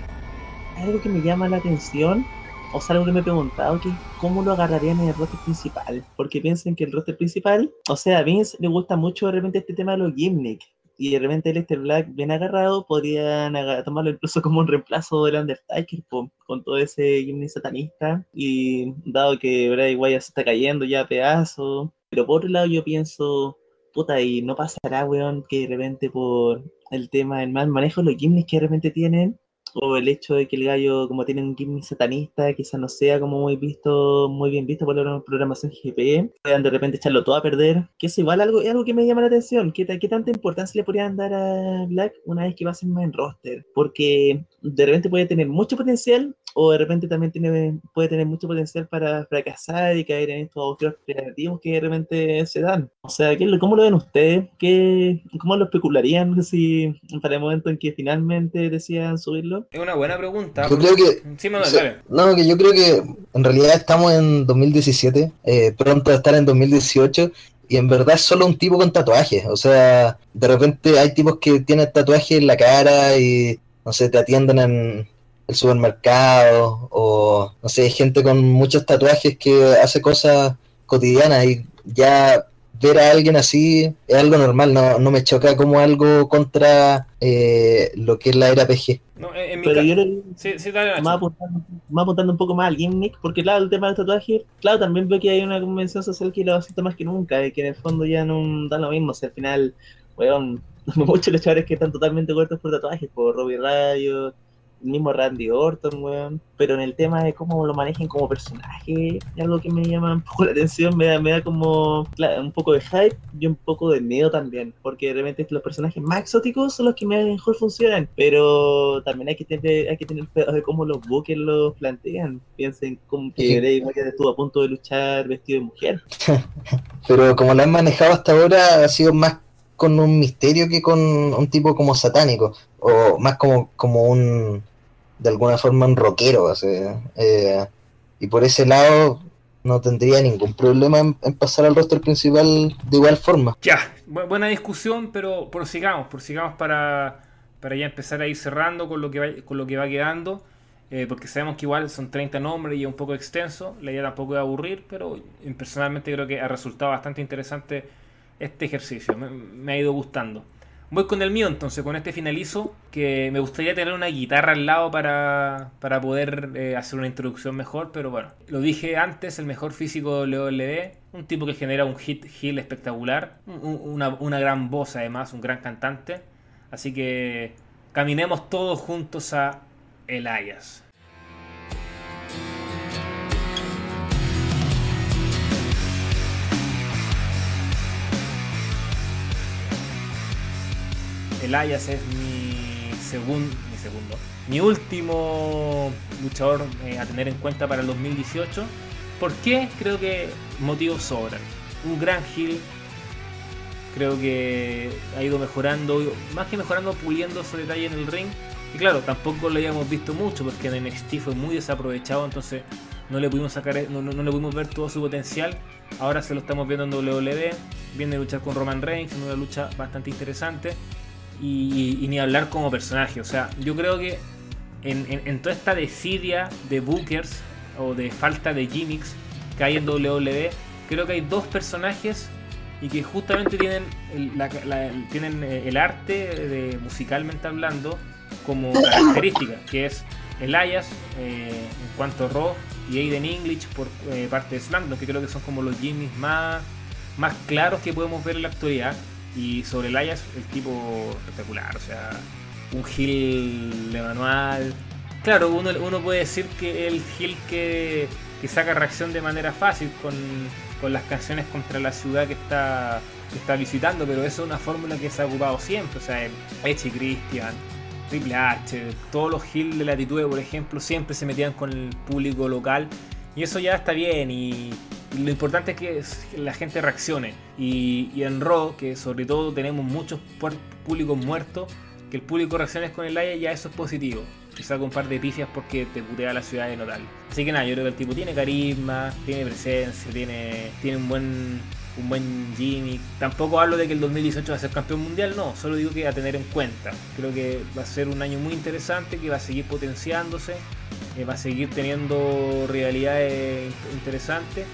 hay algo que me llama la atención, o sea, algo que me he preguntado, que cómo lo agarrarían en el roster principal, porque piensen que el roster principal, o sea, a Vince le gusta mucho de repente este tema de los gimmick, y de repente el este Black bien agarrado podrían tomarlo incluso como un reemplazo del Undertaker con todo ese gimmick satanista y dado que Bray Wyatt se está cayendo ya a pedazos pero por otro lado yo pienso puta y no pasará weón que de repente por el tema del mal manejo los gimmicks que de repente tienen o el hecho de que el gallo como tiene un gimmick satanista quizás no sea como muy visto muy bien visto por la programación GP puedan de repente echarlo todo a perder que es igual algo algo que me llama la atención ¿Qué, qué tanta importancia le podrían dar a Black una vez que va a ser más en roster porque de repente puede tener mucho potencial o de repente también tiene, puede tener mucho potencial para fracasar y caer en estos agujeros creativos que de repente se dan. O sea, ¿qué, es lo- ¿cómo lo ven ustedes? ¿Qué, ¿Cómo lo especularían si para el momento en que finalmente decían subirlo? Es una buena pregunta. Yo creo que Sí, Manuel, Sí, dale. No, que yo creo que en realidad estamos en 2017, eh, pronto a estar en 2018, y en verdad es solo un tipo con tatuajes. O sea, de repente hay tipos que tienen tatuajes en la cara y, no sé, te atienden en el supermercado o, no sé, gente con muchos tatuajes que hace cosas cotidianas y ya ver a alguien así es algo normal, no, no me choca como algo contra eh, lo que es la era PG. No, en, en mi Pero yo lo Sí, dale, apuntando, un poco más al gimmick, porque claro, el tema del tatuaje, claro, también veo que hay una convención social que lo acepta más que nunca, y que en el fondo ya no da lo mismo, o sea, al final, weón, muchos los chavales que están totalmente cortos por tatuajes, por Robbie Riot, el mismo Randy Orton, weón, pero en el tema de cómo lo manejen como personaje, es algo que me llama un poco la atención, me da, me da como claro, un poco de hype y un poco de miedo también, porque realmente los personajes más exóticos son los que mejor funcionan, pero también hay que tener, hay que tener cuidado de cómo los buques los plantean, piensen como que Sí. Bray Wyatt estuvo a punto de luchar vestido de mujer, Pero como lo han manejado hasta ahora, ha sido más con un misterio que con un tipo como satánico, o más como, como un, de alguna forma, un rockero. eh, y por ese lado no tendría ningún problema en, pasar al roster principal de igual forma. Ya, bu- buena discusión, pero prosigamos, prosigamos para, para ya empezar a ir cerrando con lo que va, con lo que va quedando, eh, porque sabemos que igual son 30 nombres y es un poco extenso, la idea tampoco es aburrir, pero personalmente creo que ha resultado bastante interesante este ejercicio, me ha ido gustando. Voy con el mío entonces, con este finalizo, que me gustaría tener una guitarra al lado para, para poder eh, hacer una introducción mejor, pero bueno, lo dije antes, el mejor físico de WWE, un tipo que genera un hit heel espectacular, un- un- una, una gran voz además, un gran cantante, así que caminemos todos juntos a Elias. Elias es mi, segun- mi segundo, mi último luchador eh, a tener en cuenta para el 2018. ¿Por qué? Creo que motivos sobran. Un gran heel. Creo que ha ido mejorando, más que mejorando, puliendo su detalle en el ring. Y claro, tampoco lo habíamos visto mucho porque en NXT fue muy desaprovechado, entonces no le pudimos sacar, no, no- no le pudimos ver todo su potencial. Ahora se lo estamos viendo en WWE. Viene a luchar con Roman Reigns una lucha bastante interesante. Y, y ni hablar como personaje. O sea, yo creo que en, toda esta desidia de bookers o de falta de gimmicks que hay en WWE, creo que hay dos personajes y que justamente tienen el, la- la- tienen eh, el arte de, musicalmente hablando como característica, que es Elias eh, en cuanto a Raw y Aiden English por eh, parte de SmackDown, que creo que son como los gimmicks más, más claros que podemos ver en la actualidad. Y sobre Elias, el tipo espectacular, o sea, un heel de manual. Claro, uno, uno puede decir que el heel que, que saca reacción de manera fácil con, con las canciones contra la ciudad que está, que está visitando, pero eso es una fórmula que se ha ocupado siempre. O sea, y Christian, Triple H, todos los heel de latitude, por ejemplo, siempre se metían con el público local. Y eso ya está bien y lo importante es que la gente reaccione. Y, en Raw, que sobre todo tenemos muchos públicos muertos, que el público reaccione con el Aya, ya eso es positivo. Que saca un par de pifias porque te putea la ciudad de notable. Así que nada, yo creo que el tipo tiene carisma, tiene presencia, tiene, tiene un buen un buen. Tampoco hablo de que el 2018 va a ser campeón mundial, no, solo digo que a tener en cuenta. Creo que va a ser un año muy interesante, que va a seguir potenciándose, eh, va a seguir teniendo rivalidades interesantes.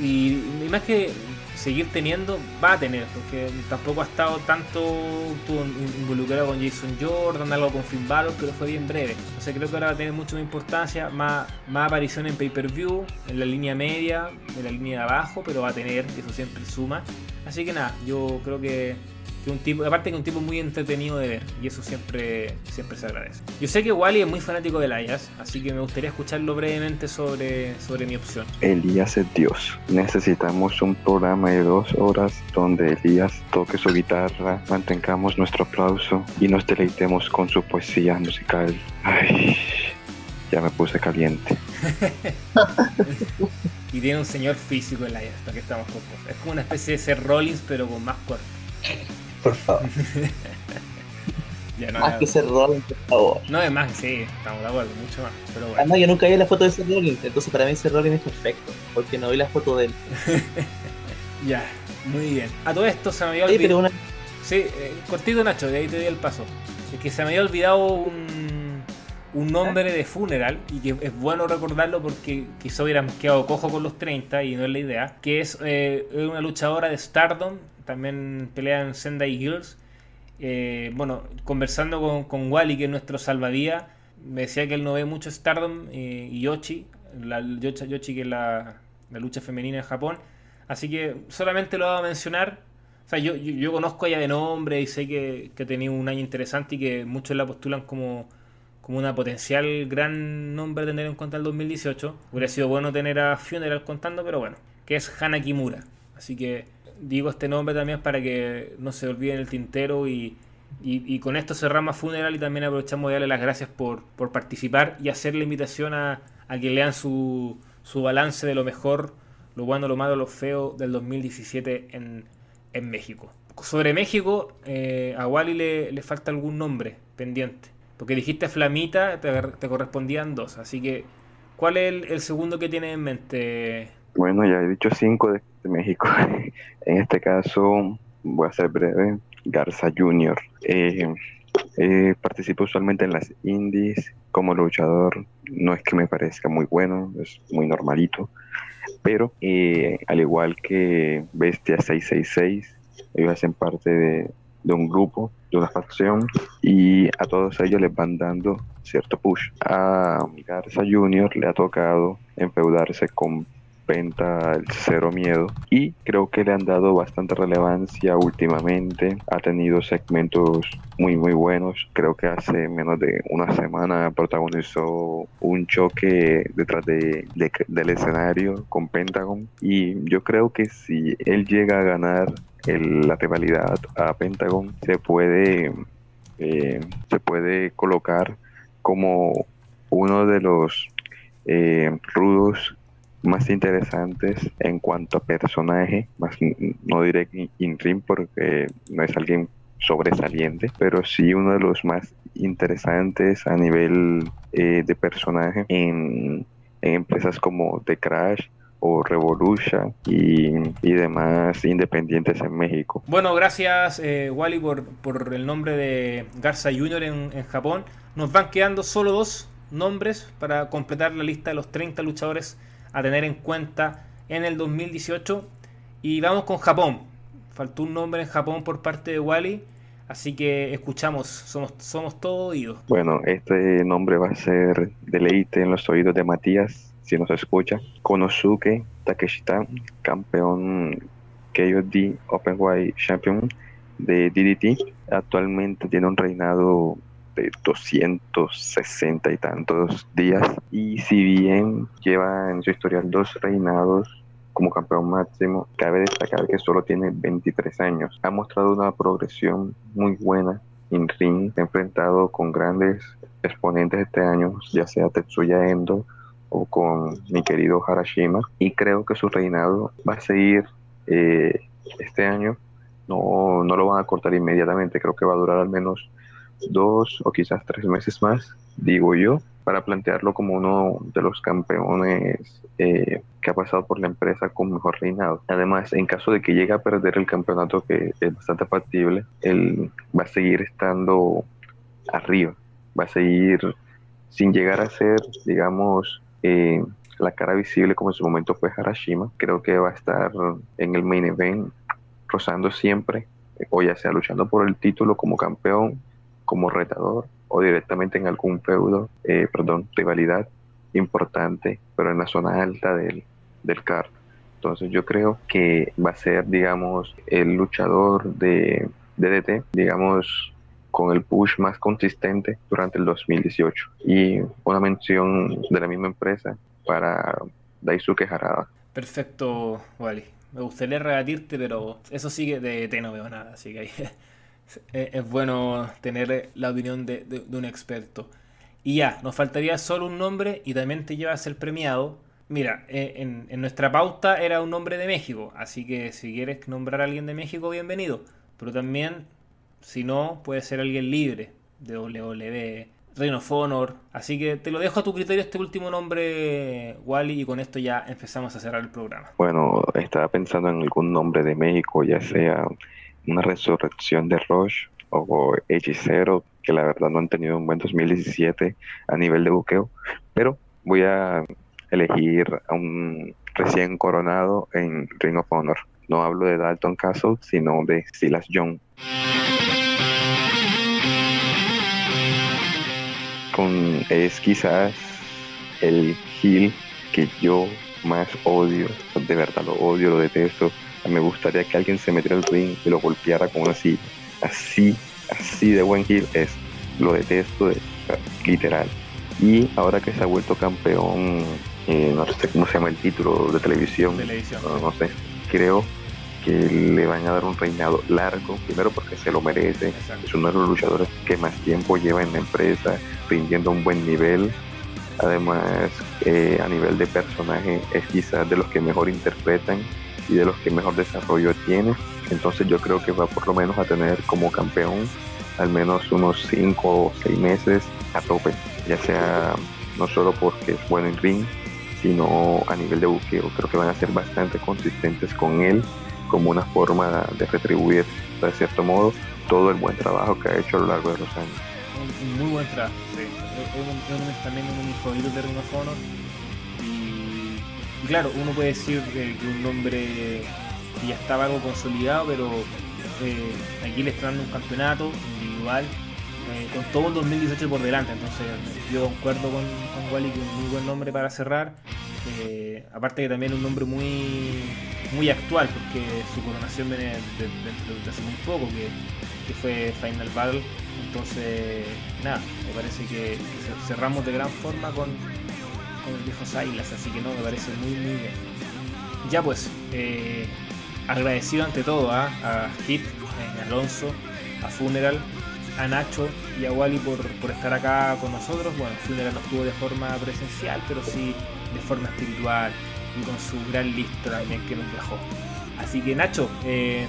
Y, y más que seguir teniendo, va a tener, porque tampoco ha estado tanto involucrado con Jason Jordan, algo con Finn Balor, pero fue bien breve. O sea, creo que ahora va a tener mucha más importancia, más, más aparición en pay-per-view, en la línea media, en la línea de abajo, pero va a tener, eso siempre suma. Así que nada, yo creo que, que un tipo, aparte que un tipo muy entretenido de ver, y eso siempre, siempre se agradece. Yo sé que Wally es muy fanático de Elias, así que me gustaría escucharlo brevemente sobre, sobre mi opción. Elías es Dios. Necesitamos un programa de dos horas donde Elías toque su guitarra, mantengamos nuestro aplauso y nos deleitemos con su poesía musical. Ay, ya me puse caliente. Y tiene un señor físico en la para que estamos con cosas. Es como una especie de ser Rollins, pero con más cuerpo. Por favor. Ya no, Más que ser Rollins, por favor. no es más, sí, estamos de acuerdo, mucho más. Pero bueno. Además, yo nunca vi la foto de Seth Rollins, entonces para mí Seth Rollins es perfecto, porque no vi la foto de él. Ya. Muy bien. A todo esto se me había pero olvidado. una, Sí, eh, cortito Nacho, de ahí te di el paso. Es que se me había olvidado un, un nombre de funeral y que es bueno recordarlo porque quizá hubiéramos quedado cojo con los 30 y no es la idea. Que es eh, una luchadora de Stardom, también pelea en Sendai Girls. Eh, bueno, conversando con, con Wally, que es nuestro salvadía, me decía que él no ve mucho Stardom eh, y Yoshi, la Yoshi, Yoshi que es la, la lucha femenina en Japón. Así que solamente lo voy a mencionar. O sea, yo, yo, yo conozco a ella de nombre y sé que, que ha tenido un año interesante y que muchos la postulan como, como una potencial gran nombre a tener en cuenta el 2018. Hubiera sido bueno tener a Funeral contando, pero bueno, que es Hana Kimura. Así que digo este nombre también para que no se olviden el tintero y, y, y con esto cerramos Funeral y también aprovechamos de darle las gracias por, por participar y hacer la invitación a, a que lean su, su balance de lo mejor, lo bueno, lo malo, lo feo del 2017 en, en México. Sobre México, eh, a Wally le, le falta algún nombre pendiente. Porque dijiste Flamita, te, te correspondían dos. Así que, ¿cuál es el, el segundo que tienes en mente? Bueno, ya he dicho cinco de, de México. en este caso, voy a ser breve. Garza Jr. Eh, eh, participo usualmente en las indies como luchador. No es que me parezca muy bueno, es muy normalito. Pero eh, al igual que Bestia 666, ellos hacen parte de, de un grupo, de una facción, y a todos ellos les van dando cierto push. A Garza Jr. le ha tocado enfeudarse con Penta el Cero Miedo y creo que le han dado bastante relevancia últimamente. Ha tenido segmentos muy muy buenos. Creo que hace menos de una semana protagonizó un choque detrás de, de- del escenario con Pentagon y yo creo que si él llega a ganar la rivalidad a Pentagon se puede eh, se puede colocar como uno de los eh, rudos más interesantes en cuanto a personaje, más no diré in- in-ring porque no es alguien sobresaliente, pero sí uno de los más interesantes a nivel eh, de personaje en, en empresas como The Crash o Revolution y, y demás independientes en México. Bueno, gracias eh, Wally por, por el nombre de Garza Jr. En, en Japón. Nos van quedando solo dos nombres para completar la lista de los 30 luchadores a tener en cuenta en el 2018. Y vamos con Japón. Faltó un nombre en Japón por parte de Wally. Así que escuchamos, somos, somos todos oídos. Bueno, este nombre va a ser deleite en los oídos de Matías, si nos escucha. Konosuke Takeshita, campeón KOD Openweight Champion de DDT. Actualmente tiene un reinado de 260 y tantos días. Y si bien lleva en su historial dos reinados como campeón máximo, cabe destacar que solo tiene 23 años. Ha mostrado una progresión muy buena en ring, ha enfrentado con grandes exponentes este año, ya sea Tetsuya Endo o con mi querido Harashima, y creo que su reinado va a seguir eh, este año. No, no lo van a cortar inmediatamente, creo que va a durar al menos dos o quizás tres meses más, digo yo, para plantearlo como uno de los campeones eh, que ha pasado por la empresa con mejor reinado. Además, en caso de que llegue a perder el campeonato, que es bastante factible, él va a seguir estando arriba, va a seguir sin llegar a ser, digamos, eh, la cara visible como en su momento fue Harashima. Creo que va a estar en el main event, rozando siempre, o ya sea luchando por el título como campeón, como retador, o directamente en algún feudo, eh, perdón, rivalidad importante, pero en la zona alta del, del card. Entonces yo creo que va a ser, digamos, el luchador de DDT, digamos, con el push más consistente durante el 2018. Y una mención de la misma empresa para Daisuke Harada. Perfecto, Wally. Me gustaría rebatirte, pero eso sí que de DDT no veo nada, así que ahí es, es bueno tener la opinión de, de- de un experto. Y ya, nos faltaría solo un nombre y también te llevas el premiado. Mira, eh, en, en nuestra pauta era un nombre de México, así que si quieres nombrar a alguien de México, bienvenido. Pero también, si no, puede ser alguien libre de WWE. Reign of Honor. Así que te lo dejo a tu criterio este último nombre, Wally, y con esto ya empezamos a cerrar el programa. Bueno, estaba pensando en algún nombre de México, ya sea una resurrección de Rush o Hechicero, que la verdad no han tenido un buen 2017 a nivel de buqueo, pero voy a elegir a un recién coronado en Ring of Honor. No hablo de Dalton Castle, sino de Silas Young. Con, es quizás el heel que yo más odio, de verdad lo odio, lo detesto. Me gustaría que alguien se metiera al ring y lo golpeara con una silla. Así, así de buen heel es. Lo detesto, de, literal. Y ahora que se ha vuelto campeón, eh, no sé cómo se llama el título de televisión, Televisión. no, no sé, creo que le van a dar un reinado largo, primero porque se lo merece, Exacto. es uno de los luchadores que más tiempo lleva en la empresa, rindiendo a un buen nivel. Además, eh, a nivel de personaje, es quizás de los que mejor interpretan y de los que mejor desarrollo tiene. Entonces, yo creo que va por lo menos a tener como campeón al menos unos 5 o 6 meses a tope, ya sea no solo porque es bueno en ring, sino a nivel de buqueo. Creo que van a ser bastante consistentes con él como una forma de retribuir, de cierto modo, todo el buen trabajo que ha hecho a lo largo de los años. Un, un muy buen trabajo, sí. Es, es un- es un- también de mis favoritos. Claro, uno puede decir que, que un nombre ya estaba algo consolidado, pero eh, aquí le están dando un campeonato individual eh, con todo el 2018 por delante. Entonces, yo concuerdo con, Wally que es un muy buen nombre para cerrar. Eh, aparte que también un nombre muy muy actual, porque su coronación viene de, de- de hace muy poco, que, fue Final Battle. Entonces, nada, me parece que, que cer- cerramos de gran forma con, con el viejo Silas, así que no, me parece muy, muy bien. Ya pues, eh, agradecido ante todo ¿ah? a Hit, eh, a Alonso, a Funeral, a Nacho y a Wally por, por estar acá con nosotros. Bueno, Funeral no estuvo de forma presencial, pero sí de forma espiritual y con su gran lista también que nos dejó. Así que Nacho, eh,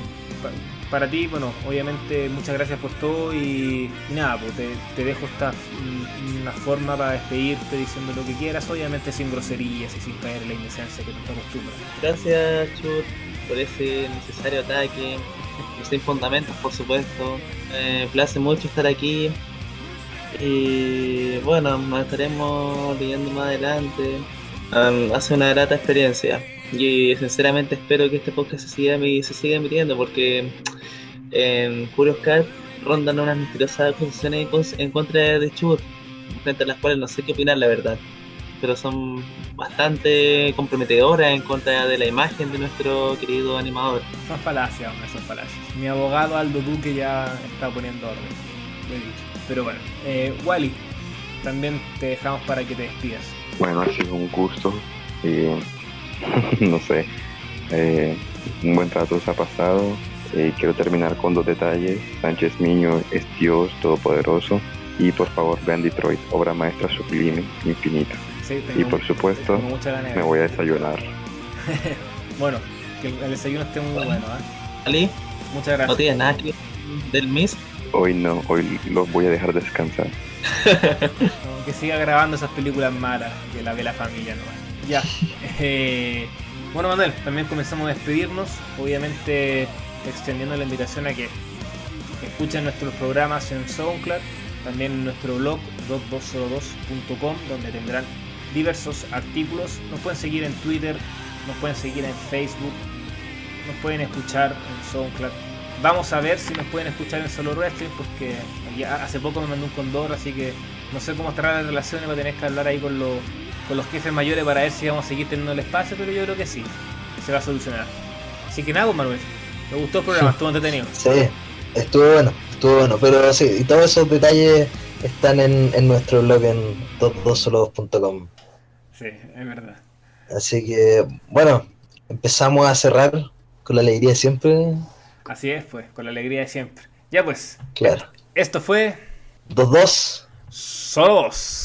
para ti, bueno, obviamente muchas gracias por todo y, nada, pues te, dejo esta mm, forma para despedirte diciendo lo que quieras, obviamente sin groserías y sin caer la indecencia que tú te acostumbras. Gracias, Chut, por ese necesario ataque. Sin fundamentos, por supuesto. Me place mucho estar aquí. Y bueno, nos estaremos leyendo más adelante. Um, hace una grata experiencia. Y sinceramente espero que este podcast se siga, se siga emitiendo porque en Curious Cat rondan unas misteriosas acusaciones en contra de Chut, frente a las cuales no sé qué opinar, la verdad. Pero son bastante comprometedoras en contra de la imagen de nuestro querido animador. Son falacias, hombre, son falacias. Mi abogado Aldo Duque ya está poniendo orden. Lo he dicho. Pero bueno, eh, Wally, también te dejamos para que te despidas. Bueno, ha sido un gusto y no sé, eh, un buen rato se ha pasado. Eh, quiero terminar con dos detalles. Sánchez Miño es Dios todopoderoso y por favor vean Detroit, obra maestra sublime, infinita. Sí, Y por supuesto, de me voy a desayunar. Bueno, que el desayuno esté muy bueno, ¿eh? Ali, Muchas no gracias. tienes nada que del Miss. Hoy no, hoy los voy a dejar descansar. No, que siga grabando esas películas malas que la ve la familia nomás. Ya. Eh, bueno, Manuel, también comenzamos a despedirnos. Obviamente extendiendo la invitación a que escuchen nuestros programas en SoundCloud, también en nuestro blog blog202.com, donde tendrán diversos artículos. Nos pueden seguir en Twitter, nos pueden seguir en Facebook, nos pueden escuchar en SoundCloud. Vamos a ver si nos pueden escuchar en Solo Wrestling, porque hace poco me mandó un condor, así que no sé cómo estará la relación y va a tener que hablar ahí con, los con los jefes mayores para ver si vamos a seguir teniendo el espacio, pero yo creo que sí, se va a solucionar. Así que nada, pues, Manuel, me gustó el programa, estuvo entretenido. Sí, estuvo bueno, estuvo bueno, pero sí, y todos esos detalles están en, en nuestro blog en 22solos.com. Sí, es verdad. Así que, bueno, empezamos a cerrar con la alegría de siempre, Así es, pues, con la alegría de siempre. Ya pues, claro. esto fue 2-2. Solos.